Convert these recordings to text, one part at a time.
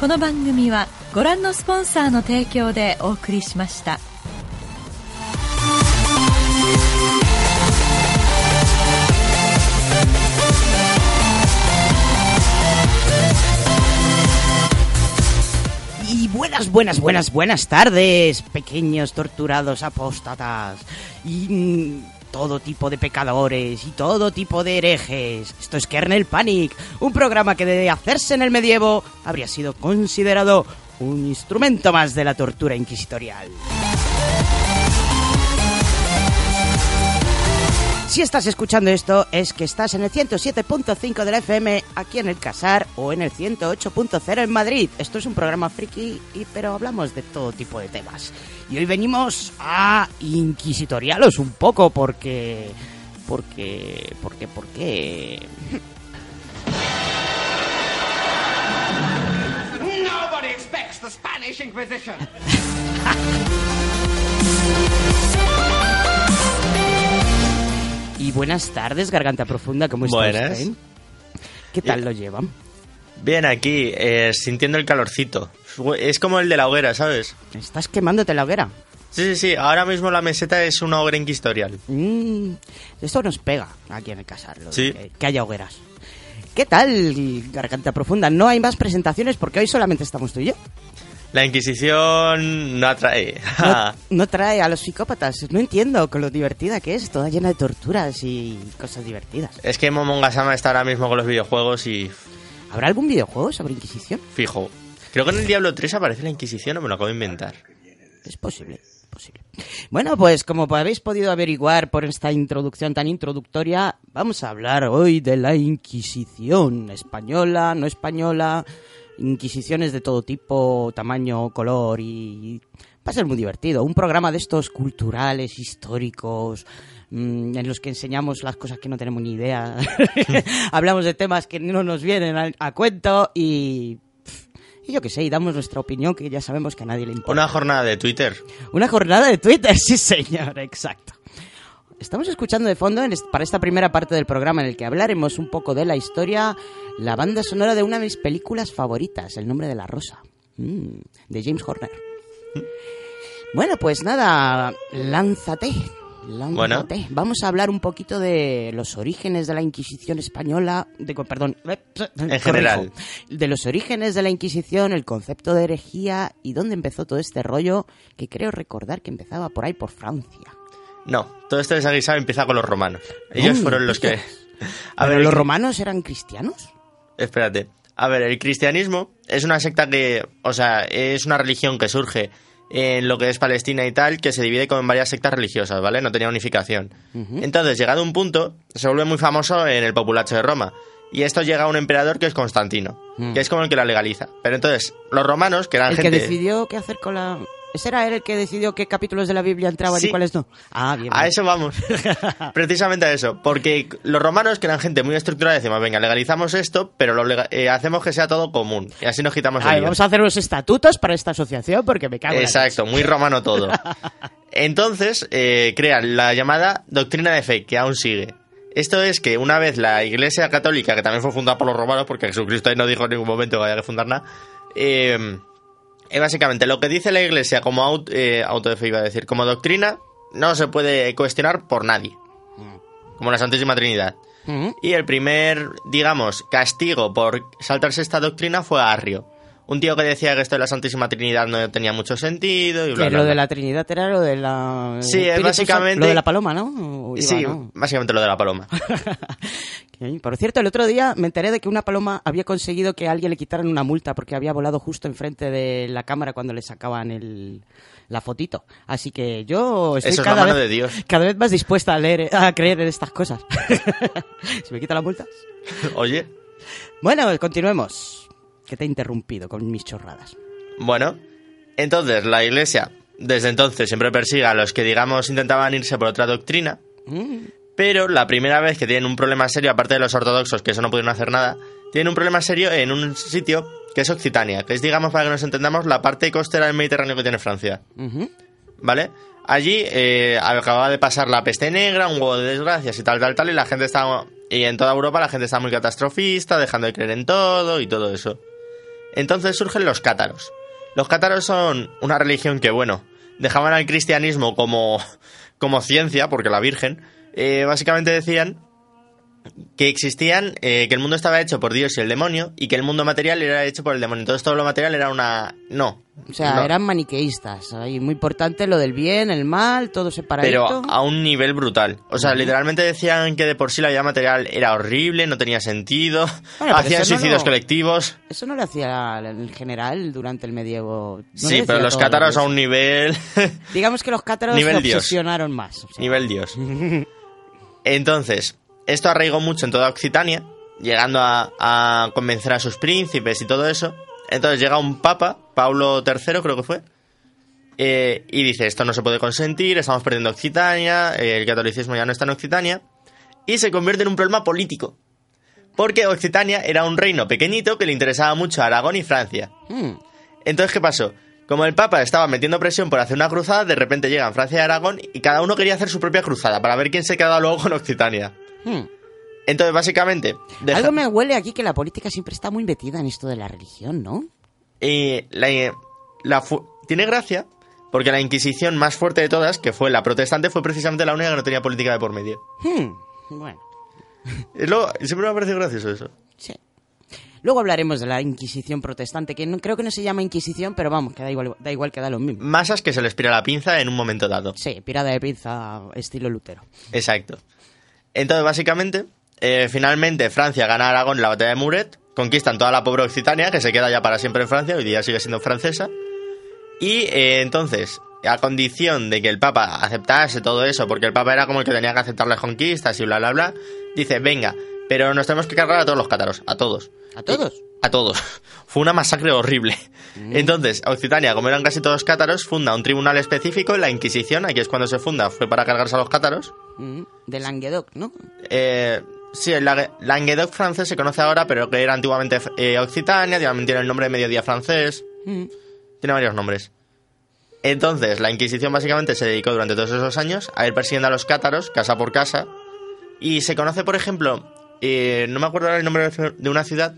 この番組はご覧のスポンサーの提供でお送りしました。Y buenas, buenas, buenas, buenas tardes, pequeños torturados apóstatas y todo tipo de pecadores y todo tipo de herejes. Esto es Kernel Panic, un programa que de hacerse en el medievo habría sido considerado un instrumento más de la tortura inquisitorial. Si estás escuchando esto es que estás en el 107.5 de la FM aquí en el Casar o en el 108.0 en Madrid. Esto es un programa friki, y, pero hablamos de todo tipo de temas. Y hoy venimos a inquisitorialos un poco porque... Porque... Porque... Porque... Nobody expects the Spanish Inquisition. Y buenas tardes, Garganta Profunda, ¿cómo está Buenas. ¿Qué tal lo llevan? Bien, aquí, eh, sintiendo el calorcito. Es como el de la hoguera, ¿sabes? ¿Estás quemándote la hoguera? Sí, sí, sí. Ahora mismo la meseta es una hoguera inquisitorial. Mm, esto nos pega aquí en el casar, lo de Sí. que, que haya hogueras. ¿Qué tal, Garganta Profunda? No hay más presentaciones porque hoy solamente estamos tú y yo. La Inquisición no atrae. No, no trae a los psicópatas. No entiendo con lo divertida que es, toda llena de torturas y cosas divertidas. es que Momongasama está ahora mismo con los videojuegos y ¿Habrá algún videojuego sobre Inquisición? fijo. Creo que en el Diablo 3 aparece la Inquisición o me lo acabo de inventar. Es posible, es posible. Bueno, pues como habéis podido averiguar por esta introducción tan introductoria, vamos a hablar hoy de la Inquisición española, no española, inquisiciones de todo tipo, tamaño, color y va a ser muy divertido. Un programa de estos culturales, históricos, mm, en los que enseñamos las cosas que no tenemos ni idea. Hablamos de temas que no nos vienen a, a cuento y... Y yo qué sé, y damos nuestra opinión que ya sabemos que a nadie le importa. Una jornada de Twitter. Una jornada de Twitter, sí señor, exacto. Estamos escuchando de fondo en est- para esta primera parte del programa en el que hablaremos un poco de la historia, la banda sonora de una de mis películas favoritas, El nombre de la rosa, Mm, de James Horner. Bueno, pues nada, lánzate. Lánzate. Vamos a hablar un poquito de los orígenes de la Inquisición española, de, perdón, en general. de los orígenes de la Inquisición, el concepto de herejía y dónde empezó todo este rollo, que creo recordar que empezaba por ahí, por Francia. No, todo esto desaguisado empieza con los romanos. Ellos fueron los que... A ¿Pero ver, los romanos eran cristianos? Espérate. A ver, el cristianismo es una secta que, o sea, es una religión que surge en lo que es Palestina y tal, que se divide como en varias sectas religiosas, ¿vale? No tenía unificación. Entonces, llegado a un punto, se vuelve muy famoso en el populacho de Roma. Y esto llega a un emperador que es Constantino, Mm. que es como el que la legaliza. Pero entonces, los romanos, que eran El gente... que decidió qué hacer con la... ¿Ese era él el que decidió qué capítulos de la Biblia entraban y cuáles no? Ah, bien. A bien. eso vamos. Precisamente a eso. Porque los romanos, que eran gente muy estructurada, decimos, venga, legalizamos esto, pero lo lega- eh, hacemos que sea todo común. Y así nos quitamos el vamos a hacer los estatutos para esta asociación porque me cago en la Exacto, muy romano todo. Entonces, eh, crean la llamada doctrina de fe, que aún sigue. Esto es que una vez la Iglesia Católica, que también fue fundada por los romanos, porque Jesucristo ahí no dijo en ningún momento que había que fundar nada, eh, eh, básicamente lo que dice la Iglesia como eh, auto de fe, iba a decir, como doctrina, no se puede cuestionar por nadie. Como la Santísima Trinidad. Y el primer, digamos, castigo por saltarse esta doctrina fue a Arrio, un tío que decía que esto de la Santísima Trinidad no tenía mucho sentido y bla, Que bla, lo bla. de la Trinidad era lo de la... Sí, es básicamente- Lo de la paloma, ¿no? Iba, Sí, ¿no? básicamente lo de la paloma. Por cierto, el otro día me enteré de que una paloma había conseguido que a alguien le quitaran una multa porque había volado justo enfrente de la cámara cuando le sacaban el, la fotito. Así que yo estoy Eso es la cada, mano vez, de Dios. cada vez más dispuesta a leer, a creer en estas cosas. si me quita la multa. Oye, Bueno, continuemos. Que te he interrumpido con mis chorradas. bueno, entonces la iglesia desde entonces siempre persigue a los que, digamos, intentaban irse por otra doctrina, Mm. pero la primera vez que tienen un problema serio, aparte de los ortodoxos, que eso no pudieron hacer nada, tienen un problema serio en un sitio que es Occitania, que es, digamos, para que nos entendamos, la parte costera del Mediterráneo que tiene Francia. ¿Vale? Allí eh, acababa de pasar la peste negra, un huevo de desgracias y tal, tal, tal, y la gente estaba. Y en toda Europa la gente está muy catastrofista, dejando de creer en todo y todo eso. Entonces surgen los cátaros. Los cátaros son una religión que, bueno, dejaban al cristianismo como, como ciencia, porque la Virgen, eh, básicamente decían que existían, eh, que el mundo estaba hecho por Dios y el demonio, y que el mundo material era hecho por el demonio. Entonces todo lo material era una... No. O sea, no. eran maniqueístas. Ahí muy importante lo del bien, el mal, todo separadito. Pero a un nivel brutal. O sea, literalmente decían que de por sí la vida material era horrible, no tenía sentido, Bueno, hacían no suicidios lo- colectivos. Eso no lo hacía en general durante el medievo. No sí, pero los cátaros a un nivel... Digamos que los cátaros se obsesionaron más. o sea. nivel Dios. Entonces, esto arraigó mucho en toda Occitania, llegando a, a convencer a sus príncipes y todo eso. Entonces llega un papa, Pablo III creo que fue, eh, y dice, esto no se puede consentir, estamos perdiendo Occitania, el catolicismo ya no está en Occitania, y se convierte en un problema político. Porque Occitania era un reino pequeñito que le interesaba mucho a Aragón y Francia. Hmm. Entonces, ¿qué pasó? Como el Papa estaba metiendo presión por hacer una cruzada, de repente llegan Francia y Aragón y cada uno quería hacer su propia cruzada para ver quién se quedaba luego con Occitania. Hmm. Entonces, básicamente, deja- Algo me huele aquí que la política siempre está muy metida en esto de la religión, ¿no? eh, la- la fu- tiene gracia porque la Inquisición más fuerte de todas, que fue la protestante, fue precisamente la única que no tenía política de por medio. Hmm. Bueno, lo- siempre me ha parecido gracioso eso. sí. Luego hablaremos de la Inquisición protestante, que no, creo que no se llama Inquisición, pero vamos, que da igual, da igual que da lo mismo. Masas que se les pira la pinza en un momento dado. Sí, pirada de pinza estilo Lutero. Exacto. Entonces, básicamente, eh, finalmente Francia gana Aragón en la batalla de Muret, conquistan toda la pobre Occitania, que se queda ya para siempre en Francia, hoy día sigue siendo francesa. Y eh, entonces, a condición de que el Papa aceptase todo eso, porque el Papa era como el que tenía que aceptar las conquistas y bla, bla, bla, dice, venga, pero nos tenemos que cargar a todos los cátaros, a todos. ¿A todos? Y- a todos. Fue una masacre horrible. Entonces, Occitania, como eran casi todos cátaros, funda un tribunal específico, la Inquisición, aquí es cuando se funda, fue para cargarse a los cátaros. Mm, De Languedoc, ¿no? Eh, sí, el Langue- Languedoc francés se conoce ahora, pero que era antiguamente eh, Occitania, también tiene el nombre de mediodía francés, Mm. tiene varios nombres. Entonces, la Inquisición básicamente se dedicó durante todos esos años a ir persiguiendo a los cátaros, casa por casa, y se conoce, por ejemplo, eh, no me acuerdo ahora el nombre de una ciudad,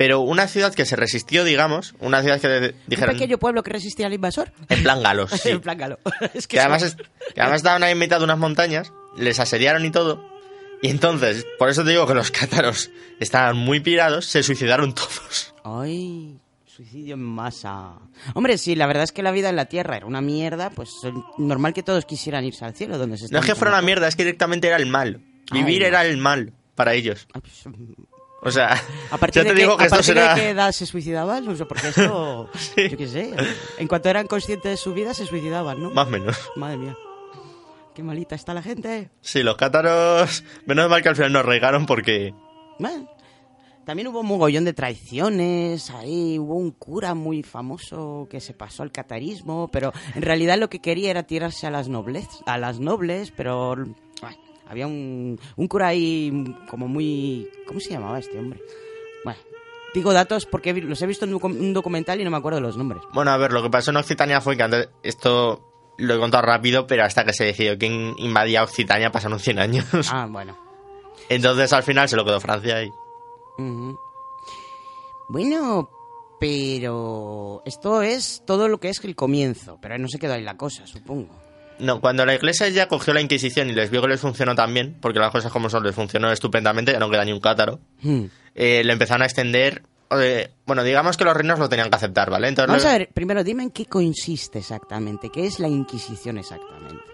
pero una ciudad que se resistió, digamos, una ciudad que dijeron, Un pequeño pueblo que resistía al invasor. en plan galos, sí. en plan galo. es que que además, eso- es- que además estaban ahí en mitad de unas montañas, les asediaron y todo. Y entonces, por eso te digo que los cátaros estaban muy pirados, se suicidaron todos. Ay, suicidio en masa. Hombre, sí, la verdad es que la vida en la Tierra era una mierda, pues es normal que todos quisieran irse al cielo, donde se No es que fuera una mierda, es que directamente era el mal. Vivir Ay, era el mal para ellos. O sea, A partir, ya de, digo que a esto partir será... de qué edad se suicidaban, O sea, porque esto, Sí. yo qué sé, en cuanto eran conscientes de su vida se suicidaban, ¿no? Más o menos. Madre mía, qué malita está la gente. Sí, los cátaros... Menos mal que al final nos regaron porque... Bueno, también hubo un mogollón de traiciones, ahí hubo un cura muy famoso que se pasó al catarismo, pero en realidad lo que quería era tirarse a las nobles, a las nobles, pero había un, un cura ahí como muy... ¿Cómo se llamaba este hombre? Bueno, digo datos porque los he visto en un, docu- un documental y no me acuerdo de los nombres. Bueno, a ver, lo que pasó en Occitania fue que antes... Esto lo he contado rápido, pero hasta que se decidió quién invadía Occitania pasaron 100 años. Ah, bueno. Entonces al final se lo quedó Francia. Ujú. Bueno, pero esto es todo lo que es el comienzo, pero no se quedó ahí la cosa, supongo. No, cuando la iglesia ya cogió la Inquisición y les vio que les funcionó tan bien, porque las cosas como son les funcionó estupendamente, ya no queda ni un cátaro, Hmm. eh, le empezaron a extender eh, bueno, digamos que los reinos lo tenían que aceptar, ¿vale? Entonces, Vamos a ver, primero dime en qué consiste exactamente, qué es la Inquisición exactamente.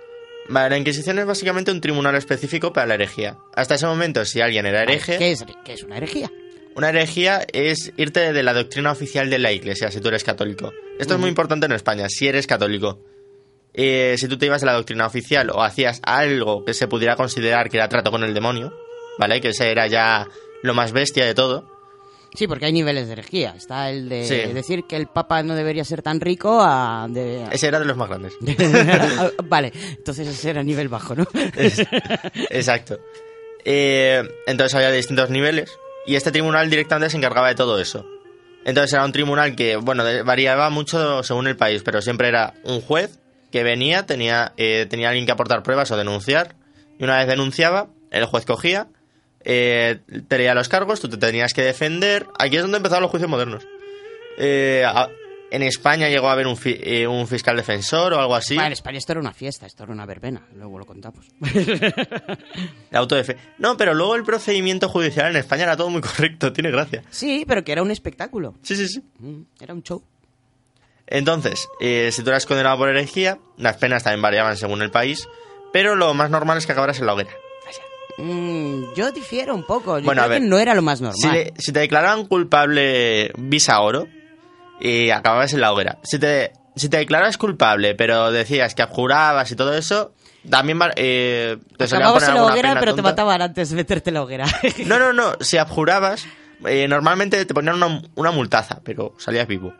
Vale, la Inquisición es básicamente un tribunal específico para la herejía. Hasta ese momento, si alguien era hereje, ¿Qué es, qué es una herejía? una herejía es irte de la doctrina oficial de la iglesia, si tú eres católico. Esto es muy importante en España, si eres católico. Eh, si tú te ibas de la doctrina oficial o hacías algo que se pudiera considerar que era trato con el demonio, ¿vale? Que ese era ya lo más bestia de todo. Sí, porque hay niveles de herejía. Está el de Sí. decir que el Papa no debería ser tan rico a... de- Ese era de los más grandes. vale, entonces ese era nivel bajo, ¿no? Exacto. Eh, entonces había distintos niveles y este tribunal directamente se encargaba de todo eso. Entonces era un tribunal que, bueno, variaba mucho según el país, pero siempre era un juez que venía, tenía, eh, tenía alguien que aportar pruebas o denunciar, y una vez denunciaba, el juez cogía, eh, te leía los cargos, tú te tenías que defender. Aquí es donde empezaron los juicios modernos. Eh, a- en España llegó a haber un, fi- eh, un fiscal defensor o algo así. Bueno, en España esto era una fiesta, esto era una verbena, luego lo contamos. La. No, pero luego el procedimiento judicial en España era todo muy correcto, tiene gracia. Sí, pero que era un espectáculo. Sí, sí, sí. Mm, Era un show. Entonces, eh, si tú eras condenado por herejía, las penas también variaban según el país, pero lo más normal es que acabaras en la hoguera. Mm, yo difiero un poco. Yo Bueno, a creo que no era lo más normal. Si, le- si te declaraban culpable visa oro, y acababas en la hoguera. Si te, si te declaras culpable, pero decías que abjurabas y todo eso, también eh, te Acababas poner en la hoguera, pero te mataban antes de meterte en la hoguera. No, no, no. Si abjurabas, eh, normalmente te ponían una, una multaza, pero salías vivo.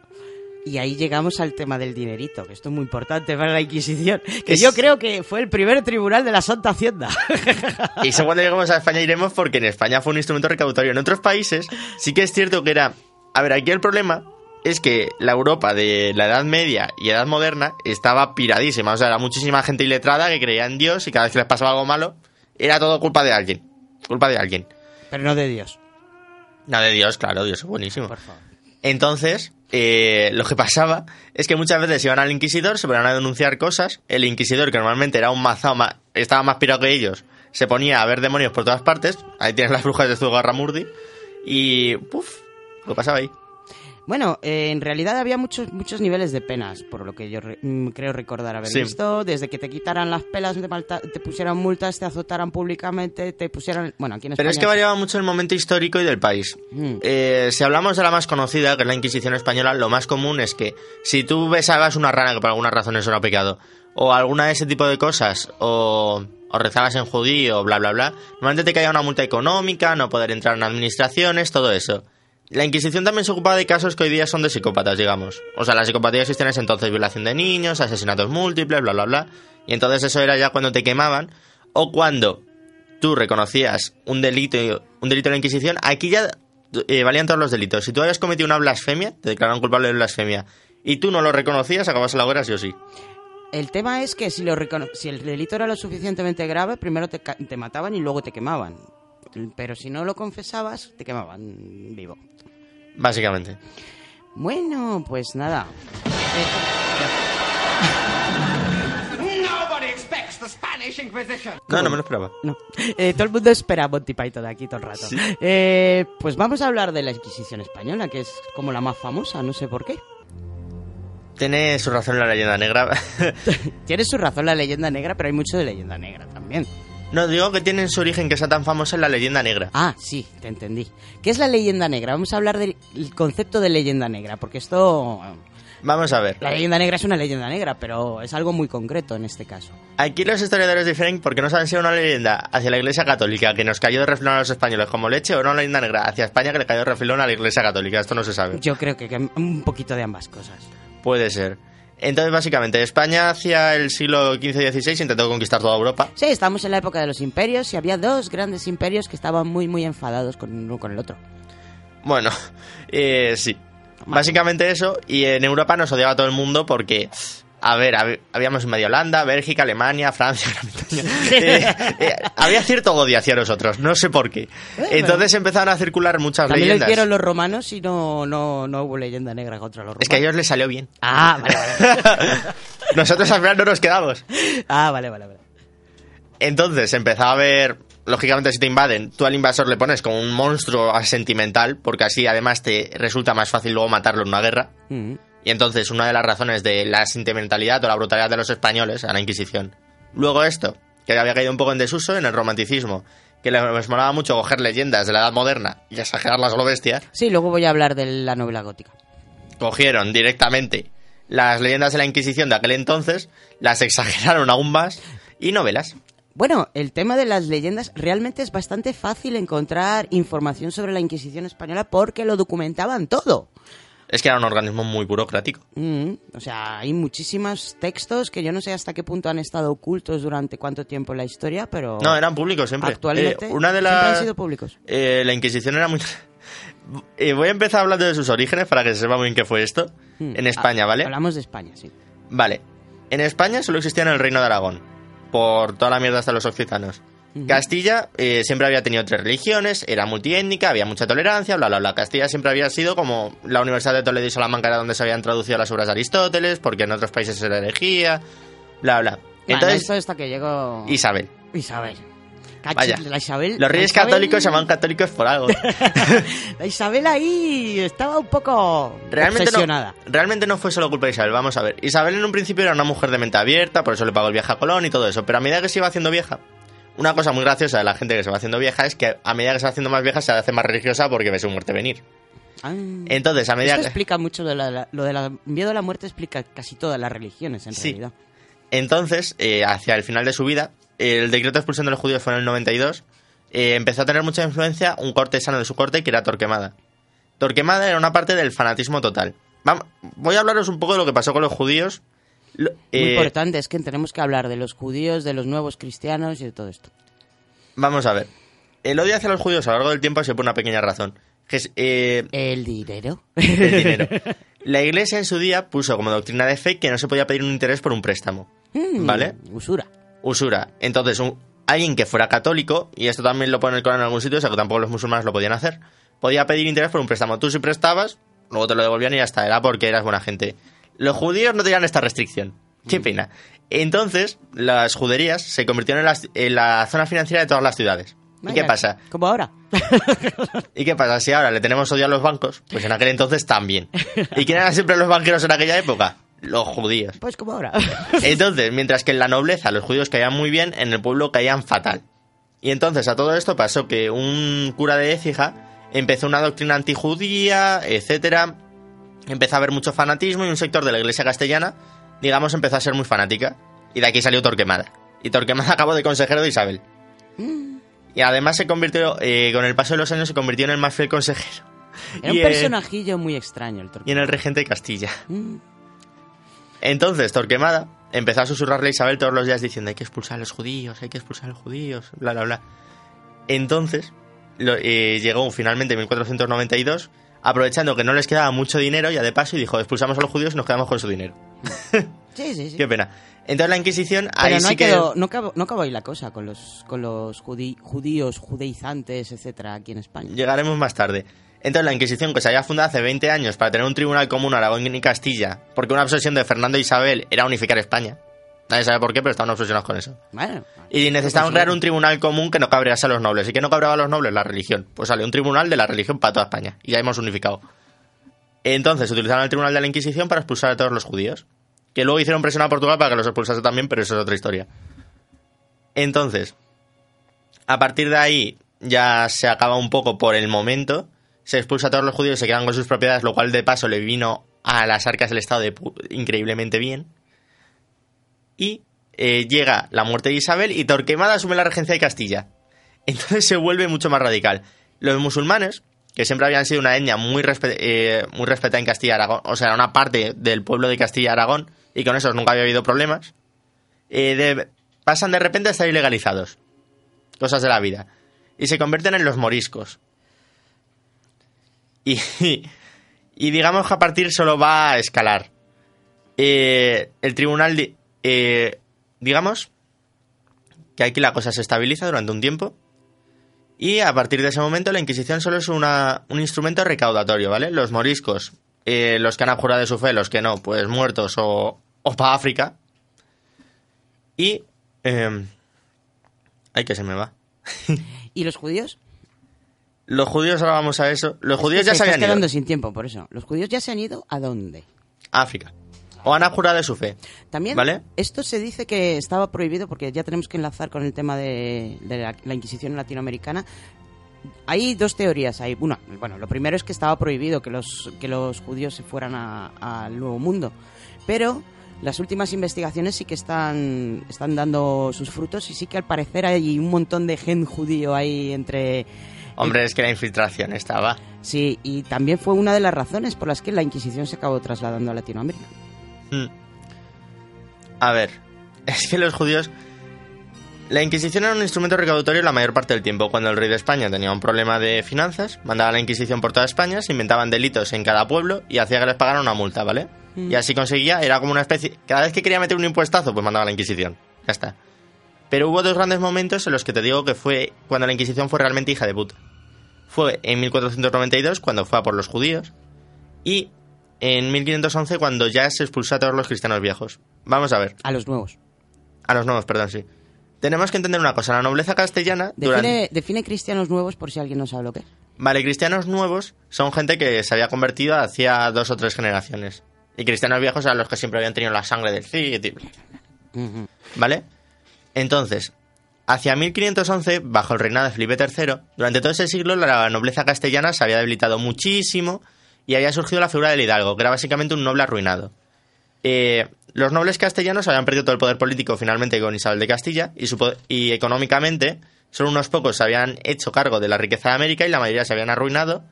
Y ahí llegamos al tema del dinerito, que esto es muy importante para la Inquisición, que Es- yo creo que fue el primer tribunal de la Santa Hacienda. Y según cuando lleguemos a España iremos porque en España fue un instrumento recaudatorio. En otros países sí que es cierto que era... A ver, aquí el problema es que la Europa de la Edad Media y Edad Moderna estaba piradísima. O sea, era muchísima gente iletrada que creía en Dios y cada vez que les pasaba algo malo era todo culpa de alguien. Culpa de alguien. Pero no de Dios, No de Dios, claro, Dios es buenísimo. por favor. Entonces, eh, lo que pasaba es que muchas veces iban al inquisidor, se ponían a denunciar cosas. El inquisidor, que normalmente era un mazao, ma- estaba más pirado que ellos, se ponía a ver demonios por todas partes. Ahí tienes las brujas de Zugarramurdi. Y, puf, lo pasaba ahí. Bueno, eh, en realidad había muchos muchos niveles de penas, por lo que yo re- mm, creo recordar haber Sí. visto. Desde que te quitaran las pelas, te, malta- te pusieran multas, te azotaran públicamente, te pusieran... Bueno, aquí en Pero España... es que variaba mucho el momento histórico y del país. Mm. Eh, si hablamos de la más conocida, que es la Inquisición española, lo más común es que si tú besabas una rana, que por alguna razón eso era pecado, o alguna de ese tipo de cosas, o, o rezabas en judío, bla, bla, bla, normalmente te caía una multa económica, no poder entrar en administraciones, todo eso. La Inquisición también se ocupaba de casos que hoy día son de psicópatas, digamos. O sea, la psicopatía existía en entonces, violación de niños, asesinatos múltiples, bla, bla, bla. Y entonces eso era ya cuando te quemaban, o cuando tú reconocías un delito, un delito de la Inquisición, aquí ya eh, valían todos los delitos. Si tú habías cometido una blasfemia, te declararon culpable de blasfemia, y tú no lo reconocías, acabas en la hoguera sí o sí. El tema es que si, lo si el delito era lo suficientemente grave, primero te, te mataban y luego te quemaban. Pero si no lo confesabas, te quemaban vivo. Básicamente. Bueno, pues nada. No, no me lo esperaba. No. Eh, todo el mundo espera a Monty Python aquí todo el rato. Eh, pues vamos a hablar de la Inquisición Española, que es como la más famosa, no sé por qué. Tiene su razón la leyenda negra. Tiene su razón la leyenda negra, pero hay mucho de leyenda negra también. No digo que tienen su origen que sea tan famosa en la leyenda negra. Ah, sí, te entendí. ¿Qué es la leyenda negra? Vamos a hablar del concepto de leyenda negra, porque esto... Vamos a ver. La leyenda negra es una leyenda negra, pero es algo muy concreto en este caso. Aquí los historiadores difieren porque no saben si era una leyenda hacia la Iglesia Católica que nos cayó de refilón a los españoles como leche o una leyenda negra hacia España que le cayó de refilón a la Iglesia Católica. Esto no se sabe. Yo creo que un poquito de ambas cosas. Puede ser. Entonces, básicamente, España hacia el siglo XV-XVI intentó conquistar toda Europa. Sí, estamos en la época de los imperios y había dos grandes imperios que estaban muy, muy enfadados con uno con el otro. Bueno, eh, sí. Básicamente eso, y en Europa nos odiaba todo el mundo porque, a ver, hab- habíamos invadido Holanda, Bélgica, Alemania, Francia. Eh, eh, había cierto odio hacia nosotros, no sé por qué. Entonces empezaron a circular muchas También lo leyendas. hicieron los romanos y no, no, no hubo leyenda negra contra los romanos. Es que a ellos les salió bien. Ah, vale, vale. Nosotros al final no nos quedamos. ah, vale, vale, vale. Entonces empezaba a haber lógicamente si te invaden, tú al invasor le pones como un monstruo sentimental, porque así además te resulta más fácil luego matarlo en una guerra. Mm. Y entonces una de las razones de la sentimentalidad o la brutalidad de los españoles a la Inquisición. Luego esto, que había caído un poco en desuso en el romanticismo, que les molaba mucho coger leyendas de la Edad Moderna y exagerarlas a lo bestia, Sí, luego voy a hablar de la novela gótica. cogieron directamente las leyendas de la Inquisición de aquel entonces, las exageraron aún más y novelas. Bueno, el tema de las leyendas realmente es bastante fácil encontrar información sobre la Inquisición española porque lo documentaban todo. Es que era un organismo muy burocrático. Mm, o sea, hay muchísimos textos que yo no sé hasta qué punto han estado ocultos durante cuánto tiempo en la historia, pero No, eran públicos siempre. actualmente Eh, una de siempre las han sido públicos. Eh, la Inquisición era muy... Eh, voy a empezar hablando de sus orígenes para que se sepa muy bien qué fue esto. Mm, En España, ah, ¿vale? Hablamos de España, sí. Vale. En España solo existía en el Reino de Aragón. Por toda la mierda hasta los occitanos. Castilla eh, siempre había tenido tres religiones, era multiétnica, había mucha tolerancia, bla, bla, bla. Castilla siempre había sido como la Universidad de Toledo y Salamanca era donde se habían traducido las obras de Aristóteles, porque en otros países era herejía, bla, bla. Bueno, Entonces, esto hasta que llegó Isabel. Isabel. Vaya. La Isabel. Los reyes Isabel- católicos se llaman católicos por algo. La Isabel ahí estaba un poco Realmente no, realmente no fue solo culpa de Isabel, vamos a ver. Isabel en un principio era una mujer de mente abierta, por eso le pagó el viaje a Colón y todo eso, pero a medida que se iba haciendo vieja, una cosa muy graciosa de la gente que se va haciendo vieja es que a medida que se va haciendo más vieja se hace más religiosa porque ve su muerte venir. Ah. Entonces, a medida Esto que... explica mucho de la, la- lo del miedo a la muerte explica casi todas las religiones en Sí. realidad. Entonces, eh, hacia el final de su vida, el decreto de expulsión de los judíos fue en el 92, eh, empezó a tener mucha influencia un cortesano de su corte que era Torquemada. Torquemada era una parte del fanatismo total. Vam- voy a hablaros un poco de lo que pasó con los judíos. Lo- Muy eh, importante es que tenemos que hablar de los judíos, de los nuevos cristianos y de todo esto. Vamos a ver. El odio hacia los judíos a lo largo del tiempo ha sido por una pequeña razón. Que es, eh, El dinero. el dinero. La iglesia en su día puso como doctrina de fe que no se podía pedir un interés por un préstamo. Mm, ¿Vale? Usura. Usura. Entonces, un- alguien que fuera católico, y esto también lo pone el Corán en algún sitio, o sea que tampoco los musulmanes lo podían hacer, podía pedir interés por un préstamo. Tú si prestabas, luego te lo devolvían y ya está, era porque eras buena gente. Los judíos no tenían esta restricción. Qué pena. Entonces, las juderías se convirtieron en, las- en la zona financiera de todas las ciudades. ¿Y qué pasa? Como ahora. ¿Y qué pasa? Si ahora le tenemos odio a los bancos, pues en aquel entonces también. ¿Y quién eran siempre los banqueros en aquella época? Los judíos. Pues como ahora. Entonces, mientras que en la nobleza los judíos caían muy bien, en el pueblo caían fatal. Y entonces a todo esto pasó que un cura de Écija empezó una doctrina antijudía, etcétera. Empezó a haber mucho fanatismo y un sector de la iglesia castellana, digamos, empezó a ser muy fanática. Y de aquí salió Torquemada. Y Torquemada acabó de consejero de Isabel. Y además se convirtió, eh, con el paso de los años, se convirtió en el más fiel consejero. Era un Y, personajillo muy extraño el y torque. en el regente de Castilla. Mm. Entonces Torquemada empezó a susurrarle a Isabel todos los días diciendo hay que expulsar a los judíos, hay que expulsar a los judíos, bla, bla, bla. Entonces lo- eh, llegó finalmente en 1492, aprovechando que no les quedaba mucho dinero, ya de paso, y dijo expulsamos a los judíos y nos quedamos con su dinero. Sí, sí, sí. Qué pena. Entonces la Inquisición ahí Pero no, sí que... no, acabó, no acabó ahí la cosa con los, con los judí- judíos, judeizantes, etcétera, aquí en España. Llegaremos más tarde. Entonces la Inquisición, que se había fundado hace 20 años para tener un tribunal común Aragón y Castilla, porque una obsesión de Fernando e Isabel era unificar España. Nadie sabe por qué, pero estaban obsesionados con eso. Bueno, Y necesitaban crear un tribunal común que no cabrease a los nobles. ¿Y que no cabreaba a los nobles? La religión. Pues sale un tribunal de la religión para toda España. Y ya hemos unificado. Entonces utilizaron el tribunal de la Inquisición para expulsar a todos los judíos. Que luego hicieron presión a Portugal para que los expulsase también, pero eso es otra historia. Entonces, a partir de ahí ya se acaba un poco por el momento. Se expulsa a todos los judíos y se quedan con sus propiedades, lo cual de paso le vino a las arcas del Estado de increíblemente bien. Y eh, llega la muerte de Isabel y Torquemada asume la regencia de Castilla. Entonces se vuelve mucho más radical. Los musulmanes, que siempre habían sido una etnia muy, eh, muy respetada en Castilla Aragón, o sea, una parte del pueblo de Castilla y Aragón, y con esos nunca había habido problemas, eh, de- pasan de repente a estar ilegalizados. Cosas de la vida. Y se convierten en los moriscos. Y, y digamos que a partir solo va a escalar. El tribunal, eh, digamos que aquí la cosa se estabiliza durante un tiempo. Y a partir de ese momento la Inquisición solo es una, un instrumento recaudatorio, ¿vale? Los moriscos, eh, los que han abjurado de su fe, los que no, pues muertos o, o para África. Y... Eh, ay, que se me va. ¿Y los judíos? Los judíos, ahora vamos a eso. Los judíos Es ya se habían ido quedando sin tiempo, por eso. ¿Los judíos ya se han ido a dónde? África. O han jurado de su fe. También ¿Vale? esto se dice que estaba prohibido porque ya tenemos que enlazar con el tema de, de la, la Inquisición latinoamericana. Hay dos teorías ahí. Una, bueno, lo primero es que estaba prohibido que los, que los judíos se fueran al Nuevo Mundo. Pero las últimas investigaciones sí que están, están dando sus frutos y sí que al parecer hay un montón de gen judío ahí entre... Hombre, es que la infiltración estaba. Sí, y también fue una de las razones por las que la Inquisición se acabó trasladando a Latinoamérica. Mm. A ver, es que los judíos... La Inquisición era un instrumento recaudatorio la mayor parte del tiempo. Cuando el rey de España tenía un problema de finanzas, mandaba a la Inquisición por toda España, se inventaban delitos en cada pueblo y hacía que les pagaran una multa, ¿vale? Y así conseguía, era como una especie... Cada vez que quería meter un impuestazo, pues mandaba a la Inquisición. Ya está. Pero hubo dos grandes momentos en los que te digo que fue cuando la Inquisición fue realmente hija de puta. Fue en 1492, cuando fue a por los judíos, y en 1511, cuando ya se expulsó a todos los cristianos viejos. Vamos a ver. A los nuevos. A los nuevos, perdón, sí. Tenemos que entender una cosa. La nobleza castellana... Define, durante- define cristianos nuevos por si alguien no sabe lo que es. Vale, cristianos nuevos son gente que se había convertido hacía dos o tres generaciones. Y cristianos viejos eran los que siempre habían tenido la sangre del Cid. y- ¿Vale? Entonces, hacia 1511, bajo el reinado de Felipe III, durante todo ese siglo la nobleza castellana se había debilitado muchísimo y había surgido la figura del hidalgo, que era básicamente un noble arruinado. Eh, los nobles castellanos habían perdido todo el poder político finalmente con Isabel de Castilla y, su y económicamente solo unos pocos se habían hecho cargo de la riqueza de América y la mayoría se habían arruinado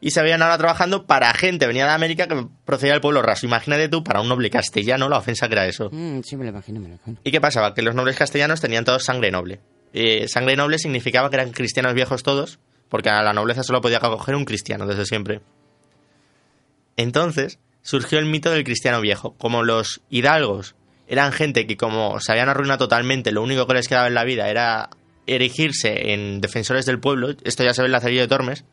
y se habían ahora trabajando para gente venida de América que procedía del pueblo raso. Imagínate tú, para un noble castellano, la ofensa que era eso. Mm, sí, me lo imagino, me lo imagino. ¿Y qué pasaba? Que los nobles castellanos tenían todos sangre noble. Eh, sangre noble significaba que eran cristianos viejos todos, porque a la nobleza solo podía acoger un cristiano desde siempre. Entonces surgió el mito del cristiano viejo. Como los hidalgos eran gente que como se habían arruinado totalmente, lo único que les quedaba en la vida era erigirse en defensores del pueblo, esto ya se ve en Lazarillo de Tormes,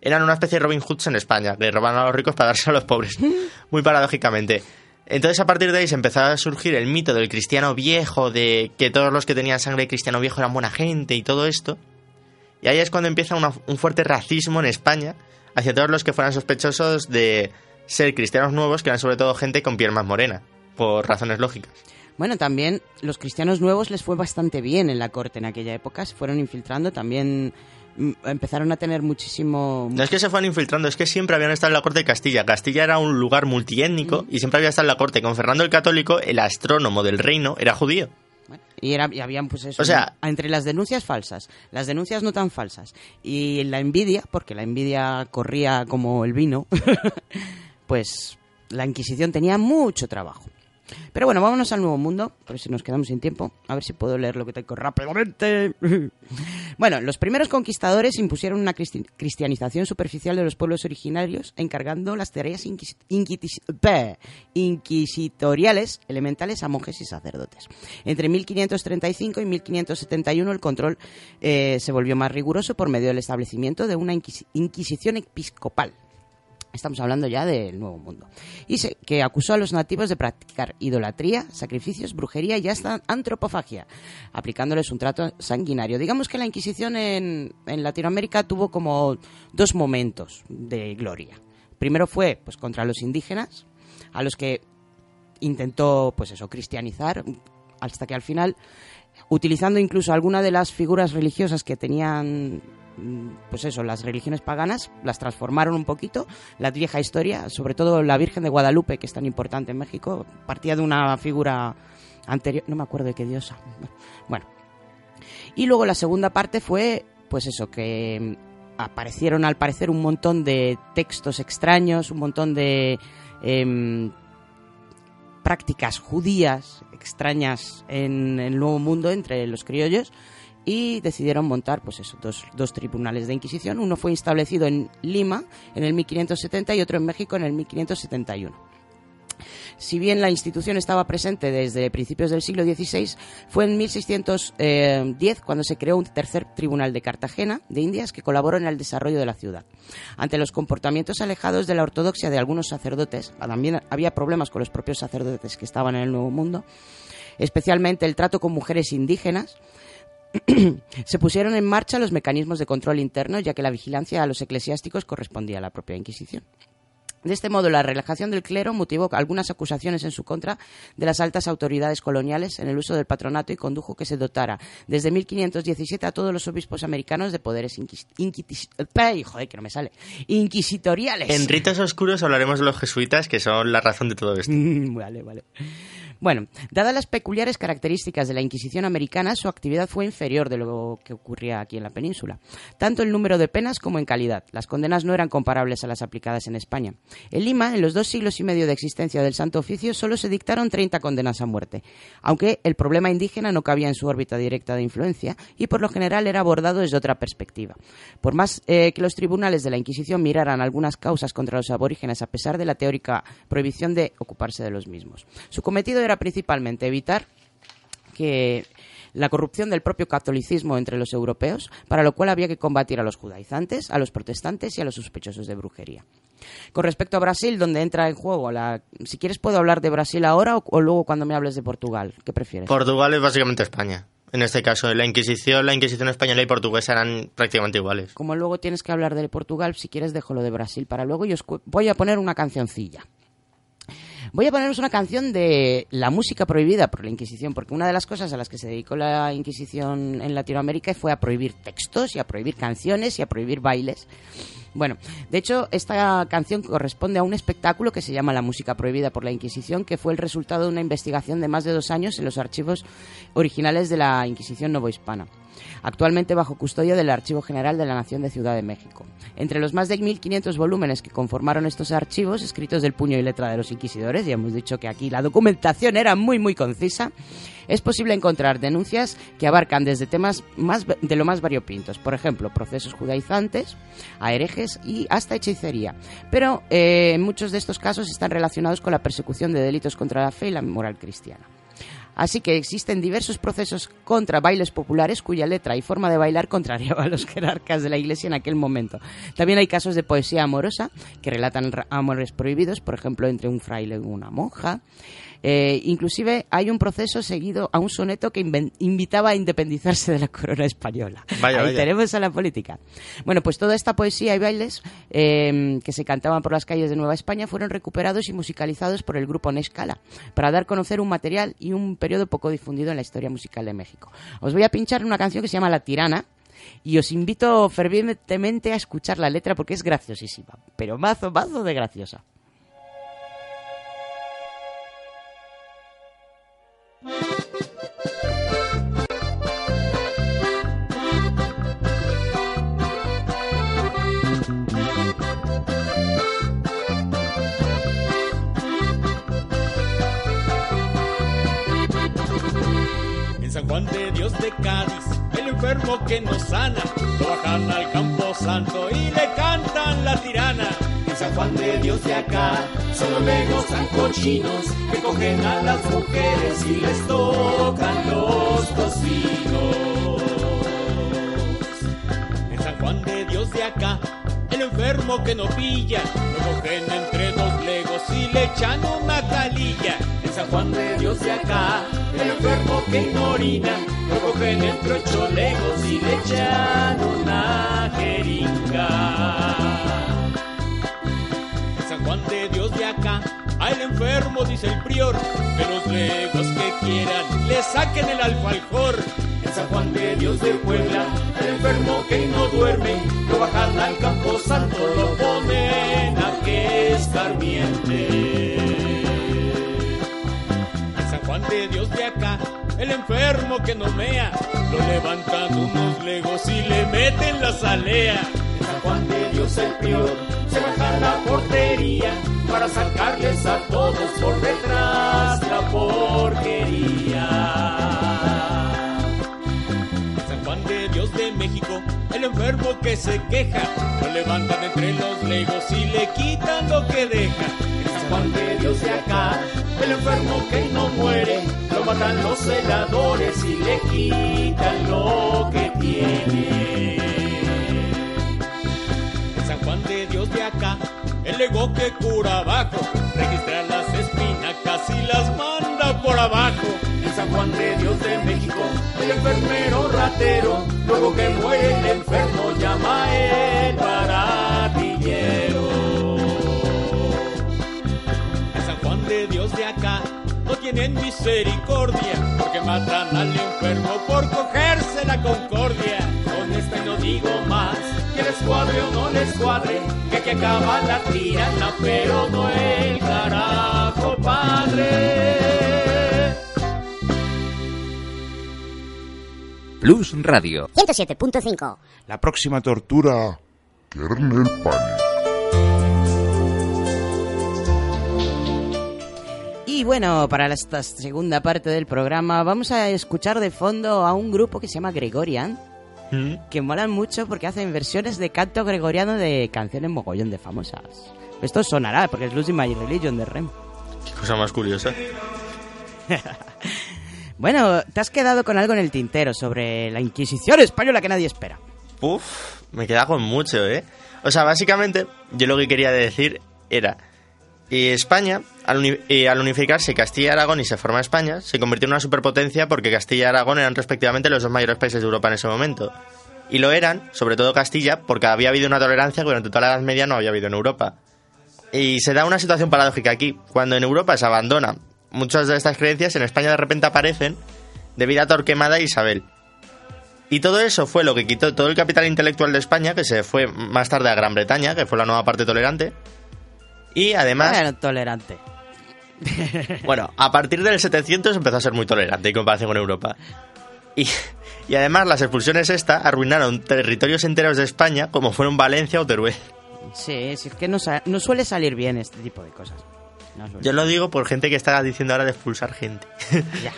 eran una especie de Robin Hoods en España, que robaban a los ricos para darse a los pobres, muy paradójicamente. Entonces a partir de ahí se empezó a surgir el mito del cristiano viejo, de que todos los que tenían sangre de cristiano viejo eran buena gente y todo esto. Y ahí es cuando empieza una- un fuerte racismo en España hacia todos los que fueran sospechosos de ser cristianos nuevos, que eran sobre todo gente con piel más morena, por razones lógicas. Bueno, también los cristianos nuevos les fue bastante bien en la corte en aquella época, se fueron infiltrando, también mm, empezaron a tener muchísimo... No es que se fueran infiltrando, es que siempre habían estado en la corte de Castilla. Castilla era un lugar multiétnico y siempre había estado en la corte. Con Fernando el Católico, el astrónomo del reino era judío. Y, era, y habían, pues eso, O sea- ¿no? entre las denuncias falsas, las denuncias no tan falsas y la envidia, porque la envidia corría como el vino, pues la Inquisición tenía mucho trabajo. Pero bueno, vámonos al Nuevo Mundo, por si nos quedamos sin tiempo. A ver si puedo leer lo que tengo rápidamente. bueno, los primeros conquistadores impusieron una cristi- cristianización superficial de los pueblos originarios, encargando las tareas inquisitoriales elementales a monjes y sacerdotes. Entre 1535 y 1571 el control eh, se volvió más riguroso por medio del establecimiento de una inquisi- inquisición episcopal. Estamos hablando ya del Nuevo Mundo. Y se- que acusó a los nativos de practicar idolatría, sacrificios, brujería y hasta antropofagia, aplicándoles un trato sanguinario. Digamos que la Inquisición en, en Latinoamérica tuvo como dos momentos de gloria. Primero fue pues contra los indígenas, a los que intentó pues eso cristianizar hasta que al final utilizando incluso alguna de las figuras religiosas que tenían pues eso, las religiones paganas las transformaron un poquito, la vieja historia, sobre todo la Virgen de Guadalupe, que es tan importante en México, partía de una figura anterior, no me acuerdo de qué diosa. Bueno. Y luego la segunda parte fue pues eso que mm, aparecieron al parecer un montón de textos extraños, un montón de em, prácticas judías extrañas en el Nuevo Mundo entre los criollos y decidieron montar pues eso, dos, dos tribunales de Inquisición. Uno fue establecido en Lima en el 1570 y otro en México en el 1571. Si bien la institución estaba presente desde principios del siglo XVI, fue en 1610 cuando se creó un tercer tribunal de Cartagena de Indias que colaboró en el desarrollo de la ciudad. Ante los comportamientos alejados de la ortodoxia de algunos sacerdotes, también había problemas con los propios sacerdotes que estaban en el Nuevo Mundo, especialmente el trato con mujeres indígenas, se pusieron en marcha los mecanismos de control interno, ya que la vigilancia a los eclesiásticos correspondía a la propia Inquisición. De este modo, la relajación del clero motivó algunas acusaciones en su contra de las altas autoridades coloniales en el uso del patronato y condujo que se dotara desde 1517 a todos los obispos americanos de poderes inquis- inquitis- Ay, joder, que no me sale. inquisitoriales. En ritos oscuros hablaremos de los jesuitas, que son la razón de todo esto. Vale, vale. Bueno, dadas las peculiares características de la Inquisición americana, su actividad fue inferior de lo que ocurría aquí en la península, tanto en número de penas como en calidad. Las condenas no eran comparables a las aplicadas en España. En Lima, en los dos siglos y medio de existencia del Santo Oficio, solo se dictaron 30 condenas a muerte, aunque el problema indígena no cabía en su órbita directa de influencia y por lo general era abordado desde otra perspectiva. Por más eh, que los tribunales de la Inquisición miraran algunas causas contra los aborígenes a pesar de la teórica prohibición de ocuparse de los mismos. Su cometido era principalmente evitar que la corrupción del propio catolicismo entre los europeos, para lo cual había que combatir a los judaizantes, a los protestantes y a los sospechosos de brujería. Con respecto a Brasil, donde entra en juego la... Si quieres puedo hablar de Brasil ahora o, o luego cuando me hables de Portugal. ¿Qué prefieres? Portugal es básicamente España. En este caso, la Inquisición, la Inquisición española y portuguesa eran prácticamente iguales. Como luego tienes que hablar de Portugal, si quieres dejo lo de Brasil para luego y os voy a poner una cancioncilla. Voy a poneros una canción de la música prohibida por la Inquisición, porque una de las cosas a las que se dedicó la Inquisición en Latinoamérica fue a prohibir textos y a prohibir canciones y a prohibir bailes. Bueno, de hecho, esta canción corresponde a un espectáculo que se llama La música prohibida por la Inquisición, que fue el resultado de una investigación de más de dos años en los archivos originales de la Inquisición novohispana actualmente bajo custodia del Archivo General de la Nación de Ciudad de México. Entre los más de 1.500 volúmenes que conformaron estos archivos, escritos del puño y letra de los inquisidores, ya hemos dicho que aquí la documentación era muy muy concisa, es posible encontrar denuncias que abarcan desde temas más de lo más variopintos, por ejemplo, procesos judaizantes, a herejes y hasta hechicería. Pero eh, muchos de estos casos están relacionados con la persecución de delitos contra la fe y la moral cristiana. Así que existen diversos procesos contra bailes populares cuya letra y forma de bailar contrariaba a los jerarcas de la Iglesia en aquel momento. También hay casos de poesía amorosa que relatan amores prohibidos, por ejemplo, entre un fraile y una monja. Eh, inclusive hay un proceso seguido a un soneto que invitaba a independizarse de la corona española. Vaya, Ahí vaya. tenemos a la política. Bueno, pues toda esta poesía y bailes eh, que se cantaban por las calles de Nueva España fueron recuperados y musicalizados por el grupo Nescala para dar a conocer un material y un periodo poco difundido en la historia musical de México. Os voy a pinchar una canción que se llama La Tirana. Y os invito fervientemente a escuchar la letra porque es graciosísima, pero mazo, mazo de graciosa. San Juan de Dios de Cádiz, el enfermo que no sana, lo bajan al campo santo y le cantan la tirana. San Juan de Dios de acá, solo legos tan cochinos que cogen a las mujeres y les tocan los tocinos. En San Juan de Dios de acá, el enfermo que no pilla, lo cogen entre dos legos y le echan una calilla. En San Juan de Dios de acá, el enfermo que no orina, lo cogen entre ocho legos y le echan una jeringa. De Dios de acá, al enfermo dice el prior, que los legos que quieran le saquen el alfaljor. En San Juan de Dios de Puebla, el enfermo que no duerme, lo bajan al campo santo, lo ponen a que escarmiente. En San Juan de Dios de acá, el enfermo que no mea, lo levantan unos legos y le meten la salea. En San Juan de Dios el prior, se baja la portería para sacarles a todos por detrás la porquería. San Juan de Dios de México, el enfermo que se queja, lo levantan entre los legos y le quitan lo que deja. San Juan de Dios de acá, el enfermo que no muere, lo matan los celadores y le quitan lo que tiene. El ego que cura abajo, registra las espinacas y las manda por abajo. En San Juan de Dios de México, el enfermero ratero, luego que muere el enfermo llama el baratillero. En San Juan de Dios de acá no tienen misericordia, porque matan al enfermo por cogerse la concordia. Con esta no digo más, que les cuadre o no les cuadre, que aquí acaba la tirana, pero no el carajo padre. Plus Radio. 107.5. La próxima tortura. Kernel Panic. Y bueno, para esta segunda parte del programa vamos a escuchar de fondo a un grupo que se llama Gregorian, ¿Mm? que molan mucho porque hacen versiones de canto gregoriano de canciones mogollón de famosas. Esto sonará porque es Losing My Religion de Rem. Qué cosa más curiosa. Bueno, te has quedado con algo en el tintero sobre la Inquisición española que nadie espera. Uf, me queda con mucho, ¿eh? O sea, básicamente, yo lo que quería decir era... eh, España, al, eh, al unificarse Castilla y Aragón y se forma España, se convirtió en una superpotencia porque Castilla y Aragón eran respectivamente los dos mayores países de Europa en ese momento. Y lo eran, sobre todo Castilla, porque había habido una tolerancia que durante toda la Edad Media no había habido en Europa. Y se da una situación paradójica aquí. Cuando en Europa se abandona muchas de estas creencias, en España de repente aparecen debido a Torquemada e Isabel. Y todo eso fue lo que quitó todo el capital intelectual de España, que se fue más tarde a Gran Bretaña, que fue la nueva parte tolerante. Y además, Bueno, tolerante. bueno, a partir del 700 empezó a ser muy tolerante en comparación con Europa. Y, y además las expulsiones esta arruinaron territorios enteros de España, como fueron Valencia o Teruel. Sí, sí, es que no, no suele salir bien este tipo de cosas. No. Yo lo digo por gente que está diciendo ahora de expulsar gente. Ya.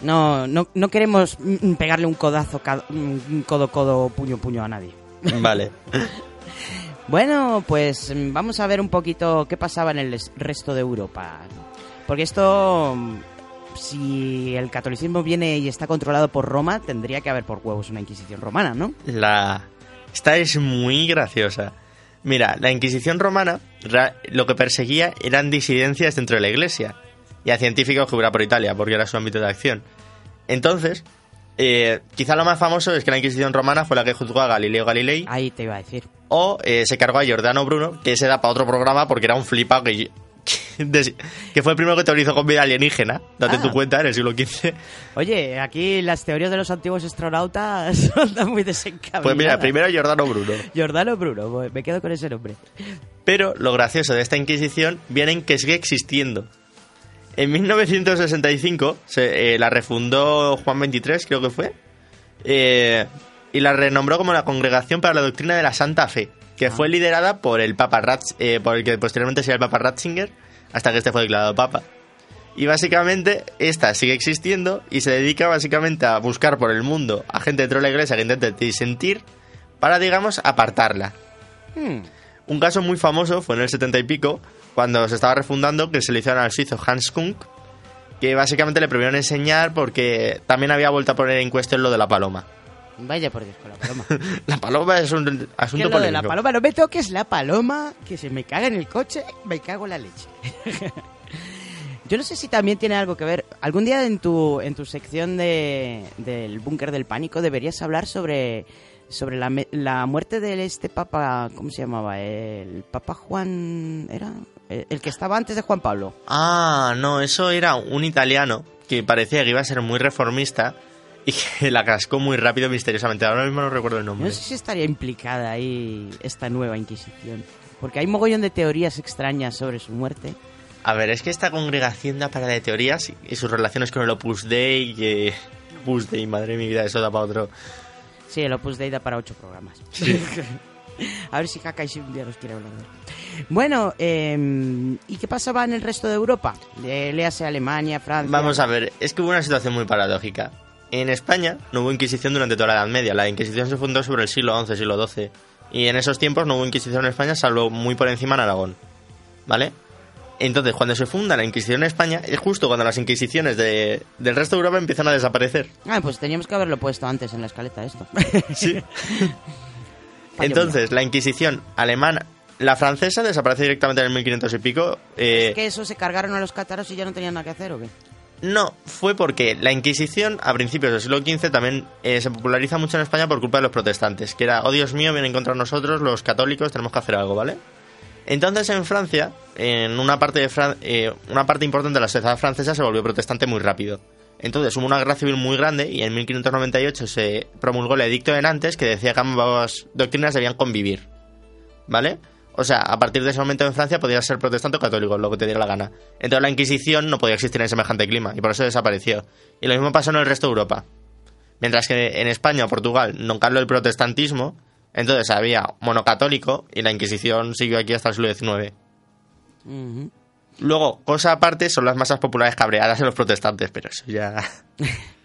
No, no, no queremos pegarle un codazo, un codo, codo, puño, puño a nadie. vale. Bueno, pues mm, vamos a ver un poquito qué pasaba en el es- resto de Europa. Porque esto, mm, si el catolicismo viene y está controlado por Roma, tendría que haber por huevos una Inquisición romana, ¿no? La... Esta es muy graciosa. Mira, la Inquisición romana lo que perseguía eran disidencias dentro de la Iglesia y a científicos que por Italia, porque era su ámbito de acción. Entonces, eh, quizá lo más famoso es que la Inquisición romana fue la que juzgó a Galileo Galilei Ahí te iba a decir. o eh, se cargó a Giordano Bruno, que ese da para otro programa porque era un flipado que, que, que fue el primero que teorizó con vida alienígena. Date Ah. tu cuenta, en el siglo XV. Oye, aquí las teorías de los antiguos astronautas andan muy desencaminadas. Pues mira, primero Giordano Bruno. Giordano Bruno, me quedo con ese nombre. Pero lo gracioso de esta Inquisición viene en que sigue existiendo. En 1965 se, eh, la refundó Juan XXIII, creo que fue, eh, y la renombró como la Congregación para la Doctrina de la Santa Fe, que fue liderada por el Papa Ratz, eh, por el que posteriormente sería el Papa Ratzinger, hasta que este fue declarado Papa. Y básicamente esta sigue existiendo y se dedica básicamente a buscar por el mundo a gente dentro de la iglesia que intente disentir para, digamos, apartarla. Hmm. Un caso muy famoso fue en el 70 y pico, cuando se estaba refundando, que se le hicieron al suizo Hans Kunk, que básicamente le prohibieron enseñar porque también había vuelto a poner en cuestión lo de la paloma. Vaya por Dios con la paloma. La paloma es un ¿Qué asunto lo de la polémico. paloma? No me toques la paloma, que se me caga en el coche, me cago en la leche. Yo no sé si también tiene algo que ver. Algún día en tu, en tu sección de, del búnker del pánico deberías hablar sobre, sobre la, la muerte de este papa, ¿cómo se llamaba? El papa Juan, ¿era? El, que estaba antes de Juan Pablo. Ah, no, eso era un italiano que parecía que iba a ser muy reformista y que la cascó muy rápido misteriosamente. Ahora mismo no recuerdo el nombre. no sé si estaría implicada ahí esta nueva Inquisición. Porque hay mogollón de teorías extrañas sobre su muerte. A ver, es que esta congregación da para de teorías y- sus relaciones con el Opus Dei, que... Opus Dei, madre mía, eso da para otro... Sí, el Opus Dei da para ocho programas. a ver si Kakai si un día nos quiere hablar. Bueno, eh, ¿y qué pasaba en el resto de Europa? Eh, léase Alemania, Francia... Vamos a ver, es que hubo una situación muy paradójica. En España no hubo Inquisición durante toda la Edad Media. La Inquisición se fundó sobre el siglo XI, siglo XII. Y en esos tiempos no hubo Inquisición en España, salvo muy por encima en Aragón. ¿Vale? Entonces, cuando se funda la Inquisición en España, es justo cuando las Inquisiciones de- del resto de Europa empiezan a desaparecer. Ah, pues teníamos que haberlo puesto antes en la escaleta esto. Sí. Entonces, la Inquisición alemana, la francesa desaparece directamente en el 1500 y pico. eh, ¿Es que eso se cargaron a los cátaros y ya no tenían nada que hacer o qué? No, fue porque la Inquisición a principios del siglo XV también eh, se populariza mucho en España por culpa de los protestantes, que era, oh Dios mío, vienen contra nosotros los católicos, tenemos que hacer algo, ¿vale? Entonces en Francia, en una parte, de Fran- eh, una parte importante de la sociedad francesa se volvió protestante muy rápido. Entonces hubo una guerra civil muy grande y en 1598 se promulgó el edicto de Nantes que decía que ambas doctrinas debían convivir. ¿Vale? O sea, a partir de ese momento en Francia podías ser protestante o católico, lo que te diera la gana. Entonces la Inquisición no podía existir en semejante clima y por eso desapareció. Y lo mismo pasó en el resto de Europa. Mientras que en España o Portugal no caló el protestantismo, entonces había monocatólico y la Inquisición siguió aquí hasta el siglo XIX. Ujú. Luego, cosa aparte, son las masas populares cabreadas en los protestantes, pero eso ya...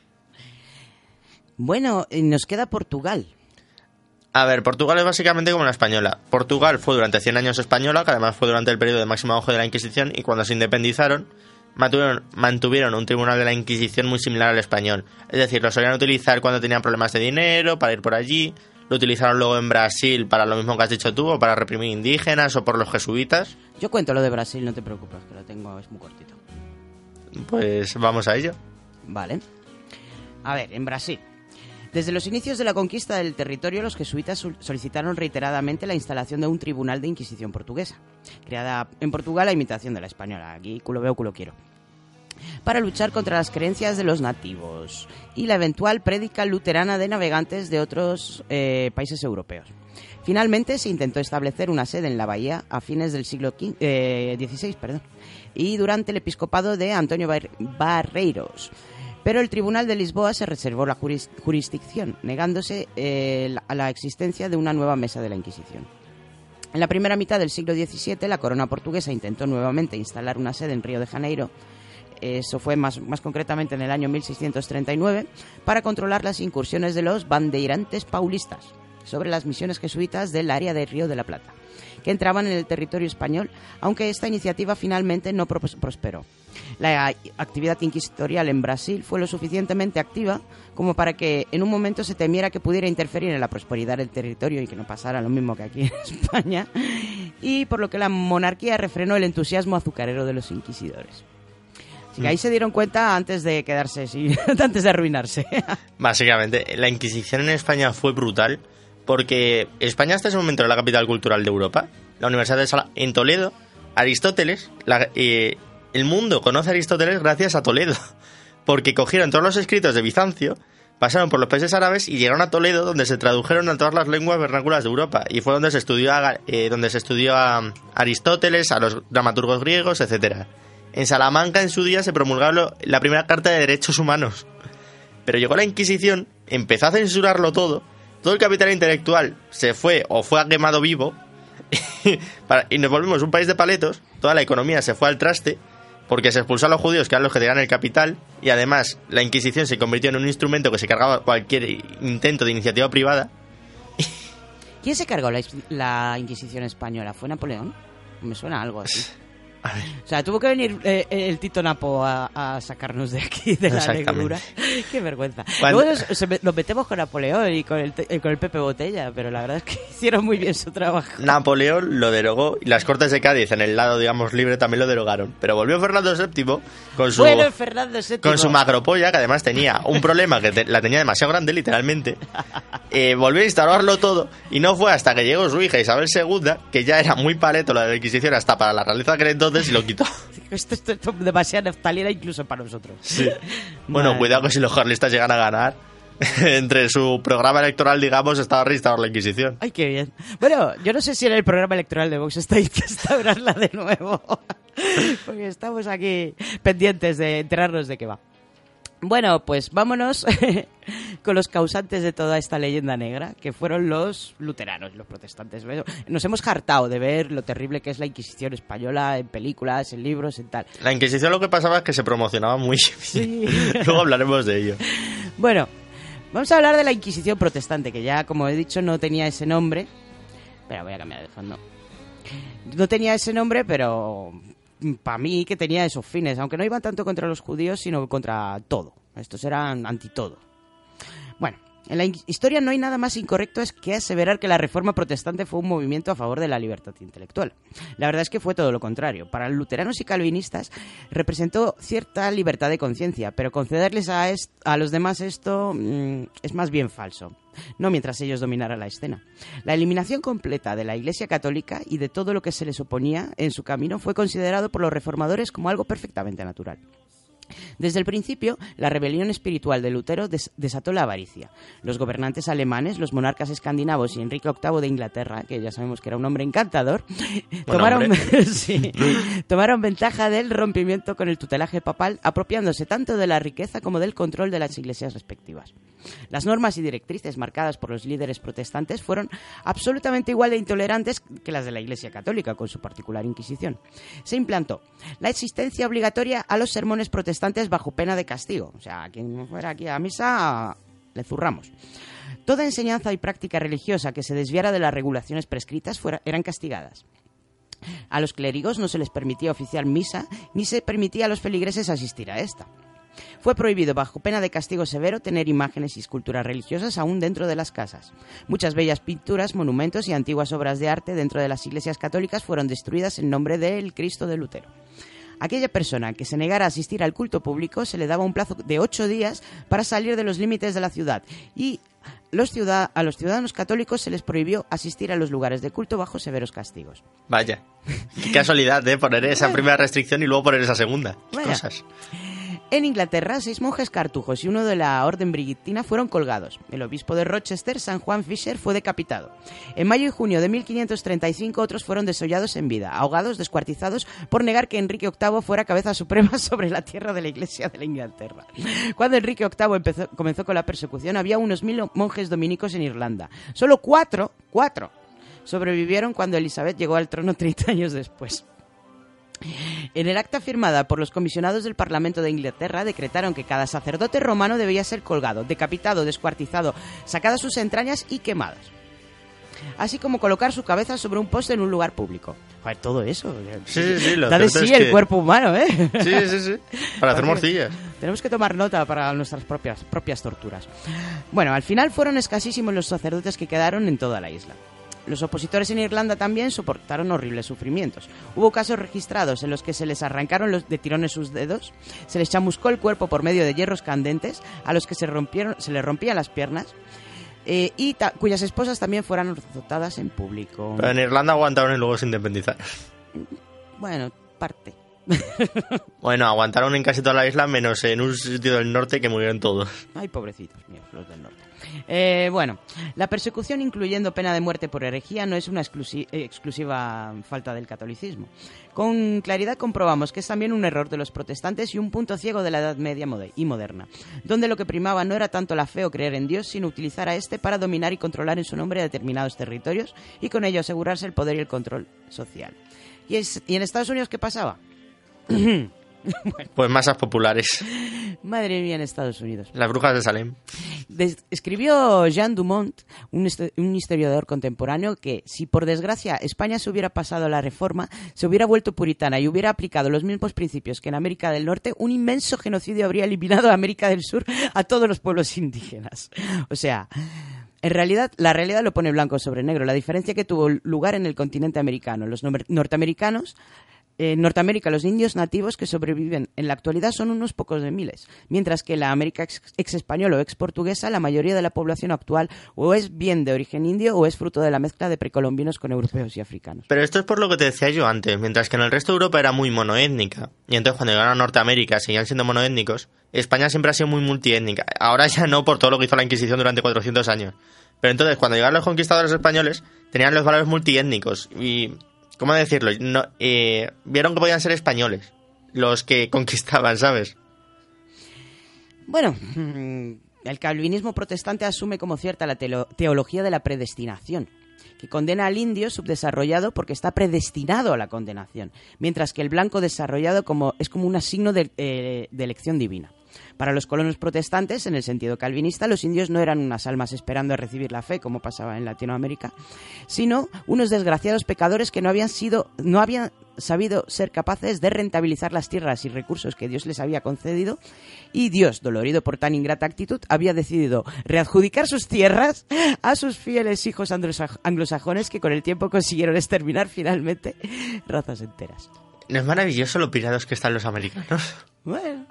Bueno, nos queda Portugal. A ver, Portugal es básicamente como la española. Portugal fue durante 100 años española, que además fue durante el periodo de máximo auge de la Inquisición, y cuando se independizaron, mantuvieron, mantuvieron un tribunal de la Inquisición muy similar al español. Es decir, lo solían utilizar cuando tenían problemas de dinero, para ir por allí. Lo utilizaron luego en Brasil para lo mismo que has dicho tú, o para reprimir indígenas, o por los jesuitas. Yo cuento lo de Brasil, no te preocupes, que lo tengo, es muy cortito. Pues vamos a ello. Vale. A ver, en Brasil. Desde los inicios de la conquista del territorio, los jesuitas sol- solicitaron reiteradamente la instalación de un tribunal de Inquisición portuguesa, creada en Portugal a imitación de la española. Aquí culo veo, culo quiero. Para luchar contra las creencias de los nativos y la eventual prédica luterana de navegantes de otros eh, países europeos. Finalmente se intentó establecer una sede en la bahía a fines del siglo XV eh, XVI perdón, y durante el episcopado de Antonio Bar- Barreiros. Pero el Tribunal de Lisboa se reservó la juris- jurisdicción, negándose eh, a la existencia de una nueva mesa de la Inquisición. En la primera mitad del siglo XVII, la corona portuguesa intentó nuevamente instalar una sede en Río de Janeiro, eso fue más, más concretamente en el año 1639, para controlar las incursiones de los bandeirantes paulistas sobre las misiones jesuitas del área de Río de la Plata, que entraban en el territorio español, aunque esta iniciativa finalmente no pros- prosperó. La actividad inquisitorial en Brasil fue lo suficientemente activa como para que en un momento se temiera que pudiera interferir en la prosperidad del territorio y que no pasara lo mismo que aquí en España, y por lo que la monarquía refrenó el entusiasmo azucarero de los inquisidores. Así que ahí se dieron cuenta antes de quedarse, sí, antes de arruinarse. Básicamente, la Inquisición en España fue brutal porque España hasta ese momento era la capital cultural de Europa. La Universidad de en Toledo, Aristóteles, la- eh, el mundo conoce a Aristóteles gracias a Toledo, porque cogieron todos los escritos de Bizancio, pasaron por los países árabes y llegaron a Toledo, donde se tradujeron a todas las lenguas vernáculas de Europa y fue donde se estudió a, eh, donde se estudió a Aristóteles, a los dramaturgos griegos, etcétera. En Salamanca en su día se promulgó lo- la primera Carta de Derechos Humanos. Pero llegó la Inquisición, empezó a censurarlo todo, todo el capital intelectual se fue o fue quemado vivo, y nos volvimos un país de paletos, toda la economía se fue al traste, porque se expulsó a los judíos que eran los que tenían el capital, y además la Inquisición se convirtió en un instrumento que se cargaba cualquier intento de iniciativa privada. ¿Quién se cargó la, la Inquisición española? ¿Fue Napoleón? Me suena algo así. O sea, tuvo que venir eh, el Tito Napo a, a sacarnos de aquí, de la negrura. Qué vergüenza. Cuando- Luego nos, se nos metemos con Napoleón y con el, eh, con el Pepe Botella, pero la verdad es que hicieron muy bien su trabajo. Napoleón lo derogó y las Cortes de Cádiz en el lado, digamos, libre también lo derogaron. Pero volvió Fernando VII con su... Bueno, Fernando VII. con su macropolla, que además tenía un problema que te- la tenía demasiado grande, literalmente. Eh, volvió a instalarlo todo y no fue hasta que llegó su hija Isabel II, que ya era muy paleto la de la Inquisición hasta para la realeza que era entonces, y lo quitó. Esto, esto- esto es demasiado naftalina incluso para nosotros. Sí. Bueno, Madre. cuidado que si los carlistas llegan a ganar, entre su programa electoral, digamos, estaba reinstalar la Inquisición. Ay, qué bien. Bueno, yo no sé si en el programa electoral de Vox está instaurarla de nuevo. Porque estamos aquí pendientes de enterarnos de qué va. Bueno, pues vámonos con los causantes de toda esta leyenda negra, que fueron los luteranos, los protestantes. Nos hemos hartado de ver lo terrible que es la Inquisición española en películas, en libros, en tal. La Inquisición lo que pasaba es que se promocionaba muy bien. Luego hablaremos de ello. Bueno, vamos a hablar de la Inquisición protestante, que ya, como he dicho, no tenía ese nombre. Pero voy a cambiar de fondo. No tenía ese nombre, pero para mí que tenía esos fines, aunque no iban tanto contra los judíos, sino contra todo. Estos eran anti todo. Bueno, En la historia no hay nada más incorrecto es que aseverar que la reforma protestante fue un movimiento a favor de la libertad intelectual. La verdad es que fue todo lo contrario. Para luteranos y calvinistas representó cierta libertad de conciencia, pero concederles a, a los demás esto mm, es más bien falso. No mientras ellos dominaran la escena. La eliminación completa de la Iglesia Católica y de todo lo que se les oponía en su camino fue considerado por los reformadores como algo perfectamente natural. Desde el principio, la rebelión espiritual de Lutero des- desató la avaricia. Los gobernantes alemanes, los monarcas escandinavos y Enrique VIII de Inglaterra, que ya sabemos que era un hombre encantador, tomaron, sí, tomaron ventaja del rompimiento con el tutelaje papal, apropiándose tanto de la riqueza como del control de las iglesias respectivas. Las normas y directrices marcadas por los líderes protestantes fueron absolutamente igual de intolerantes que las de la Iglesia Católica, con su particular Inquisición. Se implantó la existencia obligatoria a los sermones protestantes bajo pena de castigo. O sea, quien fuera aquí a misa, le zurramos. Toda enseñanza y práctica religiosa que se desviara de las regulaciones prescritas fuera- eran castigadas. A los clérigos no se les permitía oficiar misa, ni se permitía a los feligreses asistir a esta. Fue prohibido, bajo pena de castigo severo, tener imágenes y esculturas religiosas aún dentro de las casas. Muchas bellas pinturas, monumentos y antiguas obras de arte dentro de las iglesias católicas fueron destruidas en nombre del Cristo de Lutero. Aquella persona que se negara a asistir al culto público se le daba un plazo de ocho días para salir de los límites de la ciudad y los ciudad- a los ciudadanos católicos se les prohibió asistir a los lugares de culto bajo severos castigos. Vaya. Qué casualidad de poner esa primera restricción y luego poner esa segunda. Qué cosas. En Inglaterra, seis monjes cartujos y uno de la Orden Brigitina fueron colgados. El obispo de Rochester, San Juan Fisher, fue decapitado. En mayo y junio de 1535 otros fueron desollados en vida, ahogados, descuartizados, por negar que Enrique VIII fuera cabeza suprema sobre la tierra de la Iglesia de la Inglaterra. Cuando Enrique VIII empezó- comenzó con la persecución, había unos mil monjes dominicos en Irlanda. Solo cuatro, cuatro, sobrevivieron cuando Elizabeth llegó al trono 30 años después. En el acta firmada por los comisionados del Parlamento de Inglaterra decretaron que cada sacerdote romano debía ser colgado, decapitado, descuartizado, sacadas sus entrañas y quemadas. Así como colocar su cabeza sobre un poste en un lugar público. Joder, todo eso. Sí, sí, sí, lo Da de cierto sí es el que- cuerpo humano, ¿eh? Sí, sí, sí. Para hacer morcillas. Tenemos que tomar nota para nuestras propias, propias torturas. Bueno, al final fueron escasísimos los sacerdotes que quedaron en toda la isla. Los opositores en Irlanda también soportaron horribles sufrimientos. Hubo casos registrados en los que se les arrancaron los de tirones sus dedos, se les chamuscó el cuerpo por medio de hierros candentes, a los que se, rompieron, se les rompían las piernas, eh, y cuyas esposas también fueran azotadas en público. Pero en Irlanda aguantaron y luego se independizaron. Bueno, parte. Bueno, aguantaron en casi toda la isla, menos en un sitio del norte que murieron todos. Ay, pobrecitos míos, los del norte. Eh, bueno, la persecución incluyendo pena de muerte por herejía no es una exclusi- exclusiva falta del catolicismo. Con claridad comprobamos que es también un error de los protestantes y un punto ciego de la Edad Media y moderna, donde lo que primaba no era tanto la fe o creer en Dios, sino utilizar a éste para dominar y controlar en su nombre determinados territorios y con ello asegurarse el poder y el control social. ¿Y, y en Estados Unidos qué pasaba? Pues masas populares. Madre mía, en Estados Unidos. Las brujas de Salem. Des- escribió Jean Dumont, un, hist- un historiador contemporáneo, que si por desgracia España se hubiera pasado la reforma, se hubiera vuelto puritana y hubiera aplicado los mismos principios que en América del Norte, un inmenso genocidio habría eliminado a América del Sur a todos los pueblos indígenas. O sea, en realidad, la realidad lo pone blanco sobre negro. La diferencia que tuvo lugar en el continente americano. Los norteamericanos en Norteamérica, los indios nativos que sobreviven en la actualidad son unos pocos de miles, mientras que en la América ex, española o ex portuguesa, la mayoría de la población actual o es bien de origen indio o es fruto de la mezcla de precolombinos con europeos y africanos. Pero esto es por lo que te decía yo antes, mientras que en el resto de Europa era muy monoétnica, y entonces cuando llegaron a Norteamérica seguían siendo monoétnicos, España siempre ha sido muy multiétnica. Ahora ya no por todo lo que hizo la Inquisición durante 400 años. Pero entonces cuando llegaron los conquistadores españoles tenían los valores multiétnicos y, ¿cómo decirlo? Eh, vieron que podían ser españoles los que conquistaban, ¿sabes? Bueno, mm, el calvinismo protestante asume como cierta la teología de la predestinación, que condena al indio subdesarrollado porque está predestinado a la condenación, mientras que el blanco desarrollado como, es como un signo de, eh, de elección divina. Para los colonos protestantes, en el sentido calvinista, los indios no eran unas almas esperando a recibir la fe, como pasaba en Latinoamérica, sino unos desgraciados pecadores que no habían sido, no habían sabido ser capaces de rentabilizar las tierras y recursos que Dios les había concedido y Dios, dolorido por tan ingrata actitud, había decidido readjudicar sus tierras a sus fieles hijos anglosa- anglosajones que con el tiempo consiguieron exterminar finalmente razas enteras. No es maravilloso lo pirados que están los americanos. Bueno,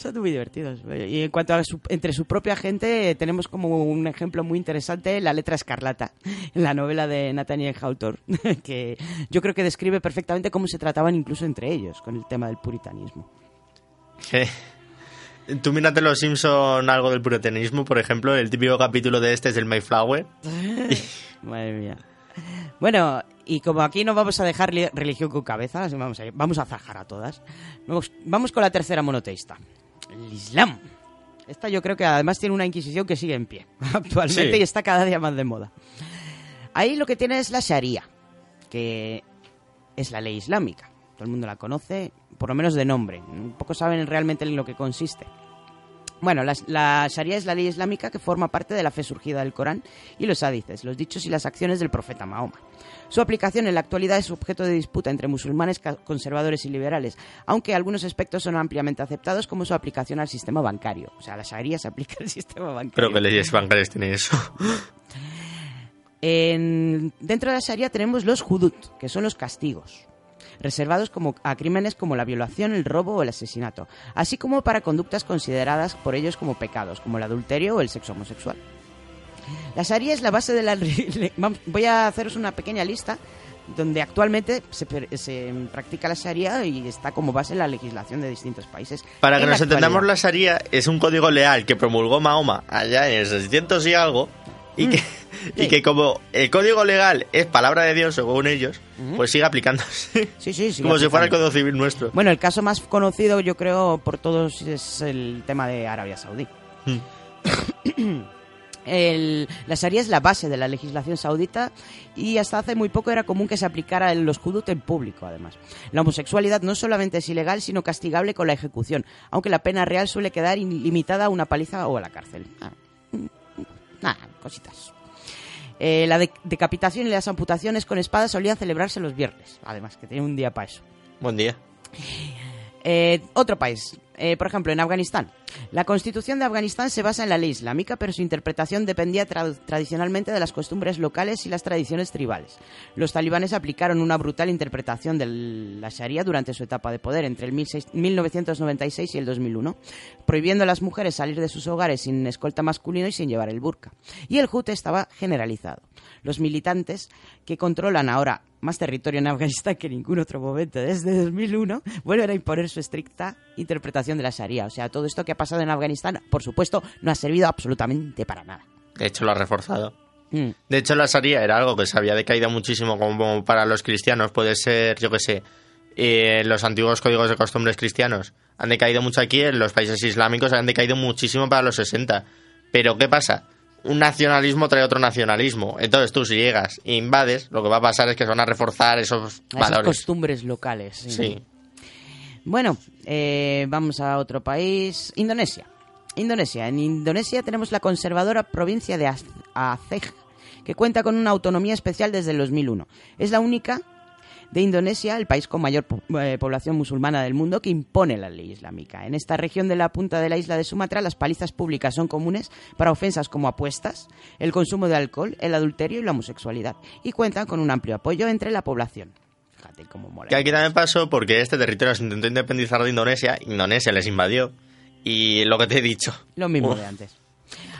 son muy divertidos. Y en cuanto a su- entre su propia gente, eh, tenemos como un ejemplo muy interesante la letra escarlata, en la novela de Nathaniel Hawthorne, que yo creo que describe perfectamente cómo se trataban incluso entre ellos con el tema del puritanismo. Que- Tú mírate los Simpson algo del puritanismo, por ejemplo, el típico capítulo de este es del Mayflower. Madre mía. Bueno, y como aquí no vamos a dejar li- religión con cabezas, vamos a, vamos a zajar a todas. Vamos, vamos con la tercera monoteísta, el Islam. Esta yo creo que además tiene una inquisición que sigue en pie actualmente Sí. y está cada día más de moda. Ahí lo que tiene es la Sharia, que es la ley islámica. Todo el mundo la conoce, por lo menos de nombre. Pocos saben realmente en lo que consiste. Bueno, la, la Sharia es la ley islámica que forma parte de la fe surgida del Corán y los hadices, los dichos y las acciones del profeta Mahoma. Su aplicación en la actualidad es objeto de disputa entre musulmanes conservadores y liberales, aunque algunos aspectos son ampliamente aceptados como su aplicación al sistema bancario. O sea, la Sharia se aplica al sistema bancario. Creo que leyes bancarias tienen eso. En- dentro de la Sharia tenemos los hudud, que son los castigos, reservados como, a crímenes como la violación, el robo o el asesinato, así como para conductas consideradas por ellos como pecados, como el adulterio o el sexo homosexual. La Sharia es la base de la... Voy a haceros una pequeña lista donde actualmente se, se practica la Sharia y está como base en la legislación de distintos países. Para que En nos entendamos, la Sharia es un código leal que promulgó Mahoma allá en el 600 y algo, y que, y sí. que como el código legal es palabra de Dios, según ellos, pues sigue aplicándose. Sí, sí, sigue como si fuera el código civil nuestro. Bueno, el caso más conocido, yo creo, por todos es el tema de Arabia Saudí. Mm. El- la Sharia es la base de la legislación saudita y hasta hace muy poco era común que se aplicara en los hudud en público, además. La homosexualidad no solamente es ilegal, sino castigable con la ejecución, aunque la pena real suele quedar limitada a una paliza o a la cárcel. Ah, mm, mm, Nada, cositas. Eh, la de- decapitación y las amputaciones con espada solían celebrarse los viernes, además, que tenía un día para eso. Buen día. Eh, otro país, eh, por ejemplo, en Afganistán. La constitución de Afganistán se basa en la ley islámica, pero su interpretación dependía tra- tradicionalmente de las costumbres locales y las tradiciones tribales. Los talibanes aplicaron una brutal interpretación de la Sharia durante su etapa de poder, entre el 16 1996 y el 2001, prohibiendo a las mujeres salir de sus hogares sin escolta masculino y sin llevar el burka. Y el jute estaba generalizado. Los militantes que controlan ahora más territorio en Afganistán que en ningún otro momento desde 2001 vuelven a imponer su estricta interpretación de la Sharia. O sea, todo esto que ha pasado en Afganistán, por supuesto, no ha servido absolutamente para nada. De hecho, lo ha reforzado. Mm. De hecho, la Sharia era algo que se había decaído muchísimo como para los cristianos. Puede ser, yo que sé, eh, los antiguos códigos de costumbres cristianos han decaído mucho aquí, en los países islámicos han decaído muchísimo para los 60. Pero, ¿qué pasa? Un nacionalismo trae otro nacionalismo. Entonces tú si llegas e invades, lo que va a pasar es que se van a reforzar esos A esas valores. costumbres locales. sí. Sí. Bueno, eh, vamos a otro país. Indonesia. Indonesia. En Indonesia tenemos la conservadora provincia de Aceh, que cuenta con una autonomía especial desde el 2001. Es la única de Indonesia, el país con mayor eh, población musulmana del mundo, que impone la ley islámica. En esta región de la punta de la isla de Sumatra, las palizas públicas son comunes para ofensas como apuestas, el consumo de alcohol, el adulterio y la homosexualidad, y cuentan con un amplio apoyo entre la población. Fíjate cómo mola. Que aquí también pasó porque este territorio se intentó independizar de Indonesia, Indonesia les invadió. Y lo que te he dicho. Lo mismo Uf. de antes.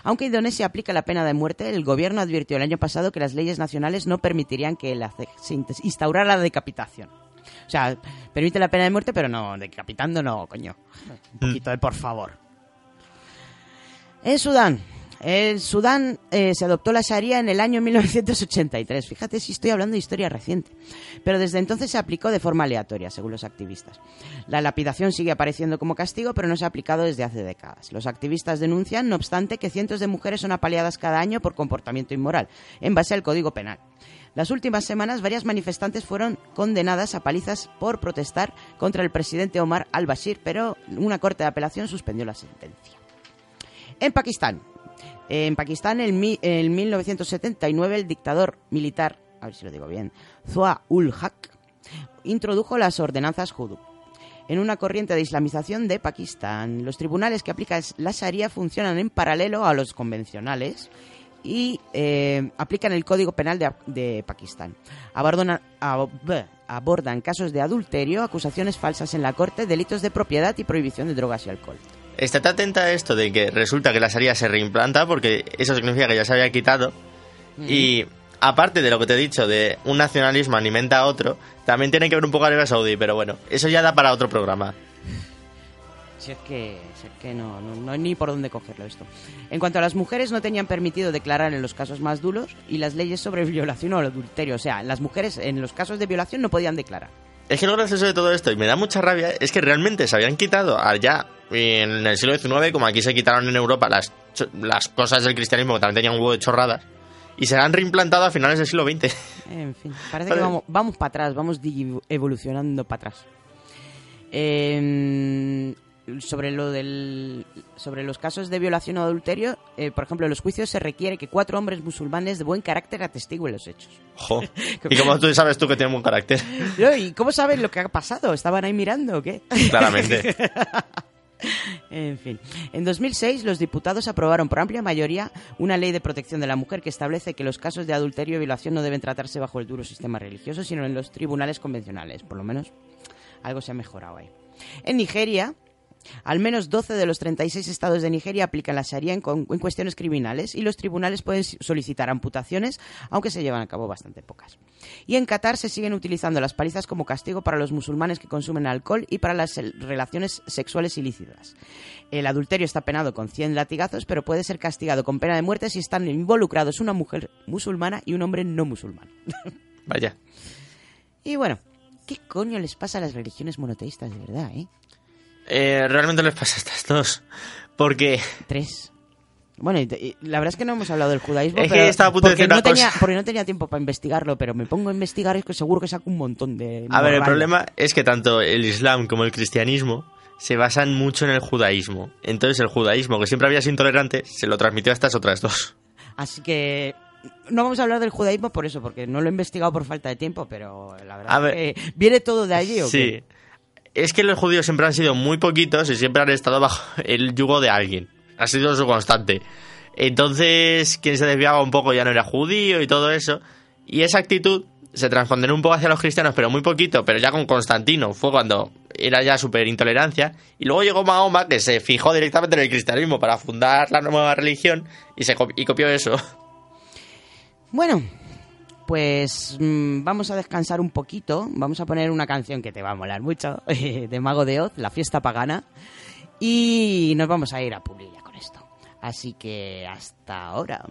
Aunque Indonesia aplica la pena de muerte, el gobierno advirtió el año pasado que las leyes nacionales no permitirían que la se instaurara la decapitación. O sea, permite la pena de muerte, pero no, decapitando no, coño. Un poquito de por favor. En Sudán. En Sudán eh, se adoptó la Sharia en el año 1983. Fíjate si estoy hablando de historia reciente. Pero desde entonces se aplicó de forma aleatoria, según los activistas. La lapidación sigue apareciendo como castigo, pero no se ha aplicado desde hace décadas. Los activistas denuncian, no obstante, que cientos de mujeres son apaleadas cada año por comportamiento inmoral, en base al Código Penal. Las últimas semanas, varias manifestantes fueron condenadas a palizas por protestar contra el presidente Omar al-Bashir, pero una corte de apelación suspendió la sentencia. En Pakistán. En Pakistán, en, en 1979, el dictador militar, a ver si lo digo bien, Zua ul Haq, introdujo las ordenanzas Hudu en una corriente de islamización de Pakistán. Los tribunales que aplican la Sharia funcionan en paralelo a los convencionales y eh, aplican el Código Penal de, Pakistán. Abordan, ab- abordan casos de adulterio, acusaciones falsas en la corte, delitos de propiedad y prohibición de drogas y alcohol. Estate atenta a esto de que resulta que la Sharia se reimplanta porque eso significa que ya se había quitado. Y aparte de lo que te he dicho de un nacionalismo alimenta a otro, también tiene que ver un poco Arabia Saudí, pero bueno, eso ya da para otro programa. Si es que, si es que no, no, no hay ni por dónde cogerlo esto. En cuanto a las mujeres, no tenían permitido declarar en los casos más duros y las leyes sobre violación o adulterio. O sea, las mujeres en los casos de violación no podían declarar. Es que lo gracioso de todo esto, y me da mucha rabia, es que realmente se habían quitado allá en el siglo XIX, como aquí se quitaron en Europa las, las cosas del cristianismo que también tenían un huevo de chorradas, y se han reimplantado a finales del siglo XX. En fin, parece que vamos, vamos para atrás, vamos evolucionando para atrás. Eh, sobre lo del sobre los casos de violación o adulterio, eh, por ejemplo, en los juicios se requiere que cuatro hombres musulmanes de buen carácter atestiguen los hechos. Jo. Y como tú sabes tú que tiene buen carácter, No, ¿Y cómo saben lo que ha pasado? ¿Estaban ahí mirando o qué? claramente. En fin, en 2006 los diputados aprobaron por amplia mayoría una ley de protección de la mujer que establece que los casos de adulterio y violación no deben tratarse bajo el duro sistema religioso, sino en los tribunales convencionales. Por lo menos algo se ha mejorado ahí. En Nigeria, al menos 12 de los 36 estados de Nigeria aplican la Sharia en, cuestiones criminales y los tribunales pueden solicitar amputaciones, aunque se llevan a cabo bastante pocas. Y en Qatar se siguen utilizando las palizas como castigo para los musulmanes que consumen alcohol y para las relaciones sexuales ilícitas. El adulterio está penado con 100 latigazos, pero puede ser castigado con pena de muerte si están involucrados una mujer musulmana y un hombre no musulmán. Vaya. Y bueno, ¿qué coño les pasa a las religiones monoteístas de verdad, eh? Eh, realmente les pasa a estas dos. Porque Tres. Bueno, y la verdad es que no hemos hablado del judaísmo, Es que pero estaba a punto de decir no una tenía, cosa. porque no tenía tiempo para investigarlo, pero me pongo a investigar y es que seguro que saco un montón de... A ver, el problema es que tanto el Islam como el cristianismo se basan mucho en el judaísmo. Entonces el judaísmo, que siempre había sido intolerante, se lo transmitió a estas otras dos. Así que no vamos a hablar del judaísmo por eso, porque no lo he investigado por falta de tiempo, pero la verdad A es ver. que viene todo de allí, ¿o Sí. qué? Es que los judíos siempre han sido muy poquitos y siempre han estado bajo el yugo de alguien. Ha sido su constante. Entonces, quien se desviaba un poco ya no era judío y todo eso. Y esa actitud se transponderá un poco hacia los cristianos, pero muy poquito, pero ya con Constantino. Fue cuando era ya súper intolerancia. Y luego llegó Mahoma, que se fijó directamente en el cristianismo para fundar la nueva religión y, se y copió eso. Bueno, pues mm, vamos a descansar un poquito. Vamos a poner una canción que te va a molar mucho, de Mago de Oz, La Fiesta Pagana. Y nos vamos a ir a Pulilla con esto. Así que hasta ahora.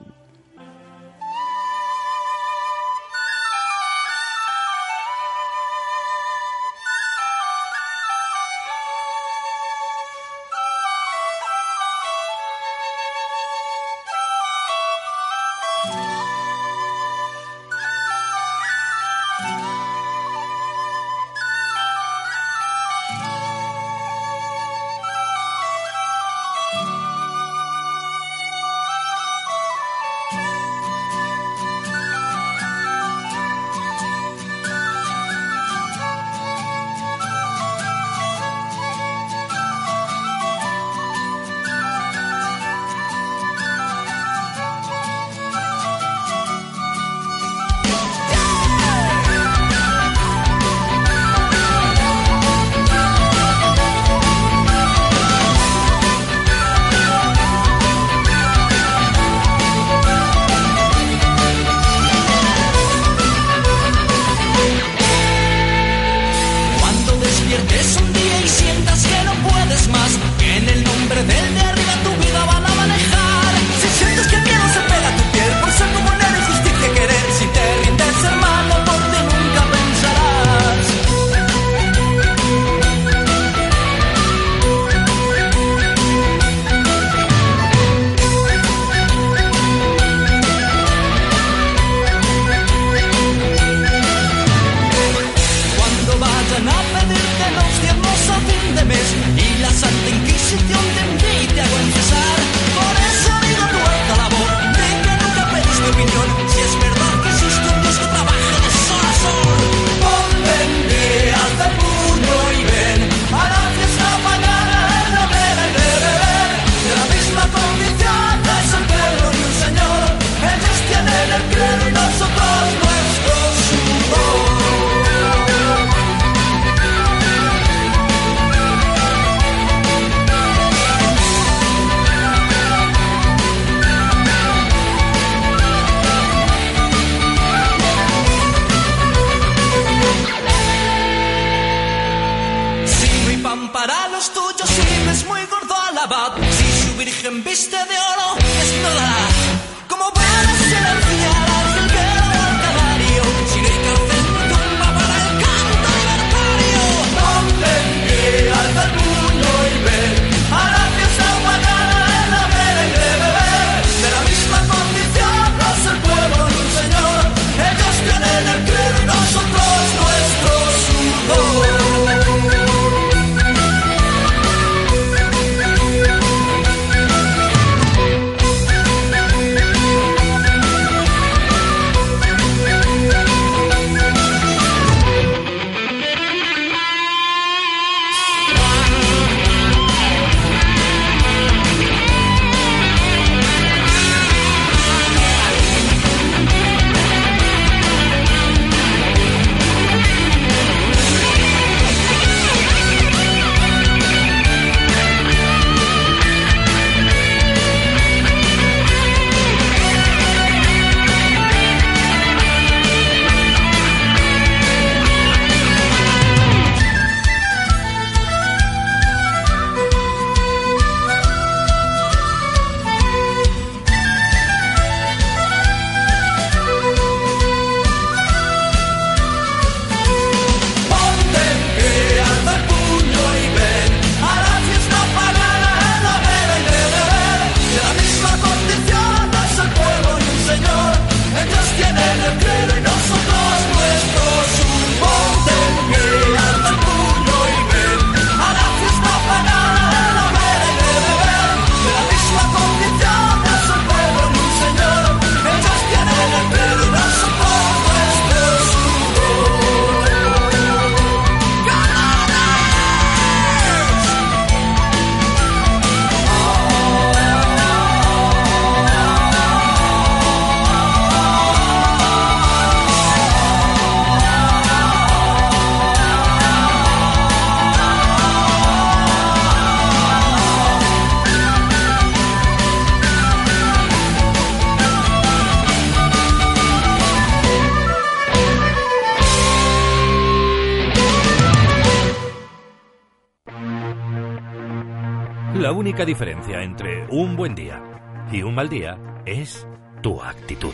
Única diferencia entre un buen día y un mal día es tu actitud.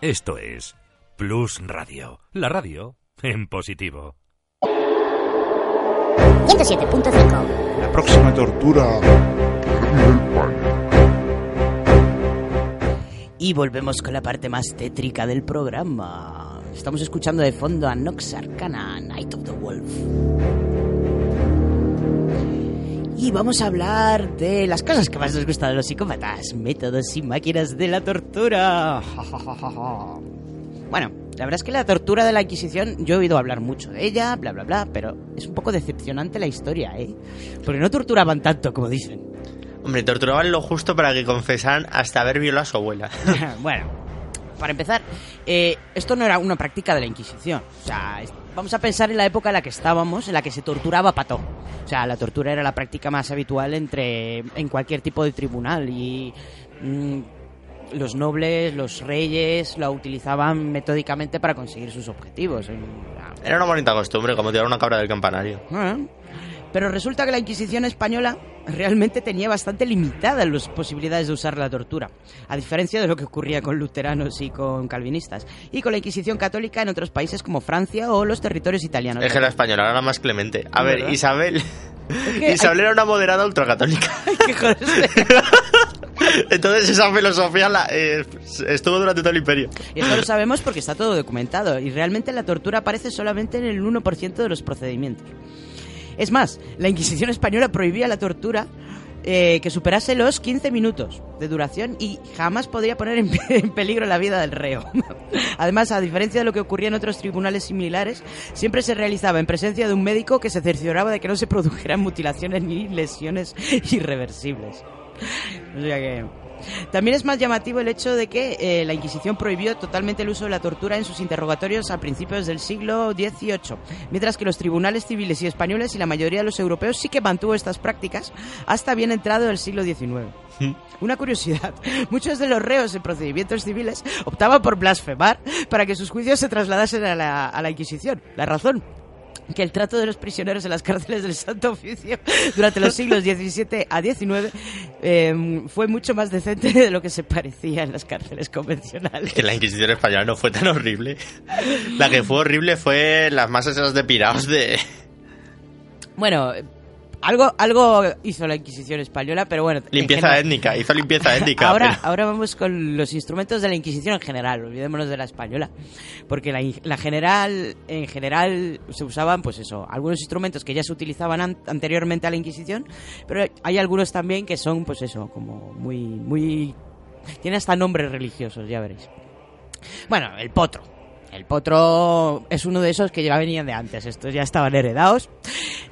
Esto es Plus Radio, la radio en positivo. 107.5. La próxima tortura. Y volvemos con la parte más tétrica del programa. Estamos escuchando de fondo a Nox Arcana, Night of the Wolf. Y vamos a hablar de las cosas que más nos gustan de los psicópatas, métodos y máquinas de la tortura. Bueno, la verdad es que la tortura de la Inquisición, yo he oído hablar mucho de ella, bla, bla, bla, pero es un poco decepcionante la historia, ¿eh? Porque no torturaban tanto como dicen. Hombre, torturaban lo justo para que confesaran hasta haber violado a su abuela. bueno, para empezar, eh, esto no era una práctica de la Inquisición. O sea, vamos a pensar en la época en la que estábamos, en la que se torturaba pato. O sea, la tortura era la práctica más habitual entre en cualquier tipo de tribunal y mm, los nobles, los reyes la utilizaban metódicamente para conseguir sus objetivos. Era una bonita costumbre, como tirar una cabra del campanario. Ah, Pero resulta que la Inquisición española realmente tenía bastante limitadas las posibilidades de usar la tortura, a diferencia de lo que ocurría con luteranos y con calvinistas, y con la Inquisición católica en otros países como Francia o los territorios italianos. Es que la española era más clemente. A ver, ¿Verdad? Isabel. que Isabel era una moderada ultracatólica. Entonces esa filosofía la, eh, estuvo durante todo el imperio. Y esto lo sabemos porque está todo documentado, y realmente la tortura aparece solamente en el 1% de los procedimientos. Es más, la Inquisición española prohibía la tortura eh, que superase los 15 minutos de duración y jamás podría poner en, en peligro la vida del reo. Además, a diferencia de lo que ocurría en otros tribunales similares, siempre se realizaba en presencia de un médico que se cercioraba de que no se produjeran mutilaciones ni lesiones irreversibles. O sea que También es más llamativo el hecho de que eh, la Inquisición prohibió totalmente el uso de la tortura en sus interrogatorios a principios del siglo XVIII, mientras que los tribunales civiles y españoles y la mayoría de los europeos sí que mantuvo estas prácticas hasta bien entrado el siglo XIX. Una curiosidad, muchos de los reos en procedimientos civiles optaban por blasfemar para que sus juicios se trasladasen a la, a la Inquisición. La razón, que el trato de los prisioneros en las cárceles del Santo Oficio durante los siglos XVII a XIX eh, fue mucho más decente de lo que se parecía en las cárceles convencionales. Que la Inquisición española no fue tan horrible. La que fue horrible fue las masas esas de pirados de... Bueno, algo, algo hizo la Inquisición española, pero bueno. en Limpieza general- étnica, hizo limpieza étnica. Ahora, pero- ahora vamos con los instrumentos de la Inquisición en general, olvidémonos de la española. Porque la, general, en general, se usaban, pues eso, algunos instrumentos que ya se utilizaban an- anteriormente a la Inquisición, pero hay algunos también que son, pues eso, como muy, muy. Tienen hasta nombres religiosos, ya veréis. Bueno, el potro. El potro es uno de esos que ya venían de antes, estos ya estaban heredados.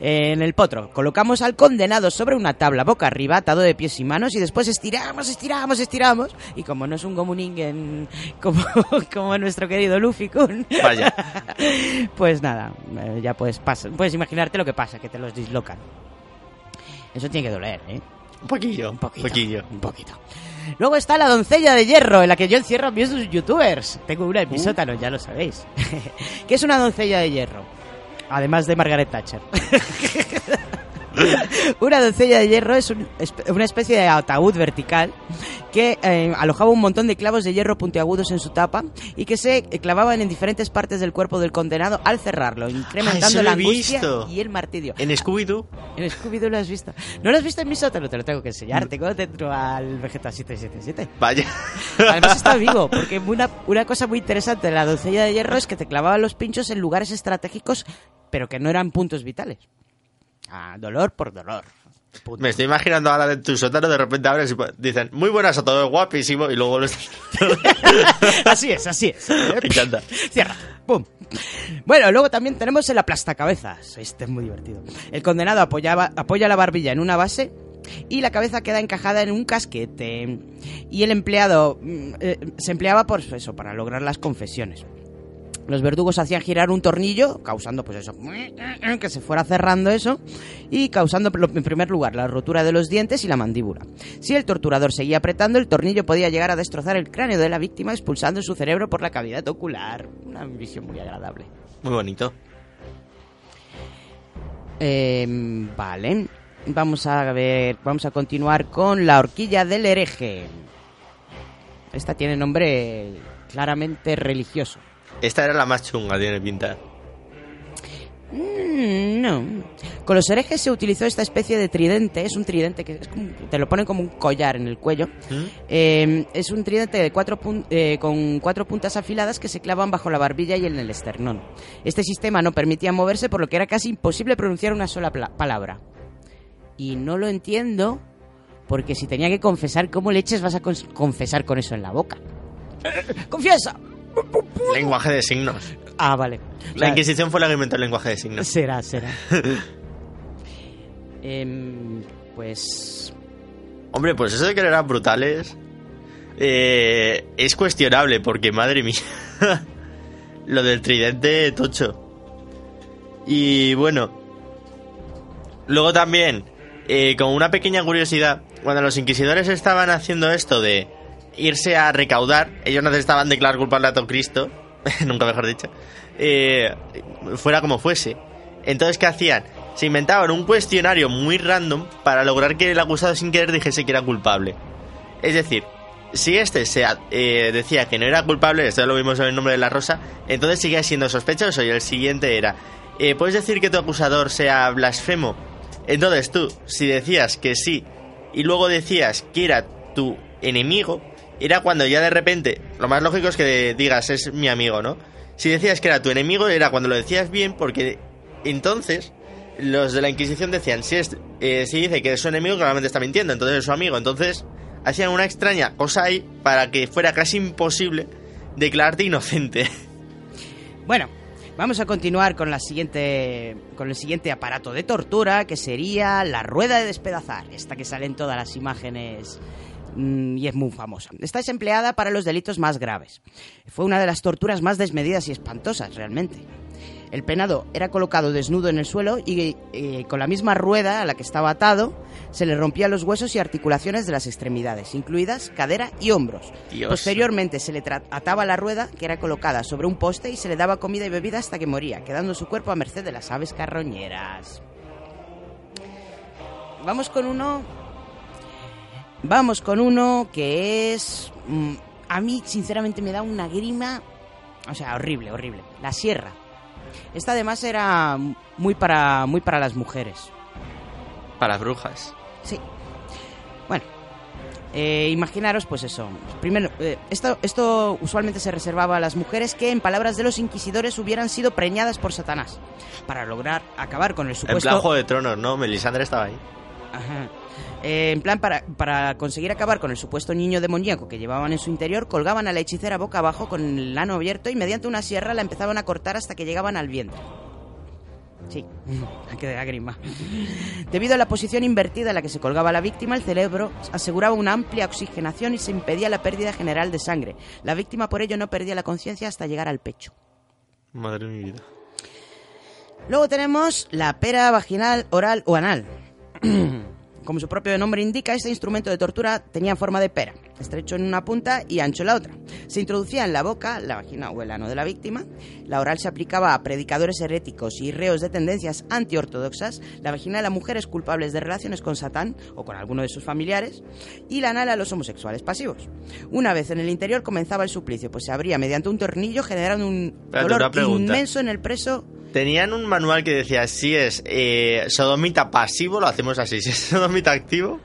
Eh, en el potro colocamos al condenado sobre una tabla boca arriba, atado de pies y manos, y después estiramos, estiramos, estiramos. Y como no es un gomuningen como, como nuestro querido Luffy Kun, Vaya. pues nada, eh, ya puedes, pasa- puedes imaginarte lo que pasa, que te los dislocan. Eso tiene que doler, ¿eh? Un poquillo, Un poquito. poquillo. Un poquito. Luego está la doncella de hierro, en la que yo encierro a mis youtubers. Tengo una en mi sótano, ya lo sabéis. ¿Qué es una doncella de hierro? Además de Margaret Thatcher. una doncella de hierro es un- una especie de ataúd vertical que eh, alojaba un montón de clavos de hierro puntiagudos en su tapa y que se eh, clavaban en diferentes partes del cuerpo del condenado al cerrarlo, incrementando lo la angustia visto. y el martirio. En Scooby-Doo, En Scooby-Doo lo has visto. ¿No lo has visto en mi sótano? Te lo tengo que enseñar. Tengo dentro al Vegeta 777. vaya. Además está vivo, porque una, una cosa muy interesante de la doncella de hierro es que te clavaban los pinchos en lugares estratégicos, pero que no eran puntos vitales. Ah, dolor por dolor. Me estoy imaginando ahora de tu sótano, de repente abres y dicen, muy buenas a todos, guapísimo, y luego así es, así es. Me encanta. Cierra. ¡Pum! Bueno, luego también tenemos el aplastacabezas. Este es muy divertido. El condenado apoyaba, apoya la barbilla en una base y la cabeza queda encajada en un casquete. Y el empleado mm, eh, se empleaba por eso, para lograr las confesiones. Los verdugos hacían girar un tornillo, causando pues eso, que se fuera cerrando eso y causando en primer lugar la rotura de los dientes y la mandíbula. Si el torturador seguía apretando, el tornillo podía llegar a destrozar el cráneo de la víctima expulsando su cerebro por la cavidad ocular. Una visión muy agradable. Muy bonito. Eh, vale, vamos a ver, vamos a continuar con la horquilla del hereje. Esta tiene nombre claramente religioso. Esta era la más chunga, tiene pinta. Mm, No. Con los herejes se utilizó esta especie de tridente. Es un tridente que es como- te lo ponen como un collar en el cuello. ¿Mm? Eh, es un tridente de cuatro eh, con cuatro puntas afiladas que se clavan bajo la barbilla y en el esternón. Este sistema no permitía moverse, por lo que era casi imposible pronunciar una sola palabra. Y no lo entiendo, porque si tenía que confesar, ¿cómo leches vas a confesar con eso en la boca? ¡Confiesa! Lenguaje de signos. Ah, vale. O La sea, Inquisición fue la que inventó el lenguaje de signos. Será, será. Em, pues. Hombre, pues eso de que eran brutales eh, es cuestionable porque, madre mía, lo del tridente tocho. Y bueno, luego también, eh, como una pequeña curiosidad, cuando los inquisidores estaban haciendo esto de irse a recaudar, ellos necesitaban declarar culpable a todo Cristo, nunca mejor dicho, eh, fuera como fuese. Entonces, ¿qué hacían? Se inventaban un cuestionario muy random para lograr que el acusado sin querer dijese que era culpable. Es decir, si este se, eh, decía que no era culpable, esto lo vimos en el nombre de la rosa, entonces seguía siendo sospechoso y el siguiente era, eh, ¿puedes decir que tu acusador sea blasfemo? Entonces tú, si decías que sí y luego decías que era tu enemigo, era cuando ya de repente, lo más lógico es que digas es mi amigo, ¿no? Si decías que era tu enemigo, era cuando lo decías bien, porque entonces los de la Inquisición decían, si, es, eh, si dice que es su enemigo, claramente está mintiendo, entonces es su amigo. Entonces hacían una extraña cosa ahí para que fuera casi imposible declararte inocente. Bueno, vamos a continuar con la siguiente. con el siguiente aparato de tortura, que sería la rueda de despedazar. Esta que sale en todas las imágenes y es muy famosa. Esta es empleada para los delitos más graves. Fue una de las torturas más desmedidas y espantosas, realmente. El penado era colocado desnudo en el suelo y eh, con la misma rueda a la que estaba atado se le rompían los huesos y articulaciones de las extremidades, incluidas cadera y hombros. Dios. Posteriormente se le ataba la rueda que era colocada sobre un poste y se le daba comida y bebida hasta que moría, quedando su cuerpo a merced de las aves carroñeras. Vamos con uno. Vamos con uno que es. mm, a mí, sinceramente, me da una grima. O sea, horrible, horrible. La sierra. Esta además era muy para, muy para las mujeres. Para las brujas. Sí. Bueno, eh, imaginaros, pues eso. Primero, eh, esto, esto usualmente se reservaba a las mujeres que, en palabras de los inquisidores, hubieran sido preñadas por Satanás. Para lograr acabar con el En supuesto. plan Juego de Tronos, ¿no? Melisandre estaba ahí. Ajá. Eh, en plan, para, para conseguir acabar con el supuesto niño demoníaco que llevaban en su interior, colgaban a la hechicera boca abajo con el ano abierto y mediante una sierra la empezaban a cortar hasta que llegaban al vientre. Sí, qué lágrima. Debido a la posición invertida en la que se colgaba la víctima, el cerebro aseguraba una amplia oxigenación y se impedía la pérdida general de sangre. La víctima por ello no perdía la conciencia hasta llegar al pecho. Madre de mi vida. Luego tenemos la pera vaginal, oral o anal. Como su propio nombre indica, este instrumento de tortura tenía forma de pera, estrecho en una punta y ancho en la otra. Se introducía en la boca, la vagina o el ano de la víctima. La oral se aplicaba a predicadores heréticos y reos de tendencias antiortodoxas. La vaginal a mujeres culpables de relaciones con Satán o con alguno de sus familiares. Y la anal a los homosexuales pasivos. Una vez en el interior comenzaba el suplicio, pues se abría mediante un tornillo generando un dolor inmenso en el preso Tenían un manual que decía, si es eh, sodomita pasivo, lo hacemos así. Si es sodomita activo,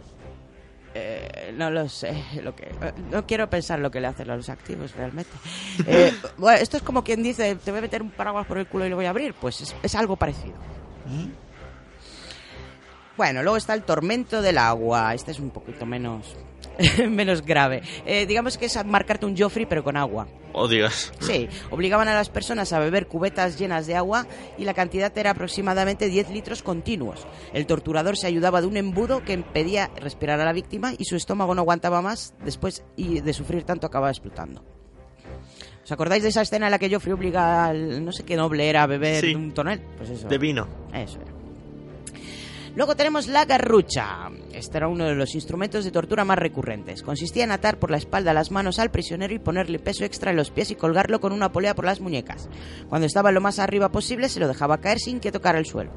Eh, no lo sé, lo que no quiero pensar lo que le hacen a los activos realmente. Eh, bueno, esto es como quien dice, te voy a meter un paraguas por el culo y lo voy a abrir, pues es, es algo parecido. Bueno, luego está el tormento del agua, este es un poquito menos menos grave. Eh, digamos que es marcarte un Joffrey pero con agua. oh Dios. Sí, obligaban a las personas a beber cubetas llenas de agua y la cantidad era aproximadamente 10 litros continuos. El torturador se ayudaba de un embudo que impedía respirar a la víctima y su estómago no aguantaba más después y de sufrir tanto acababa explotando. ¿Os acordáis de esa escena en la que Joffrey obliga al no sé qué noble era a beber Sí. un tonel? Pues eso. De vino. Eso era. Luego tenemos la garrucha. Este era uno de los instrumentos de tortura más recurrentes. Consistía en atar por la espalda las manos al prisionero y ponerle peso extra en los pies y colgarlo con una polea por las muñecas. Cuando estaba lo más arriba posible se lo dejaba caer sin que tocara el suelo.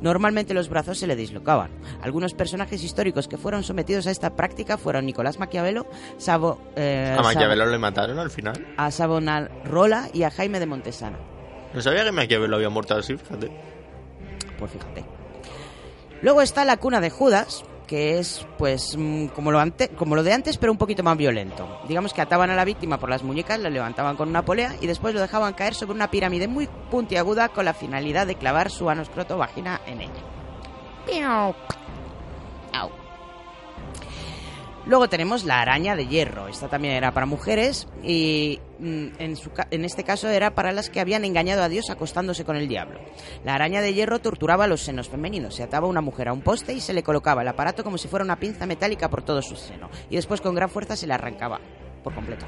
Normalmente los brazos se le dislocaban. Algunos personajes históricos que fueron sometidos a esta práctica fueron Nicolás Maquiavelo, Savo, eh, A Maquiavelo le mataron al final. A Savonarola y a Jaime de Montesana. No sabía que Maquiavelo había muerto así, fíjate. Pues fíjate. Luego está la cuna de Judas, que es pues mm, como lo, de antes, pero un poquito más violento. Digamos que ataban a la víctima por las muñecas, la levantaban con una polea y después lo dejaban caer sobre una pirámide muy puntiaguda con la finalidad de clavar su ano escroto vagina en ella. Piau. Au. Luego tenemos la araña de hierro. Esta también era para mujeres y mm, en, su en este caso era para las que habían engañado a Dios acostándose con el diablo. La araña de hierro torturaba los senos femeninos. Se ataba una mujer a un poste y se le colocaba el aparato como si fuera una pinza metálica por todo su seno. Y después con gran fuerza se le arrancaba por completo.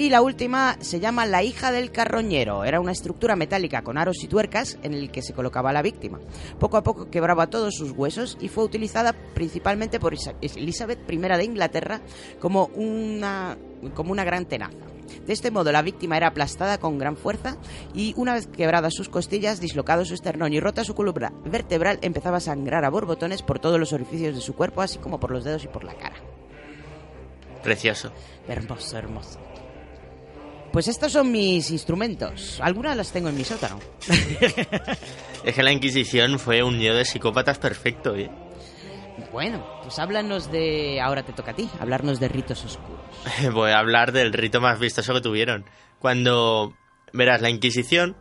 Y la última se llama la hija del carroñero. Era una estructura metálica con aros y tuercas en el que se colocaba la víctima. Poco a poco quebraba todos sus huesos y fue utilizada principalmente por Elizabeth I de Inglaterra como una, como una gran tenaza. De este modo la víctima era aplastada con gran fuerza y una vez quebradas sus costillas, dislocado su esternón y rota su columna vertebral, empezaba a sangrar a borbotones por todos los orificios de su cuerpo, así como por los dedos y por la cara. Precioso. Hermoso, hermoso. Pues estos son mis instrumentos. Algunas las tengo en mi sótano. Es que la Inquisición fue un nido de psicópatas perfecto, ¿eh? Bueno, pues háblanos de... Ahora te toca a ti, hablarnos de ritos oscuros. Voy a hablar del rito más vistoso que tuvieron. Cuando, verás, la Inquisición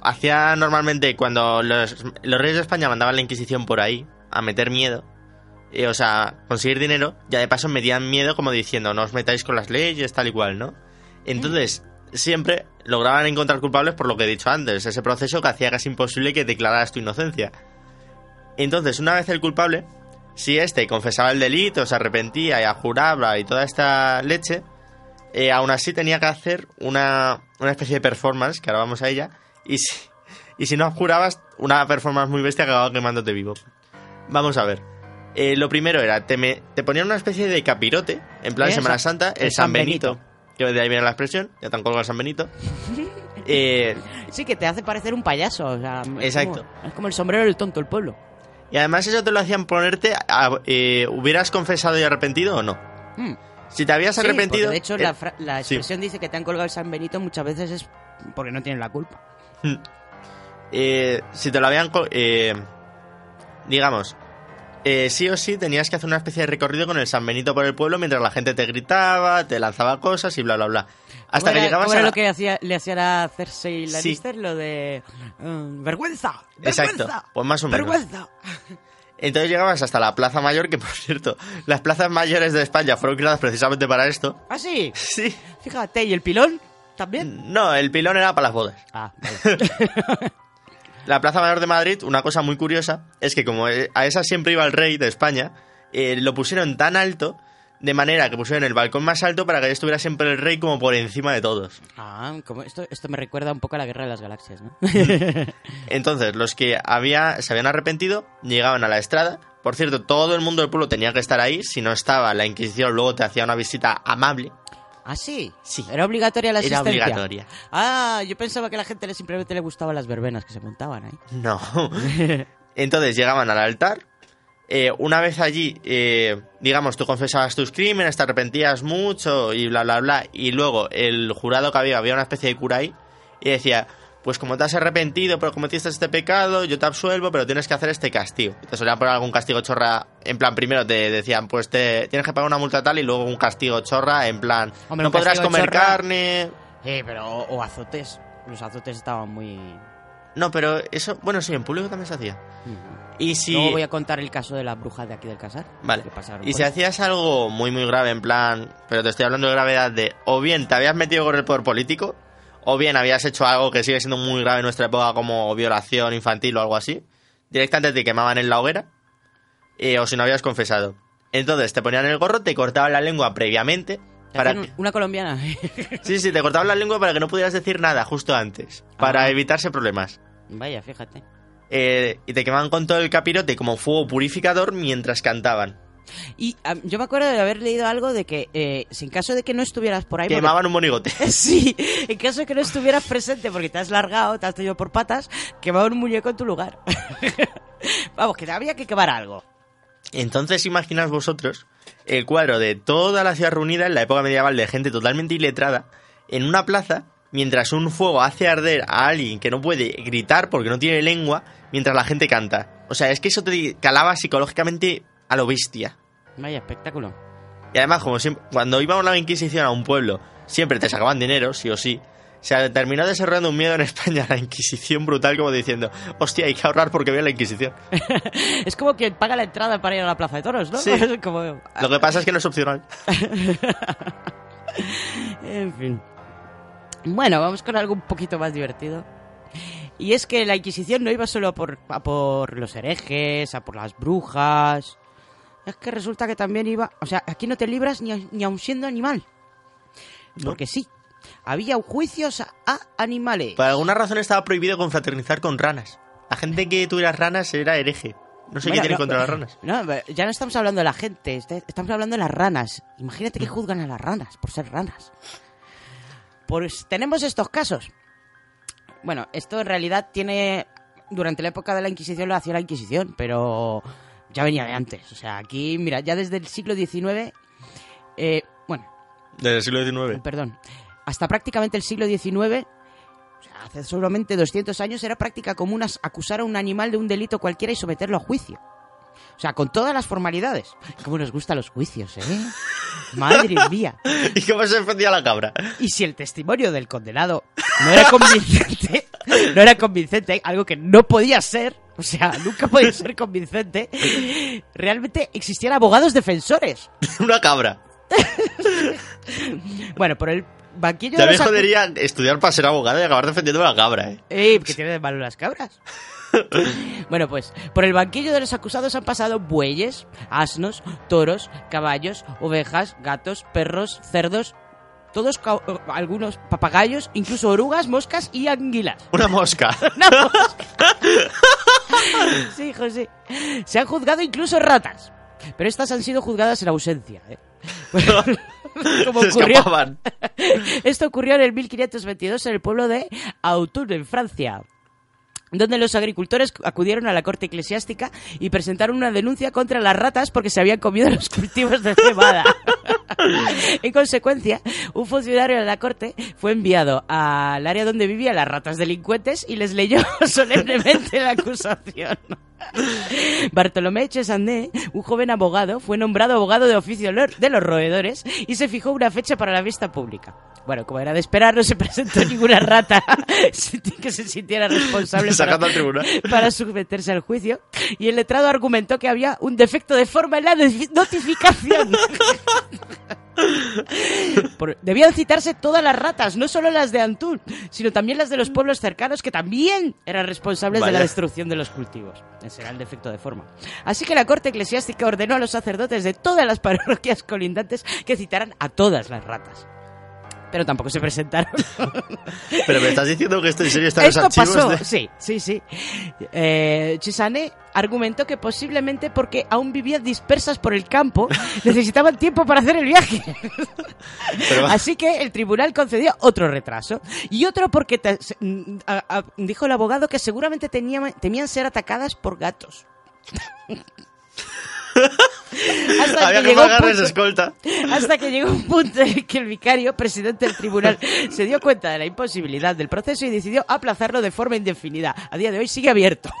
hacía normalmente cuando los, los reyes de España mandaban la Inquisición por ahí a meter miedo, eh, o sea, conseguir dinero, ya de paso metían miedo como diciendo, no os metáis con las leyes, tal y cual, ¿no? Entonces, siempre lograban encontrar culpables por lo que he dicho antes, ese proceso que hacía casi imposible que declararas tu inocencia. Entonces, una vez el culpable, si este confesaba el delito, se arrepentía y juraba y toda esta leche, eh, aún así tenía que hacer una, una especie de performance, que ahora vamos a ella, y si, y si no jurabas, una performance muy bestia que acababa quemándote vivo. Vamos a ver. Eh, lo primero era, te, me- te ponían una especie de capirote, en plan Semana San- Santa, el el San San Benito, Benito. Que de ahí viene la expresión, ya te han colgado el San Benito. Eh, Sí, que te hace parecer un payaso. o sea, es Exacto. como- es como el sombrero del tonto, el pueblo. y además eso te lo hacían ponerte, a- eh, ¿hubieras confesado y arrepentido o no? Mm. Si te habías arrepentido... de hecho, eh, la, sí. expresión dice que te han colgado el San Benito muchas veces es porque no tienen la culpa. eh, si te lo habían... eh, digamos, eh, sí o sí tenías que hacer una especie de recorrido con el San Benito por el pueblo mientras la gente te gritaba, te lanzaba cosas y bla, bla, bla. Hasta ¿Cómo que llegabas cómo a era la- lo que hacía, le hacían a Cersei Sí. Lannister? Lo de... ¡Vergüenza! Exacto, ¡Vergüenza! pues más o menos. ¡Vergüenza! Entonces llegabas hasta la Plaza Mayor, que por cierto, las plazas mayores de España fueron creadas precisamente para esto. ¿Ah, sí? Sí. Fíjate, ¿y el pilón también? No, el pilón era para las bodas. Ah, vale. La Plaza Mayor de Madrid, una cosa muy curiosa, es que como eh, a esa siempre iba el rey de España, eh, lo pusieron tan alto, de manera que pusieron el balcón más alto para que estuviera siempre el rey como por encima de todos. Ah, como esto, esto me recuerda un poco a la Guerra de las Galaxias, ¿no? Entonces, los que había, se habían arrepentido llegaban a la estrada. Por cierto, todo el mundo del pueblo tenía que estar ahí. Si no estaba, la Inquisición luego te hacía una visita amable. ¿Ah, sí? Sí. Era obligatoria la Era asistencia. obligatoria. Ah, yo pensaba que a la gente le simplemente le gustaban las verbenas que se montaban ahí. No. Entonces llegaban al altar. eh, una vez allí, eh, digamos, tú confesabas tus crímenes, te arrepentías mucho y bla, bla, bla. Y luego el jurado que había, había una especie de cura ahí y decía, pues como te has arrepentido, pero cometiste este pecado, yo te absuelvo, pero tienes que hacer este castigo. Te solían poner algún castigo chorra, en plan, primero te decían, pues te tienes que pagar una multa tal y luego un castigo chorra, en plan, Hombre, no podrás comer chorra- carne. Eh, pero... O azotes. Los azotes estaban muy... No, pero eso, bueno, sí, en público también se hacía. Y si... Luego voy a contar el caso de la bruja de aquí del Casar. Vale. Y si hacías algo muy muy grave, en plan, pero te estoy hablando de gravedad de, o bien te habías metido con el poder político, o bien habías hecho algo que sigue siendo muy grave en nuestra época como violación infantil o algo así, directamente te quemaban en la hoguera, eh, o si no habías confesado. Entonces te ponían el gorro, te cortaban la lengua previamente, Te para que- Una colombiana. sí, sí, te cortaban la lengua para que no pudieras decir nada justo antes, para Ah. evitarse problemas. Vaya, fíjate. Eh, y te quemaban con todo el capirote como fuego purificador mientras cantaban. Y yo me acuerdo de haber leído algo de que, eh, si en caso de que no estuvieras por ahí... porque- Quemaban un monigote. Sí, en caso de que no estuvieras presente porque te has largado, te has tenido por patas, quemaban un muñeco en tu lugar. Vamos, que había que quemar algo. Entonces, imaginaos vosotros el cuadro de toda la ciudad reunida en la época medieval de gente totalmente iletrada en una plaza mientras un fuego hace arder a alguien que no puede gritar porque no tiene lengua mientras la gente canta. O sea, es que eso te calaba psicológicamente a lo bestia. Vaya espectáculo. Y además, como siempre, cuando íbamos la Inquisición a un pueblo, siempre te sacaban dinero, sí o sí. Se terminó desarrollando un miedo en España a la Inquisición brutal, como diciendo, hostia, hay que ahorrar porque viene la Inquisición. Es como quien paga la entrada para ir a la Plaza de Toros, ¿no? Sí. Como... Lo que pasa es que no es opcional. En fin. Bueno, vamos con algo un poquito más divertido. Y es que la Inquisición no iba solo a por, a por los herejes, a por las brujas. Es que resulta que también iba... O sea, aquí no te libras ni, ni aun siendo animal. Porque sí, había juicios a, animales. Por alguna razón estaba prohibido confraternizar con ranas. La gente que tuviera ranas era hereje. No sé Bueno, qué tiene no, contra las ranas. No, ya no estamos hablando de la gente, este- estamos hablando de las ranas. Imagínate que juzgan a las ranas por ser ranas. Pues tenemos estos casos. Bueno, esto en realidad tiene... Durante la época de la Inquisición lo hacía la Inquisición, pero ya venía de antes. O sea, aquí, mira, ya desde el siglo XIX... eh, bueno, Desde el siglo XIX. perdón, hasta prácticamente el siglo XIX, o sea, hace solamente 200 años, era práctica común acusar a un animal de un delito cualquiera y someterlo a juicio. O sea, con todas las formalidades. Cómo nos gustan los juicios, ¿eh? Madre mía. ¿Y cómo se defendía la cabra? Y si el testimonio del condenado no era convincente, no era convincente, algo que no podía ser, o sea, nunca podía ser convincente, realmente existían abogados defensores. Una cabra. Bueno, por el, banquillo Ya de los acu- jodería estudiar para ser abogado y acabar defendiendo a la cabra, ¿eh? ¡Ey! ¿Qué tiene de malo las cabras? bueno, pues por el banquillo de los acusados han pasado bueyes, asnos, toros, caballos, ovejas, gatos, perros, cerdos, todos, ca- algunos papagayos, incluso orugas, moscas y anguilas. Una mosca. Una mosca. sí, José. Se han juzgado incluso ratas. Pero estas han sido juzgadas en ausencia. ¿eh? Como ocurrió. Esto ocurrió en el 1522 en el pueblo de Autun, en Francia donde los agricultores acudieron a la corte eclesiástica y presentaron una denuncia contra las ratas porque se habían comido los cultivos de cebada. en consecuencia, un funcionario de la corte fue enviado al área donde vivían las ratas delincuentes y les leyó solemnemente la acusación. Bartolomé Chesandé, un joven abogado, fue nombrado abogado de oficio de los roedores y se fijó una fecha para la vista pública. Bueno, como era de esperar, no se presentó ninguna rata que se sintiera responsable para, Sacando al tribunal. para someterse al juicio y el letrado argumentó que había un defecto de forma en la notifi- notificación. Por- debían citarse todas las ratas, no solo las de Antún, sino también las de los pueblos cercanos que también eran responsables de la destrucción de los cultivos. Ese era el defecto de forma. Así que la corte eclesiástica ordenó a los sacerdotes de todas las parroquias colindantes que citaran a todas las ratas. Pero tampoco se presentaron. Pero me estás diciendo que esto en serio está en los archivos pasó, de- sí, sí, sí. Eh, Chisane argumentó que posiblemente porque aún vivían dispersas por el campo, necesitaban tiempo para hacer el viaje. Pero Así que el tribunal concedió otro retraso. Y otro porque te- mm, a- a- dijo el abogado que seguramente tenían- temían ser atacadas por gatos. Hasta Había que llegó un pagarles punto- escolta. hasta que llegó un punto en el que el vicario, presidente del tribunal, se dio cuenta de la imposibilidad del proceso y decidió aplazarlo de forma indefinida. A día de hoy sigue abierto.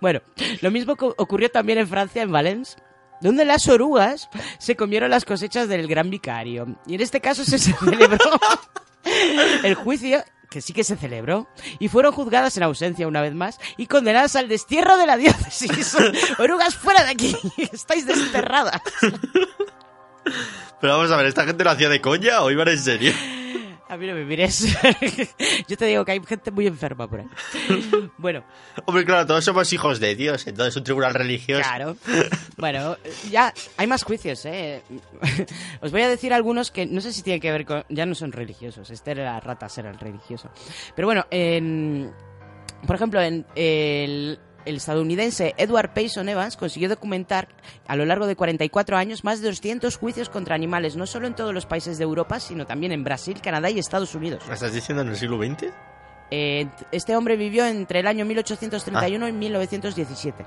Bueno, lo mismo ocurrió también en Francia, en Valence. Donde las orugas se comieron las cosechas del gran vicario. Y en este caso se celebró el juicio, que sí que se celebró, y fueron juzgadas en ausencia una vez más y condenadas al destierro de la diócesis. Orugas fuera de aquí, estáis desterradas. Pero vamos a ver, ¿esta gente lo hacía de coña o iban en serio? A mí no me mires. Yo te digo que hay gente muy enferma por ahí. Bueno, Hombre, claro, todos somos hijos de Dios, entonces un tribunal religioso. Claro. Bueno, ya hay más juicios, ¿eh? Os voy a decir algunos que no sé si tienen que ver con... Ya no son religiosos. Este era la rata, era el religioso. Pero bueno, en... Por ejemplo, en el, el estadounidense Edward Payson Evans consiguió documentar a lo largo de 44 años más de 200 juicios contra animales, no solo en todos los países de Europa, sino también en Brasil, Canadá y Estados Unidos. ¿Me estás diciendo en el siglo XX? Eh, este hombre vivió entre el año 1831 y 1917.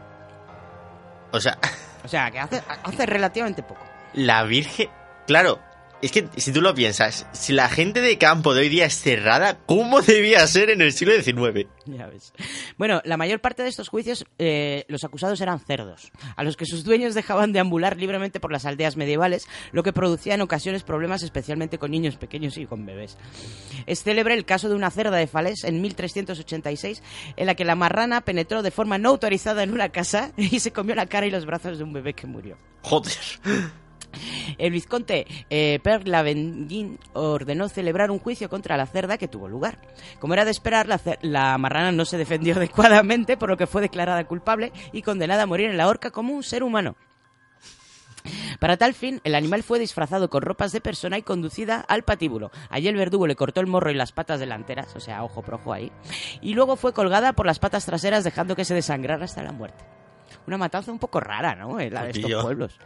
O sea, O sea, que hace, hace relativamente poco. la Virgen... Claro, es que si tú lo piensas, si la gente de campo de hoy día es cerrada, ¿cómo debía ser en el siglo XIX? Ya ves. Bueno, la mayor parte de estos juicios, eh, los acusados eran cerdos, a los que sus dueños dejaban deambular libremente por las aldeas medievales, lo que producía en ocasiones problemas especialmente con niños pequeños y con bebés. Es célebre el caso de una cerda de Fales en 1386, en la que la marrana penetró de forma no autorizada en una casa y se comió la cara y los brazos de un bebé que murió. Joder. El vizconde eh, Per Lavenguin ordenó celebrar un juicio contra la cerda que tuvo lugar. Como era de esperar, la, la marrana no se defendió adecuadamente, por lo que fue declarada culpable y condenada a morir en la horca como un ser humano. Para tal fin, el animal fue disfrazado con ropas de persona y conducida al patíbulo. Allí el verdugo le cortó el morro y las patas delanteras, o sea, ojo por ojo ahí, y luego fue colgada por las patas traseras dejando que se desangrara hasta la muerte. Una matanza un poco rara, ¿no? Eh, La de estos pueblos.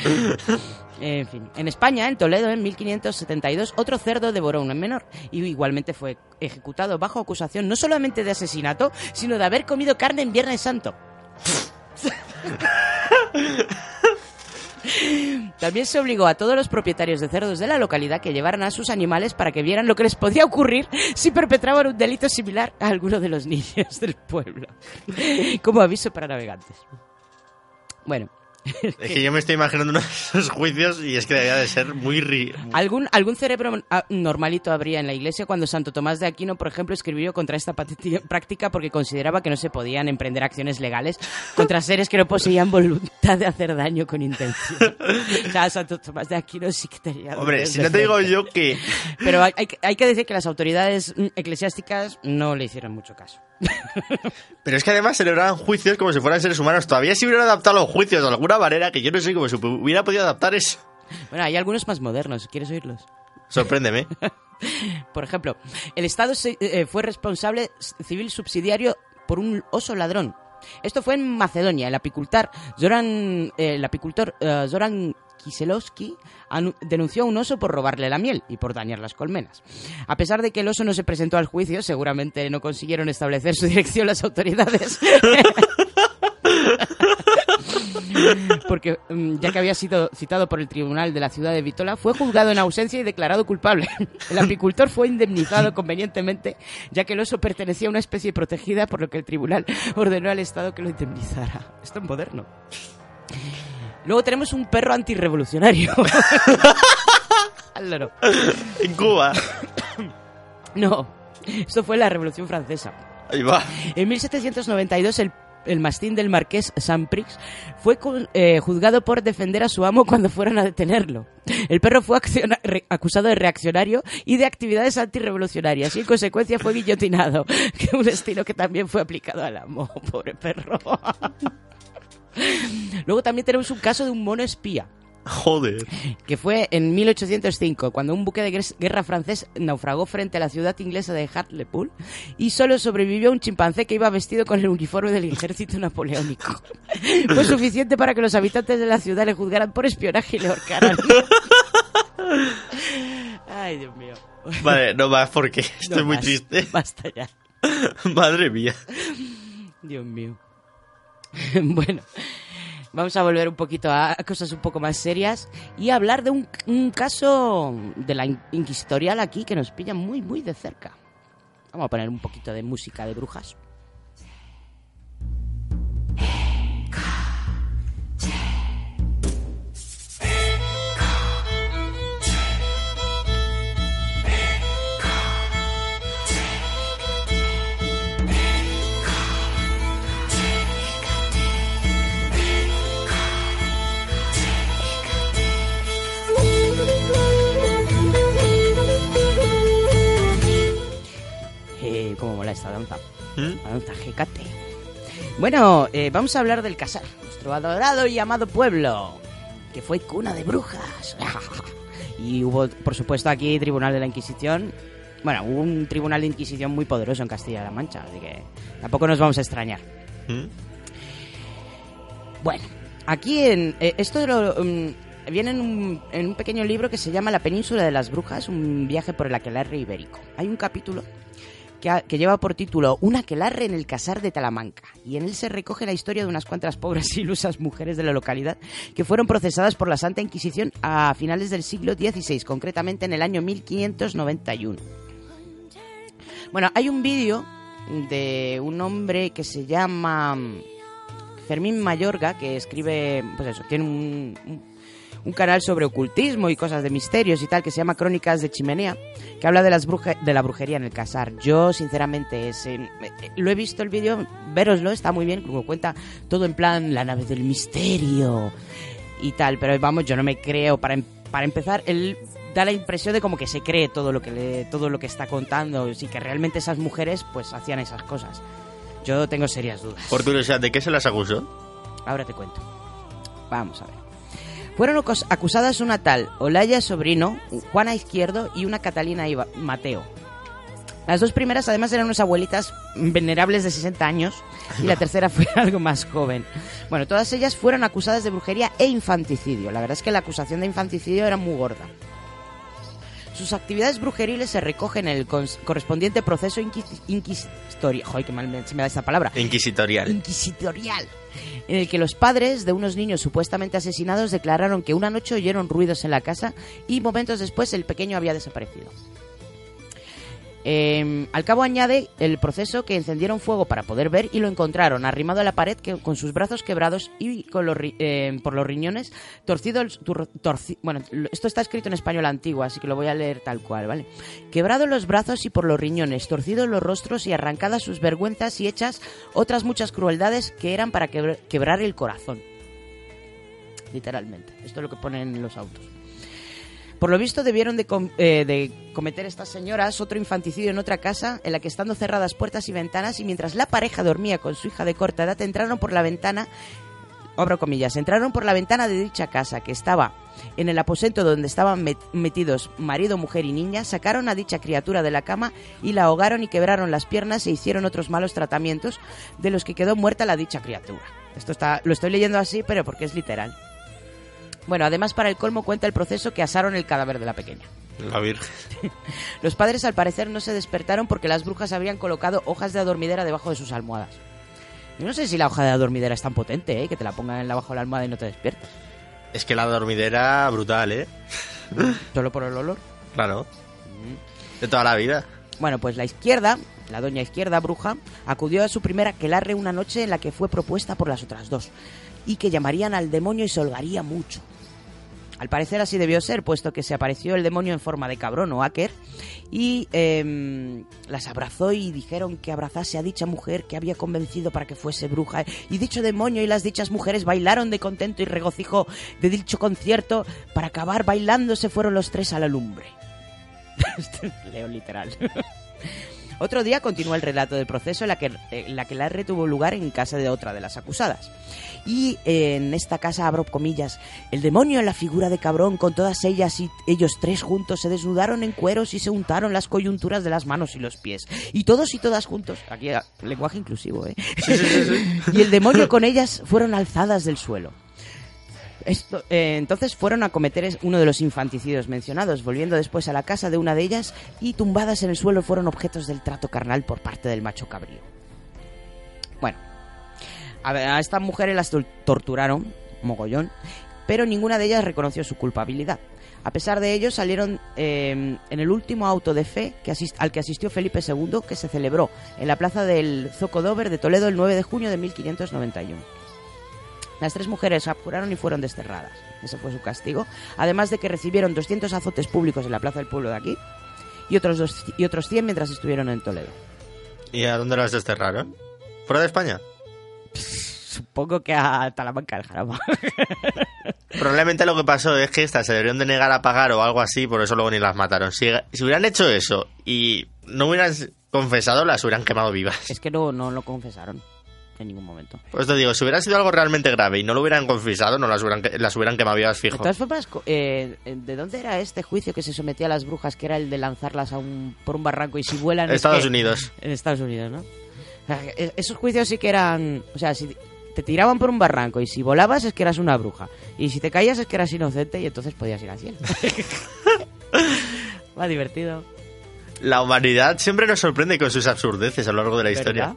en fin, en España, en Toledo, en 1572, otro cerdo devoró a un menor y igualmente fue ejecutado bajo acusación no solamente de asesinato, sino de haber comido carne en Viernes Santo. También se obligó a todos los propietarios de cerdos de la localidad que llevaran a sus animales para que vieran lo que les podía ocurrir si perpetraban un delito similar a alguno de los niños del pueblo. Como aviso para navegantes. Bueno, Es que yo me estoy imaginando uno de esos juicios y es que debería de ser muy... ri- ¿Algún, algún cerebro normalito habría en la iglesia cuando Santo Tomás de Aquino, por ejemplo, escribió contra esta práctica porque consideraba que no se podían emprender acciones legales contra seres que no poseían voluntad de hacer daño con intención? O sea, Santo Tomás de Aquino sí que tenía... Hombre, si no te digo yo que... Pero hay, hay que- hay que decir que las autoridades mm, eclesiásticas no le hicieron mucho caso. Pero es que además celebraban juicios como si fueran seres humanos. Todavía se hubieran adaptado los juicios de alguna manera que yo no sé cómo se hubiera podido adaptar eso. Bueno, hay algunos más modernos, ¿quieres oírlos? Sorpréndeme. Por ejemplo, el Estado eh, fue responsable civil subsidiario por un oso ladrón. Esto fue en Macedonia. El apicultor Zoran, eh, el apicultor eh, Zoran Kiselowski denunció a un oso por robarle la miel y por dañar las colmenas. A pesar de que el oso no se presentó al juicio, seguramente no consiguieron establecer su dirección las autoridades. Porque, mm, ya que había sido citado por el tribunal de la ciudad de Vitola, fue juzgado en ausencia y declarado culpable. El apicultor fue indemnizado convenientemente, ya que el oso pertenecía a una especie protegida, por lo que el tribunal ordenó al Estado que lo indemnizara. Esto es moderno. Luego tenemos un perro antirrevolucionario. Al. En Cuba. No, esto fue la Revolución Francesa. Ahí va. En 1792 el, el mastín del marqués Saint-Prix fue eh, juzgado por defender a su amo cuando fueron a detenerlo. El perro fue re- acusado de reaccionario y de actividades antirrevolucionarias y en consecuencia fue guillotinado, que un estilo que también fue aplicado al amo. Pobre perro. Luego también tenemos un caso de un mono espía Joder. que fue en 1805, cuando un buque de guerra francés naufragó frente a la ciudad inglesa de Hartlepool y solo sobrevivió un chimpancé que iba vestido con el uniforme del ejército napoleónico. Fue suficiente para que los habitantes de la ciudad le juzgaran por espionaje y le ahorcaran. Ay, Dios mío. Vale, no más porque estoy No muy más. triste. Basta ya. Madre mía. Dios mío. bueno, vamos a volver un poquito a a cosas un poco más serias y hablar de un, un caso de la in- inquisitorial aquí que nos pilla muy, muy de cerca. Vamos a poner un poquito de música de brujas. Mola esta danza? ¿Mm? La danza Jecate. Bueno, eh, vamos a hablar del Casar, nuestro adorado y amado pueblo, que fue cuna de brujas. y hubo, por supuesto, aquí Tribunal de la Inquisición. Bueno, hubo un Tribunal de Inquisición muy poderoso en Castilla-La Mancha, así que tampoco nos vamos a extrañar. ¿Mm? Bueno, aquí en eh, esto lo, mm, viene en un, en un pequeño libro que se llama La Península de las Brujas, un viaje por el aquelarre ibérico. Hay un capítulo que, lleva por título Un aquelarre en el casar de Talamanca y en él se recoge la historia de unas cuantas pobres y ilusas mujeres de la localidad que fueron procesadas por la Santa Inquisición a finales del siglo XVI, concretamente en el año 1591. Bueno, hay un vídeo de un hombre que se llama mm, Fermín Mayorga, que escribe, pues eso, tiene un- un canal sobre ocultismo y cosas de misterios y tal, que se llama Crónicas de Chimenea, que habla de, las bruje- de la brujería en el casar. Yo, sinceramente, ese- eh, lo he visto el vídeo, veroslo, está muy bien, como cuenta todo en plan la nave del misterio y tal, pero vamos, yo no me creo, para, em- para empezar, él da la impresión de como que se cree todo lo que, le, todo lo que está contando, y que realmente esas mujeres pues hacían esas cosas. Yo tengo serias dudas. Por curiosidad, ¿de qué se las acusó? Ahora te cuento. Vamos a ver. Fueron acus- acusadas una tal Olaya Sobrino, Juana Izquierdo y una Catalina Iba- Mateo. Las dos primeras además eran unas abuelitas venerables de 60 años y la tercera fue algo más joven. Bueno, todas ellas fueron acusadas de brujería e infanticidio. La verdad es que la acusación de infanticidio era muy gorda. Sus actividades brujeriles se recogen en el correspondiente proceso inquis- inquisitorial. Joder, qué mal me- se me da esta palabra Inquisitorial. inquisitorial, en el que los padres de unos niños supuestamente asesinados declararon que una noche oyeron ruidos en la casa y momentos después el pequeño había desaparecido. Eh, al cabo añade el proceso que encendieron fuego para poder ver y lo encontraron arrimado a la pared que, con sus brazos quebrados y con los, eh, por los riñones torcido bueno esto está escrito en español antiguo así que lo voy a leer tal cual vale quebrados los brazos y por los riñones torcidos los rostros y arrancadas sus vergüenzas y hechas otras muchas crueldades que eran para quebr- quebrar el corazón. Literalmente. Esto es lo que ponen en los autos por lo visto debieron de, com- eh, de cometer estas señoras otro infanticidio en otra casa en la que estando cerradas puertas y ventanas y mientras la pareja dormía con su hija de corta edad entraron por la ventana, abro comillas, entraron por la ventana de dicha casa que estaba en el aposento donde estaban met- metidos marido, mujer y niña, sacaron a dicha criatura de la cama y la ahogaron y quebraron las piernas e hicieron otros malos tratamientos de los que quedó muerta la dicha criatura. Esto está, lo estoy leyendo así, pero porque es literal. Bueno, además para el colmo cuenta el proceso que asaron el cadáver de la pequeña. La Virgen. Los padres al parecer no se despertaron porque las brujas habrían colocado hojas de adormidera debajo de sus almohadas. Yo no sé si la hoja de adormidera es tan potente, ¿eh? que te la pongan en la bajo de la almohada y no te despiertas. Es que la dormidera brutal, ¿eh? Solo por el olor. Claro. De toda la vida. Bueno, pues la izquierda, la doña izquierda bruja, acudió a su primera quelarre una noche en la que fue propuesta por las otras dos, y que llamarían al demonio y se holgaría mucho. Al parecer así debió ser, puesto que se apareció el demonio en forma de cabrón o hacker y em, las abrazó y dijeron que abrazase a dicha mujer que había convencido para que fuese bruja. Y dicho demonio y las dichas mujeres bailaron de contento y regocijo de dicho concierto. Para acabar bailando se fueron los tres a la lumbre. Leo literal. Otro día continuó el relato del proceso en la que, en la que la R tuvo lugar en casa de otra de las acusadas. Y eh, en esta casa, abro comillas, el demonio en la figura de cabrón con todas ellas y ellos tres juntos se desnudaron en cueros y se untaron las coyunturas de las manos y los pies. Y todos y todas juntos, aquí ah, lenguaje inclusivo, ¿eh? y el demonio con ellas fueron alzadas del suelo. Esto, eh, entonces fueron a cometer uno de los infanticidios mencionados, volviendo después a la casa de una de ellas y tumbadas en el suelo fueron objetos del trato carnal por parte del macho cabrío. Bueno, a, estas mujeres las tor- torturaron, mogollón, pero ninguna de ellas reconoció su culpabilidad. A pesar de ello, salieron eh, en el último auto de fe al que asistió Felipe II, que se celebró en la plaza del Zocodover de Toledo el 9 de junio de 1591. Las tres mujeres apuraron y fueron desterradas. Ese fue su castigo. Además de que recibieron 200 azotes públicos en la plaza del pueblo de aquí y otros, dos- y otros 100 mientras estuvieron en Toledo. ¿Y a dónde las desterraron? ¿Fuera de España? Supongo que a Talamanca del Jarama. Probablemente lo que pasó es que estas se deberían de negar a pagar o algo así, por eso luego ni las mataron. Si, si hubieran hecho eso y no hubieran confesado, las hubieran quemado vivas. es que no, no lo confesaron en ningún momento. Pues te digo, si hubiera sido algo realmente grave y no lo hubieran confesado, no las hubieran, las hubieran quemado vivas De fijo. todas formas, eh, ¿de dónde era este juicio que se sometía a las brujas, que era el de lanzarlas a un, por un barranco y si vuelan... es Estados que- Unidos. En Estados Unidos, ¿no? Esos juicios sí que eran... O sea, si te tiraban por un barranco y si volabas es que eras una bruja. Y si te caías es que eras inocente y entonces podías ir al cielo. Va divertido. La humanidad siempre nos sorprende con sus absurdeces a lo largo de la historia.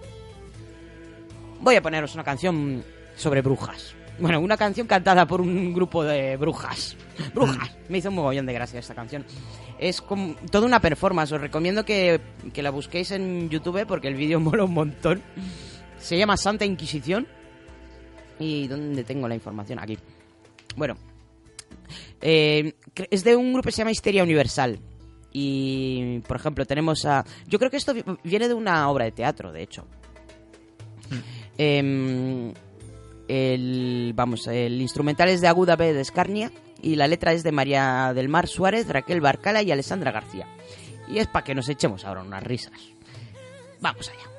Voy a poneros una canción sobre brujas. Bueno, una canción cantada por un grupo de brujas. Brujas. Me hizo un mogollón de gracia esta canción. Es como toda una performance. Os recomiendo que, que la busquéis en YouTube porque el vídeo mola un montón. Se llama Santa Inquisición. ¿Y dónde tengo la información? Aquí. Bueno. Eh, es de un grupo que se llama Histeria Universal. Y, por ejemplo, tenemos a... Yo creo que esto vi- viene de una obra de teatro, de hecho. Em, el, vamos, el instrumental es de Aguda B. de Escarnia y la letra es de María del Mar Suárez, Raquel Barcala y Alessandra García. Y es para que nos echemos ahora unas risas. Vamos allá.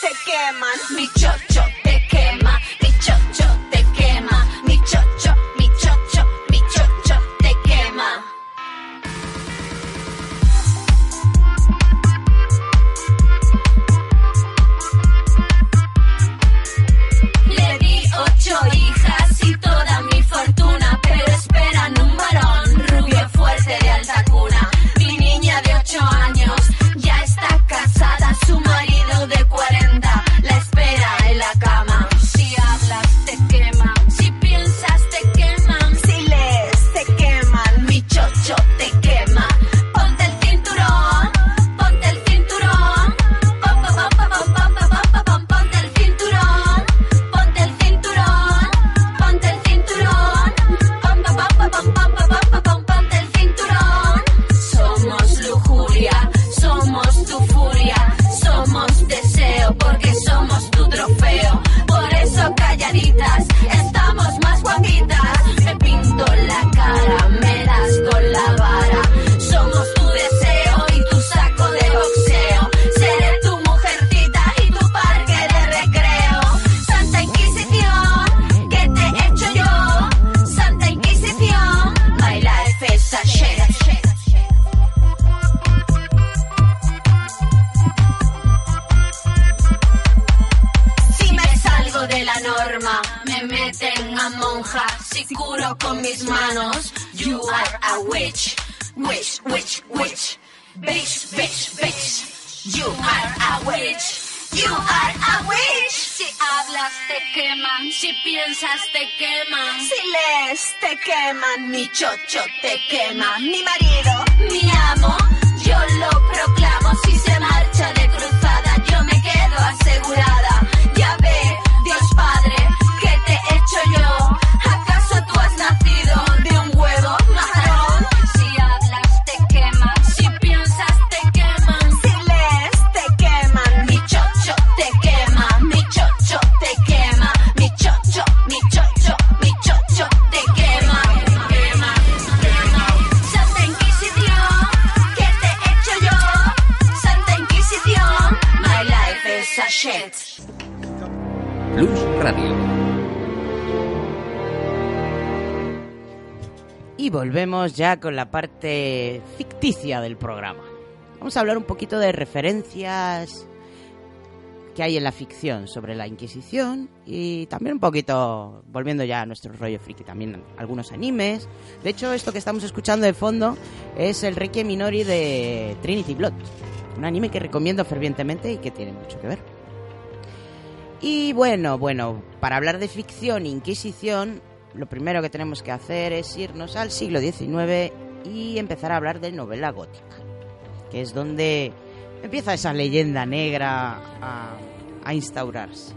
se queman. Mi chocho Y volvemos ya con la parte ficticia del programa. Vamos a hablar un poquito de referencias que hay en la ficción sobre la Inquisición y también un poquito, volviendo ya a nuestro rollo friki, también algunos animes. De hecho, esto que estamos escuchando de fondo es el Requiem Minori de Trinity Blood, un anime que recomiendo fervientemente y que tiene mucho que ver. Y bueno, bueno, para hablar de ficción e Inquisición, lo primero que tenemos que hacer es irnos al siglo XIX y empezar a hablar de novela gótica, que es donde empieza esa leyenda negra a, a instaurarse.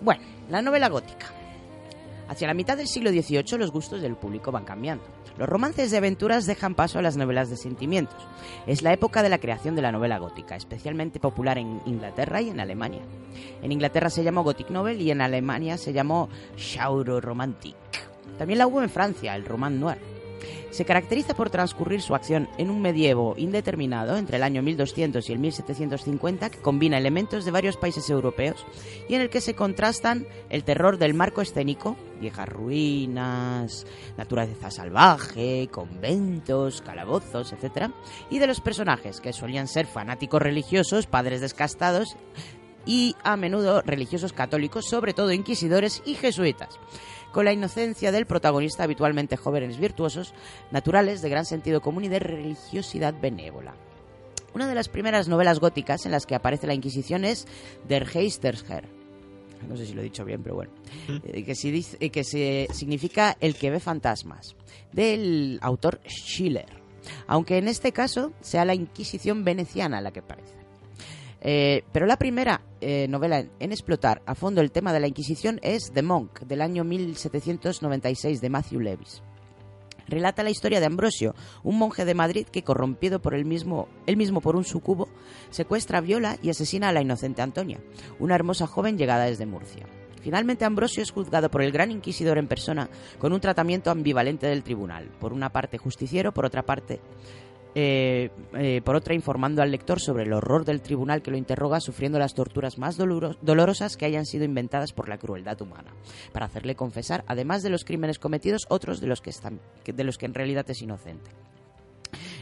Bueno, la novela gótica. Hacia la mitad del siglo XVIII los gustos del público van cambiando. Los romances de aventuras dejan paso a las novelas de sentimientos. Es la época de la creación de la novela gótica, especialmente popular en Inglaterra y en Alemania. En Inglaterra se llamó Gothic Novel y en Alemania se llamó Shauro Romantic. También la hubo en Francia, el Roman Noir. Se caracteriza por transcurrir su acción en un medievo indeterminado entre el año 1200 y el 1750 que combina elementos de varios países europeos y en el que se contrastan el terror del marco escénico, viejas ruinas, naturaleza salvaje, conventos, calabozos, etc. y de los personajes que solían ser fanáticos religiosos, padres descastados y a menudo religiosos católicos, sobre todo inquisidores y jesuitas con la inocencia del protagonista, habitualmente jóvenes virtuosos, naturales, de gran sentido común y de religiosidad benévola. Una de las primeras novelas góticas en las que aparece la Inquisición es Der Heisterherr. No sé si lo he dicho bien, pero bueno. Eh, que, dice- eh, que se significa el que ve fantasmas, del autor Schiller. Aunque en este caso sea la Inquisición veneciana la que aparece. Eh, pero la primera eh, novela en, explotar a fondo el tema de la Inquisición es The Monk, del año 1796, de Matthew Lewis. Relata la historia de Ambrosio, un monje de Madrid que, corrompido por él mismo, él mismo por un sucubo, secuestra, viola y asesina a la inocente Antonia, una hermosa joven llegada desde Murcia. Finalmente Ambrosio es juzgado por el gran inquisidor en persona con un tratamiento ambivalente del tribunal, por una parte justiciero, por otra parte eh, eh, por otra informando al lector sobre el horror del tribunal que lo interroga sufriendo las torturas más doloro- dolorosas que hayan sido inventadas por la crueldad humana, para hacerle confesar, además de los crímenes cometidos, otros de los que, están, de los que en realidad es inocente.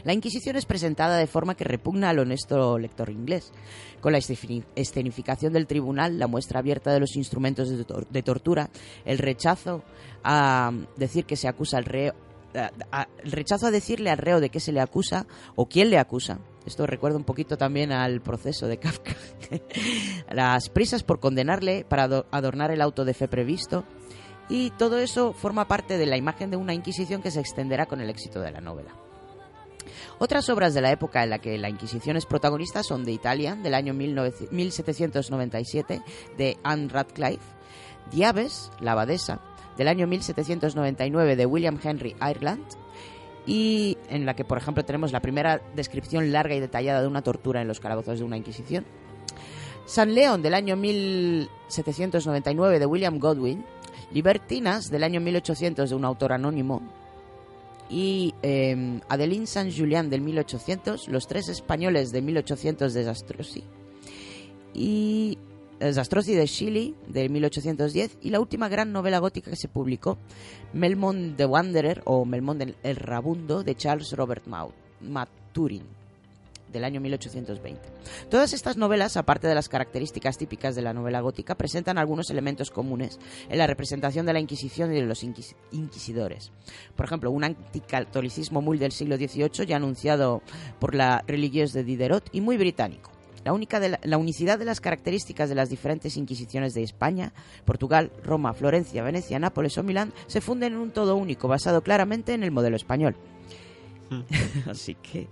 La Inquisición es presentada de forma que repugna al honesto lector inglés. Con la esceni- escenificación del tribunal, la muestra abierta de los instrumentos de, de tortura, el rechazo a decir que se acusa al reo, el rechazo a decirle al reo de qué se le acusa o quién le acusa. Esto recuerda un poquito también al proceso de Kafka. Las prisas por condenarle para ado- adornar el auto de fe previsto. Y todo eso forma parte de la imagen de una Inquisición que se extenderá con el éxito de la novela. Otras obras de la época en la que la Inquisición es protagonista son The Italian, del año 19 1797, de Anne Radcliffe, Diabes, la abadesa, del año 1799, de William Henry Ireland, y en la que, por ejemplo, tenemos la primera descripción larga y detallada de una tortura en los calabozos de una Inquisición. San León, del año 1799, de William Godwin, Libertinas, del año 1800, de un autor anónimo, y eh, Adeline Saint-Julien del 1800, Los tres españoles de 1800 de Zastrosi y Zastrosi de Chile de 1810 y la última gran novela gótica que se publicó, Melmond the Wanderer o Melmond el, Rabundo de Charles Robert Maturin del año 1820. Todas estas novelas, aparte de las características típicas de la novela gótica, presentan algunos elementos comunes en la representación de la Inquisición y de los inquis- inquisidores. Por ejemplo, un anticatolicismo muy del siglo XVIII, ya anunciado por la Religieuse de Diderot y muy británico. La, única de la, la unicidad de las características de las diferentes inquisiciones de España, Portugal, Roma, Florencia, Venecia, Nápoles o Milán se funden en un todo único basado claramente en el modelo español. Así que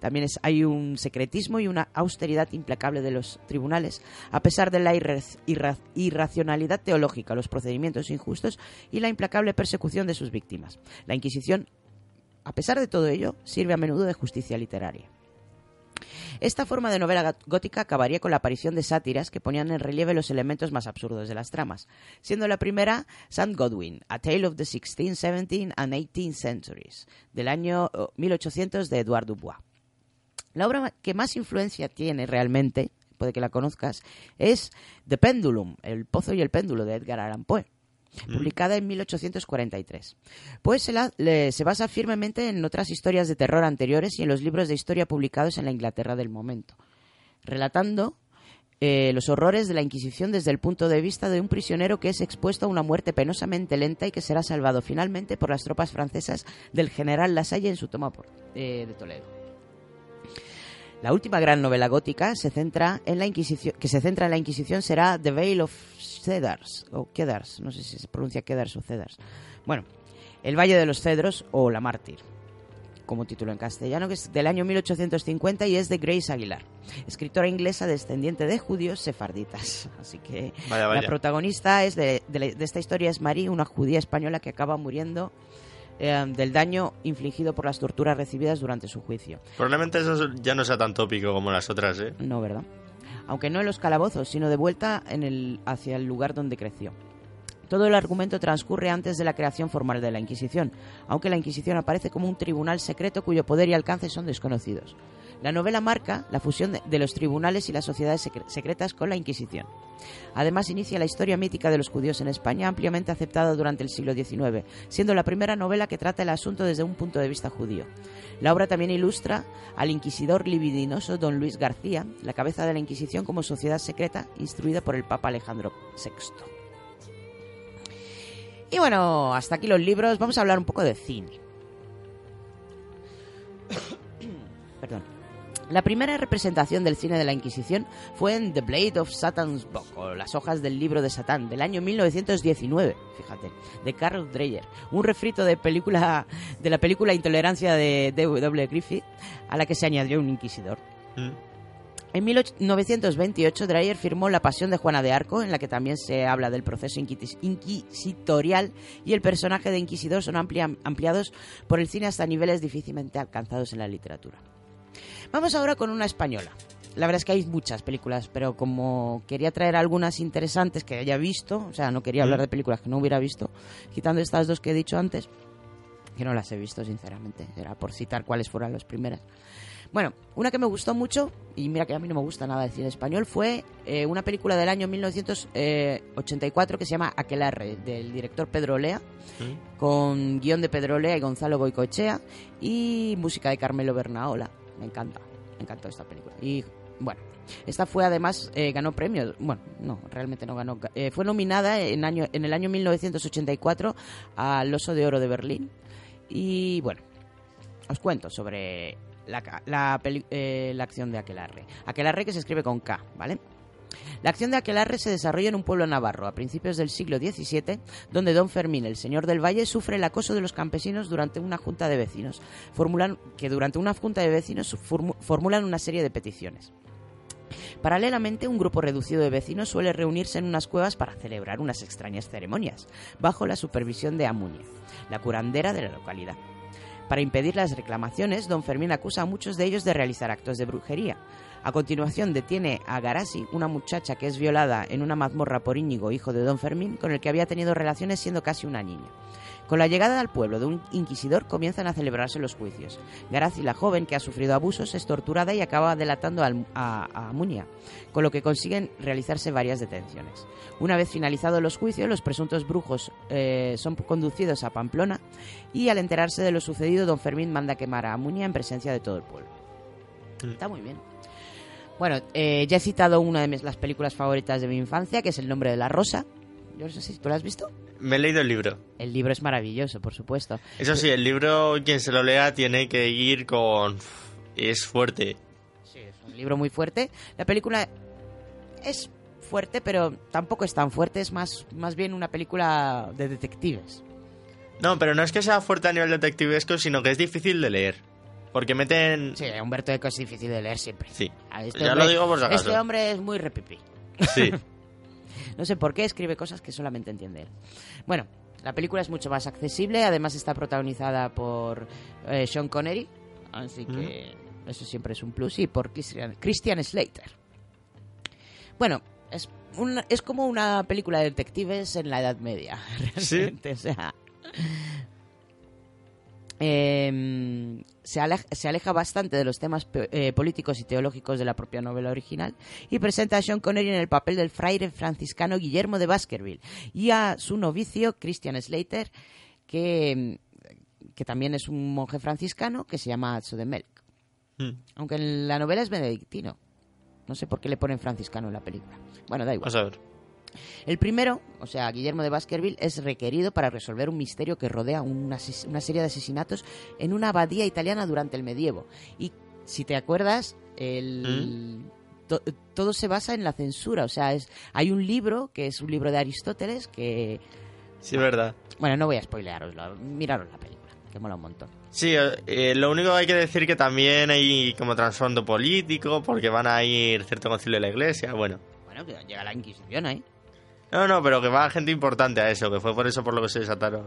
también es, hay un secretismo y una austeridad implacable de los tribunales, a pesar de la irra- irra- irracionalidad teológica, los procedimientos injustos y la implacable persecución de sus víctimas. La Inquisición, a pesar de todo ello, sirve a menudo de justicia literaria. Esta forma de novela gótica acabaría con la aparición de sátiras que ponían en relieve los elementos más absurdos de las tramas, siendo la primera St. Godwin, A Tale of the 16th, 17th and 18th Centuries, del año oh, 1800 de Edouard Dubois. La obra que más influencia tiene realmente, puede que la conozcas, es The Pendulum, El Pozo y el Péndulo de Edgar Allan Poe, publicada en 1843. Pues se, la- le- se basa firmemente en otras historias de terror anteriores y en los libros de historia publicados en la Inglaterra del momento, relatando eh, los horrores de la Inquisición desde el punto de vista de un prisionero que es expuesto a una muerte penosamente lenta y que será salvado finalmente por las tropas francesas del general Lasalle en su toma por- eh, de Toledo. La última gran novela gótica se centra en la Inquisición, que se centra en la Inquisición será The Veil of Cedars, o Cedars, no sé si se pronuncia Cedars o Cedars. Bueno, El Valle de los Cedros o La Mártir, como título en castellano, que es del año 1850 y es de Grace Aguilar, escritora inglesa descendiente de judíos sefarditas. Así que Vaya, vaya. la protagonista es de, de esta historia es Marie, una judía española que acaba muriendo eh, del daño infligido por las torturas recibidas durante su juicio. Probablemente eso ya no sea tan tópico como las otras, ¿eh? No, ¿verdad? Aunque no en los calabozos, sino de vuelta en el, hacia el lugar donde creció. Todo el argumento transcurre antes de la creación formal de la Inquisición, aunque la Inquisición aparece como un tribunal secreto cuyo poder y alcance son desconocidos. La novela marca la fusión de, los tribunales y las sociedades secre- secretas con la Inquisición. Además, inicia la historia mítica de los judíos en España, ampliamente aceptada durante el siglo XIX, siendo la primera novela que trata el asunto desde un punto de vista judío. La obra también ilustra al inquisidor libidinoso don Luis García, la cabeza de la Inquisición como sociedad secreta instruida por el Papa Alejandro VI. Y bueno, hasta aquí los libros, vamos a hablar un poco de cine. Perdón. La primera representación del cine de la Inquisición fue en The Blade of Satan's Book, o Las hojas del libro de Satán, del año 1919, fíjate, de Carl Dreyer, un refrito de película de la película Intolerancia de D.W. Griffith, a la que se añadió un inquisidor. En 1928, Dreyer firmó La Pasión de Juana de Arco, en la que también se habla del proceso inquis- inquisitorial y el personaje de inquisidor son amplia- ampliados por el cine hasta niveles difícilmente alcanzados en la literatura. Vamos ahora con una española. La verdad es que hay muchas películas, pero como quería traer algunas interesantes que haya visto, o sea, no quería hablar de películas que no hubiera visto, quitando estas dos que he dicho antes, que no las he visto, sinceramente, era por citar cuáles fueron las primeras. Bueno, una que me gustó mucho, y mira que a mí no me gusta nada decir español, fue eh, una película del año 1984 que se llama Aquelarre, del director Pedro Olea, con guion de Pedro Olea y Gonzalo Goicoechea, y música de Carmelo Bernaola. Me encanta, me encantó esta película. Y bueno, esta fue además, eh, ganó premios, bueno, no, realmente no ganó, eh, fue nominada en, año, en el año 1984 al Oso de Oro de Berlín. Y bueno, os cuento sobre la, la, eh, la acción de Aquelarre. Aquelarre que se escribe con K, ¿vale? La acción de Aquelarre se desarrolla en un pueblo navarro a principios del siglo XVII, donde don Fermín, el señor del valle, sufre el acoso de los campesinos durante una junta de vecinos, formulan, que durante una junta de vecinos formu- formulan una serie de peticiones. Paralelamente, un grupo reducido de vecinos suele reunirse en unas cuevas para celebrar unas extrañas ceremonias, bajo la supervisión de Amunia, la curandera de la localidad. Para impedir las reclamaciones, don Fermín acusa a muchos de ellos de realizar actos de brujería. A continuación detiene a Garasi, una muchacha que es violada en una mazmorra por Íñigo, hijo de don Fermín, con el que había tenido relaciones siendo casi una niña. Con la llegada al pueblo de un inquisidor comienzan a celebrarse los juicios. Garasi, la joven que ha sufrido abusos, es torturada y acaba delatando a, a Muña, con lo que consiguen realizarse varias detenciones. Una vez finalizados los juicios, los presuntos brujos eh, son conducidos a Pamplona y al enterarse de lo sucedido, don Fermín manda quemar a Muña en presencia de todo el pueblo. Está muy bien. Bueno, eh, ya he citado una de mis, las películas favoritas de mi infancia, que es El nombre de la rosa. Yo no sé si tú la has visto. Me he leído el libro. El libro es maravilloso, por supuesto. Eso sí, el libro, quien se lo lea, tiene que ir con... Es fuerte. Sí, es un libro muy fuerte. La película es fuerte, pero tampoco es tan fuerte. Es más, más bien una película de detectives. No, pero no es que sea fuerte a nivel detectivesco, sino que es difícil de leer. Porque meten... Sí, Humberto Eco es difícil de leer siempre. Sí. Este Ya hombre- lo digo por si acaso. Este hombre es muy repipi. Sí. No sé por qué escribe cosas que solamente entiende él. Bueno, la película es mucho más accesible, además está protagonizada por eh, Sean Connery, así que eso siempre es un plus, y por Christian, Christian Slater. Bueno, es, es como una película de detectives en la Edad Media, Sí. realmente, o sea... eh, se, aleja, se aleja bastante de los temas eh, políticos y teológicos de la propia novela original y presenta a Sean Connery en el papel del fraile franciscano Guillermo de Baskerville y a su novicio Christian Slater, que, que también es un monje franciscano que se llama Atso de Melk. Mm. Aunque en la novela es benedictino. No sé por qué le ponen franciscano en la película. Bueno, da igual. Vamos a ver. El primero, o sea, Guillermo de Baskerville, es requerido para resolver un misterio que rodea una, una serie de asesinatos en una abadía italiana durante el medievo. Y si te acuerdas, el, to- todo se basa en la censura. O sea, es, hay un libro, que es un libro de Aristóteles, que... Sí, verdad. Bueno, no voy a spoilearoslo, miraros la película, que mola un montón. Sí, eh, lo único que hay que decir que también hay como trasfondo político, porque van a ir cierto concilio de la iglesia, bueno. Bueno, que llega la Inquisición ahí. No, no, pero que va gente importante a eso, que fue por eso por lo que se desataron.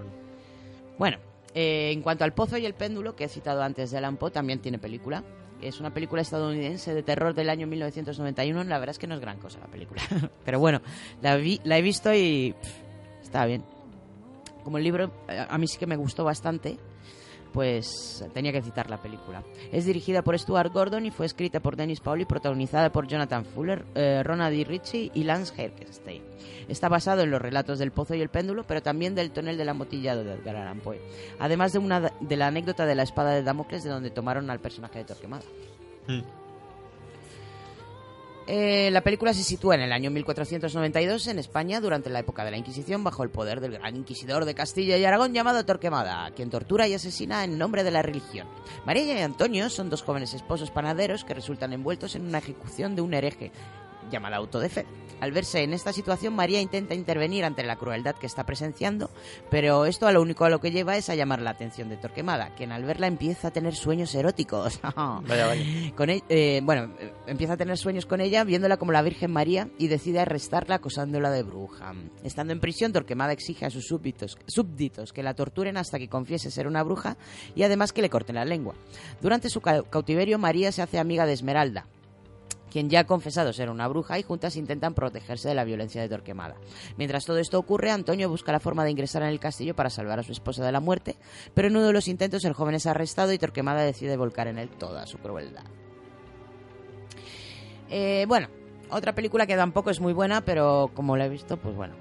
Bueno, eh, en cuanto al Pozo y el Péndulo, que he citado antes de Alan Poe, también tiene película. Es una película estadounidense de terror del año 1991. La verdad es que no es gran cosa la película. Pero bueno, la, vi- la he visto y pff, está bien. Como el libro eh, a mí sí que me gustó bastante, pues tenía que citar la película. Es dirigida por Stuart Gordon y fue escrita por Dennis Paul y protagonizada por Jonathan Fuller, eh, Ronald D. Ritchie y Lance Herkenstein. Está basado en los relatos del Pozo y el Péndulo, pero también del tonel del amontillado de Edgar Allan Poe. Además de, una, de la anécdota de la espada de Damocles, de donde tomaron al personaje de Torquemada. Mm. Eh, la película se sitúa en el año 1492 en España durante la época de la Inquisición bajo el poder del gran inquisidor de Castilla y Aragón llamado Torquemada, quien tortura y asesina en nombre de la religión. María y Antonio son dos jóvenes esposos panaderos que resultan envueltos en una ejecución de un hereje llamada auto de fe. Al verse en esta situación, María intenta intervenir ante la crueldad que está presenciando, pero esto a lo único a lo que lleva es a llamar la atención de Torquemada, quien al verla empieza a tener sueños eróticos. Vaya, vaya. Con e- eh, bueno, empieza a tener sueños con ella, viéndola como la Virgen María y decide arrestarla acosándola de bruja. Estando en prisión, Torquemada exige a sus súbditos, súbditos que la torturen hasta que confiese ser una bruja y además que le corten la lengua. Durante su ca- cautiverio, María se hace amiga de Esmeralda, quien ya ha confesado ser una bruja y juntas intentan protegerse de la violencia de Torquemada. Mientras todo esto ocurre, Antonio busca la forma de ingresar en el castillo para salvar a su esposa de la muerte, pero en uno de los intentos el joven es arrestado y Torquemada decide volcar en él toda su crueldad. Eh, bueno, otra película que tampoco es muy buena, pero como la he visto, pues bueno.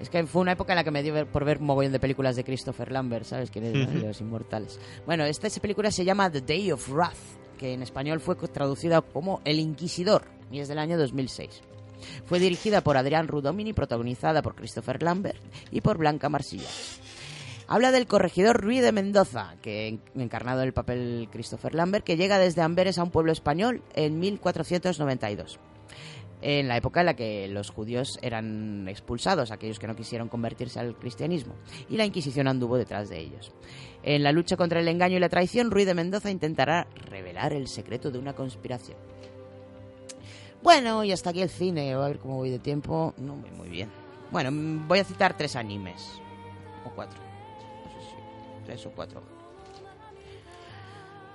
Es que fue una época en la que me dio por ver un mogollón de películas de Christopher Lambert, ¿sabes? quién es? De los inmortales. Bueno, esta esa película se llama The Day of Wrath, que en español fue traducida como El Inquisidor, y es del año 2006. Fue dirigida por Adrián Rudomini, protagonizada por Christopher Lambert y por Blanca Marsilla. Habla del corregidor Ruiz de Mendoza, que en- encarnado en el papel Christopher Lambert, que llega desde Amberes a un pueblo español en 1492 en la época en la que los judíos eran expulsados, aquellos que no quisieron convertirse al cristianismo, y la Inquisición anduvo detrás de ellos. En la lucha contra el engaño y la traición, Ruiz de Mendoza intentará revelar el secreto de una conspiración. Bueno, y hasta aquí el cine, a ver cómo voy de tiempo, no voy muy bien. Bueno, voy a citar tres animes, o cuatro, no sé si, tres o cuatro.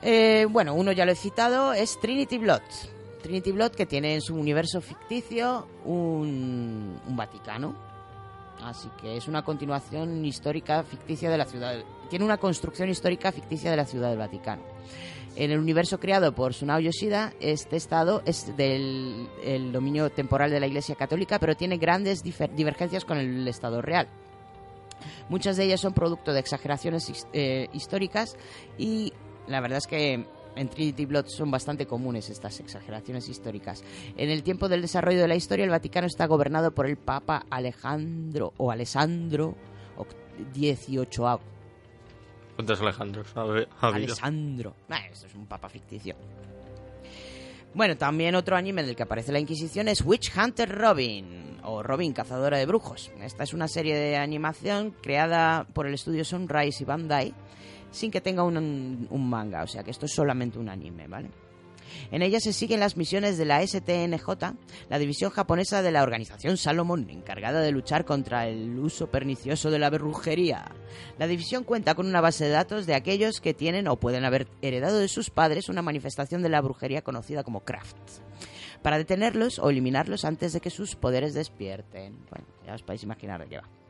Eh, bueno, uno ya lo he citado, es Trinity Blood. Trinity Blood que tiene en su universo ficticio un, un Vaticano. Así que es una continuación histórica ficticia de la ciudad. Tiene una construcción histórica ficticia de la ciudad del Vaticano. En el universo creado por Sunao Yoshida, este estado es del el dominio temporal de la Iglesia Católica, pero tiene grandes divergencias con el estado real. Muchas de ellas son producto de exageraciones eh, históricas y la verdad es que en Trinity Blood son bastante comunes estas exageraciones históricas. En el tiempo del desarrollo de la historia, el Vaticano está gobernado por el Papa Alejandro o Alessandro XVIII. ¿Cuántos Alejandros? Alessandro. Ah, esto es un papa ficticio. Bueno, también otro anime del que aparece la Inquisición es Witch Hunter Robin, o Robin, cazadora de brujos. Esta es una serie de animación creada por el estudio Sunrise y Bandai, sin que tenga un, un manga, o sea que esto es solamente un anime, ¿vale? En ella se siguen las misiones de la STNJ, la división japonesa de la organización Salomon, encargada de luchar contra el uso pernicioso de la brujería. La división cuenta con una base de datos de aquellos que tienen o pueden haber heredado de sus padres una manifestación de la brujería conocida como craft, para detenerlos o eliminarlos antes de que sus poderes despierten. Bueno, ya os podéis imaginar de qué va.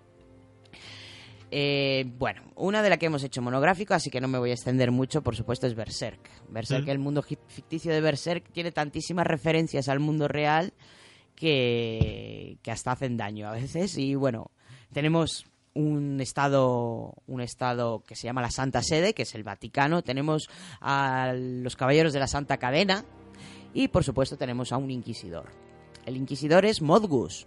Eh, bueno, una de la que hemos hecho monográfico, así que no me voy a extender mucho, por supuesto, es Berserk. Berserk, el mundo ficticio de Berserk, tiene tantísimas referencias al mundo real que, que hasta hacen daño a veces. Y bueno, tenemos un estado, un estado que se llama la Santa Sede, que es el Vaticano. Tenemos a los Caballeros de la Santa Cadena y, por supuesto, tenemos a un inquisidor. El inquisidor es Modgus.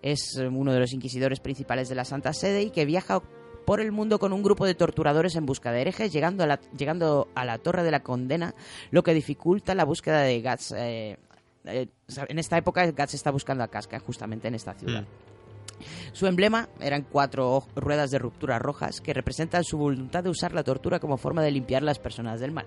Es uno de los inquisidores principales de la Santa Sede y que viaja por el mundo con un grupo de torturadores en busca de herejes, llegando a la, llegando a la Torre de la Condena, lo que dificulta la búsqueda de Guts. eh, eh, en esta época, Guts está buscando a Casca, justamente en esta ciudad. Su emblema eran cuatro ruedas de ruptura rojas que representan su voluntad de usar la tortura como forma de limpiar las personas del mal.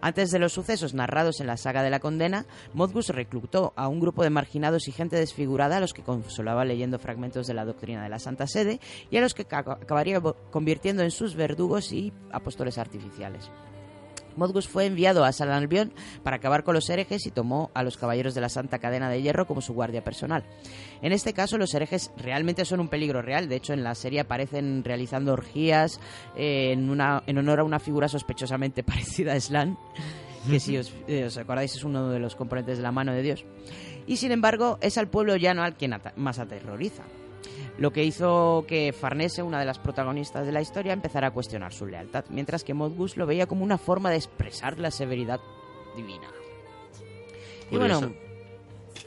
Antes de los sucesos narrados en la saga de la condena, Modgus reclutó a un grupo de marginados y gente desfigurada a los que consolaba leyendo fragmentos de la doctrina de la Santa Sede y a los que ca- acabaría convirtiendo en sus verdugos y apóstoles artificiales. Modgus fue enviado a San Albión para acabar con los herejes y tomó a los caballeros de la Santa Cadena de Hierro como su guardia personal. En este caso, los herejes realmente son un peligro real. De hecho, en la serie aparecen realizando orgías eh, en, una, en honor a una figura sospechosamente parecida a Slan, que si os, eh, os acordáis es uno de los componentes de la mano de Dios. Y sin embargo, es al pueblo llano al quien más aterroriza. Lo que hizo que Farnese, una de las protagonistas de la historia, empezara a cuestionar su lealtad, mientras que Modgus lo veía como una forma de expresar la severidad divina. Y bueno,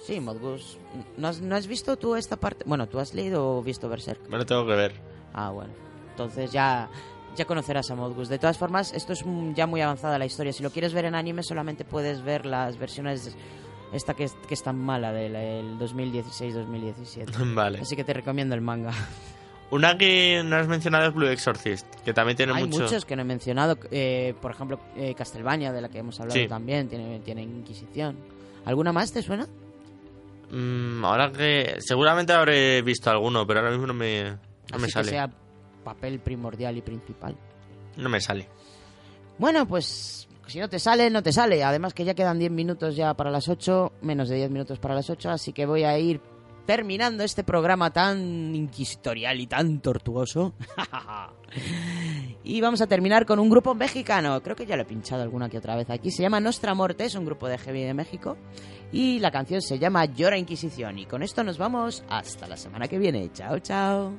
sí, Modgus. ¿no has, ¿No has visto tú esta parte? Bueno, ¿tú has leído o visto Berserk? Me lo tengo que ver. Ah, bueno. Entonces ya, ya conocerás a Modgus. De todas formas, esto es ya muy avanzada la historia. Si lo quieres ver en anime, solamente puedes ver las versiones. Esta que es, que es tan mala del el 2016-2017. Vale. Así que te recomiendo el manga. Una que no has mencionado es Blue Exorcist, que también tiene Hay mucho... muchos que no he mencionado. eh, por ejemplo, eh, Castlevania, de la que hemos hablado Sí. también, tiene, tiene Inquisición. ¿Alguna más te suena? Mm, ahora que... Seguramente habré visto alguno, pero ahora mismo no me, no Así me que sale. sea papel primordial y principal. No me sale. Bueno, pues si no te sale, no te sale. Además que ya quedan 10 minutos ya para las 8, menos de 10 minutos para las 8, así que voy a ir terminando este programa tan inquisitorial y tan tortuoso. y vamos a terminar con un grupo mexicano. Creo que ya lo he pinchado alguna que otra vez aquí. Se llama Nostra Morte, es un grupo de heavy de México. Y la canción se llama Llora Inquisición. Y con esto nos vamos hasta la semana que viene. Chao, chao.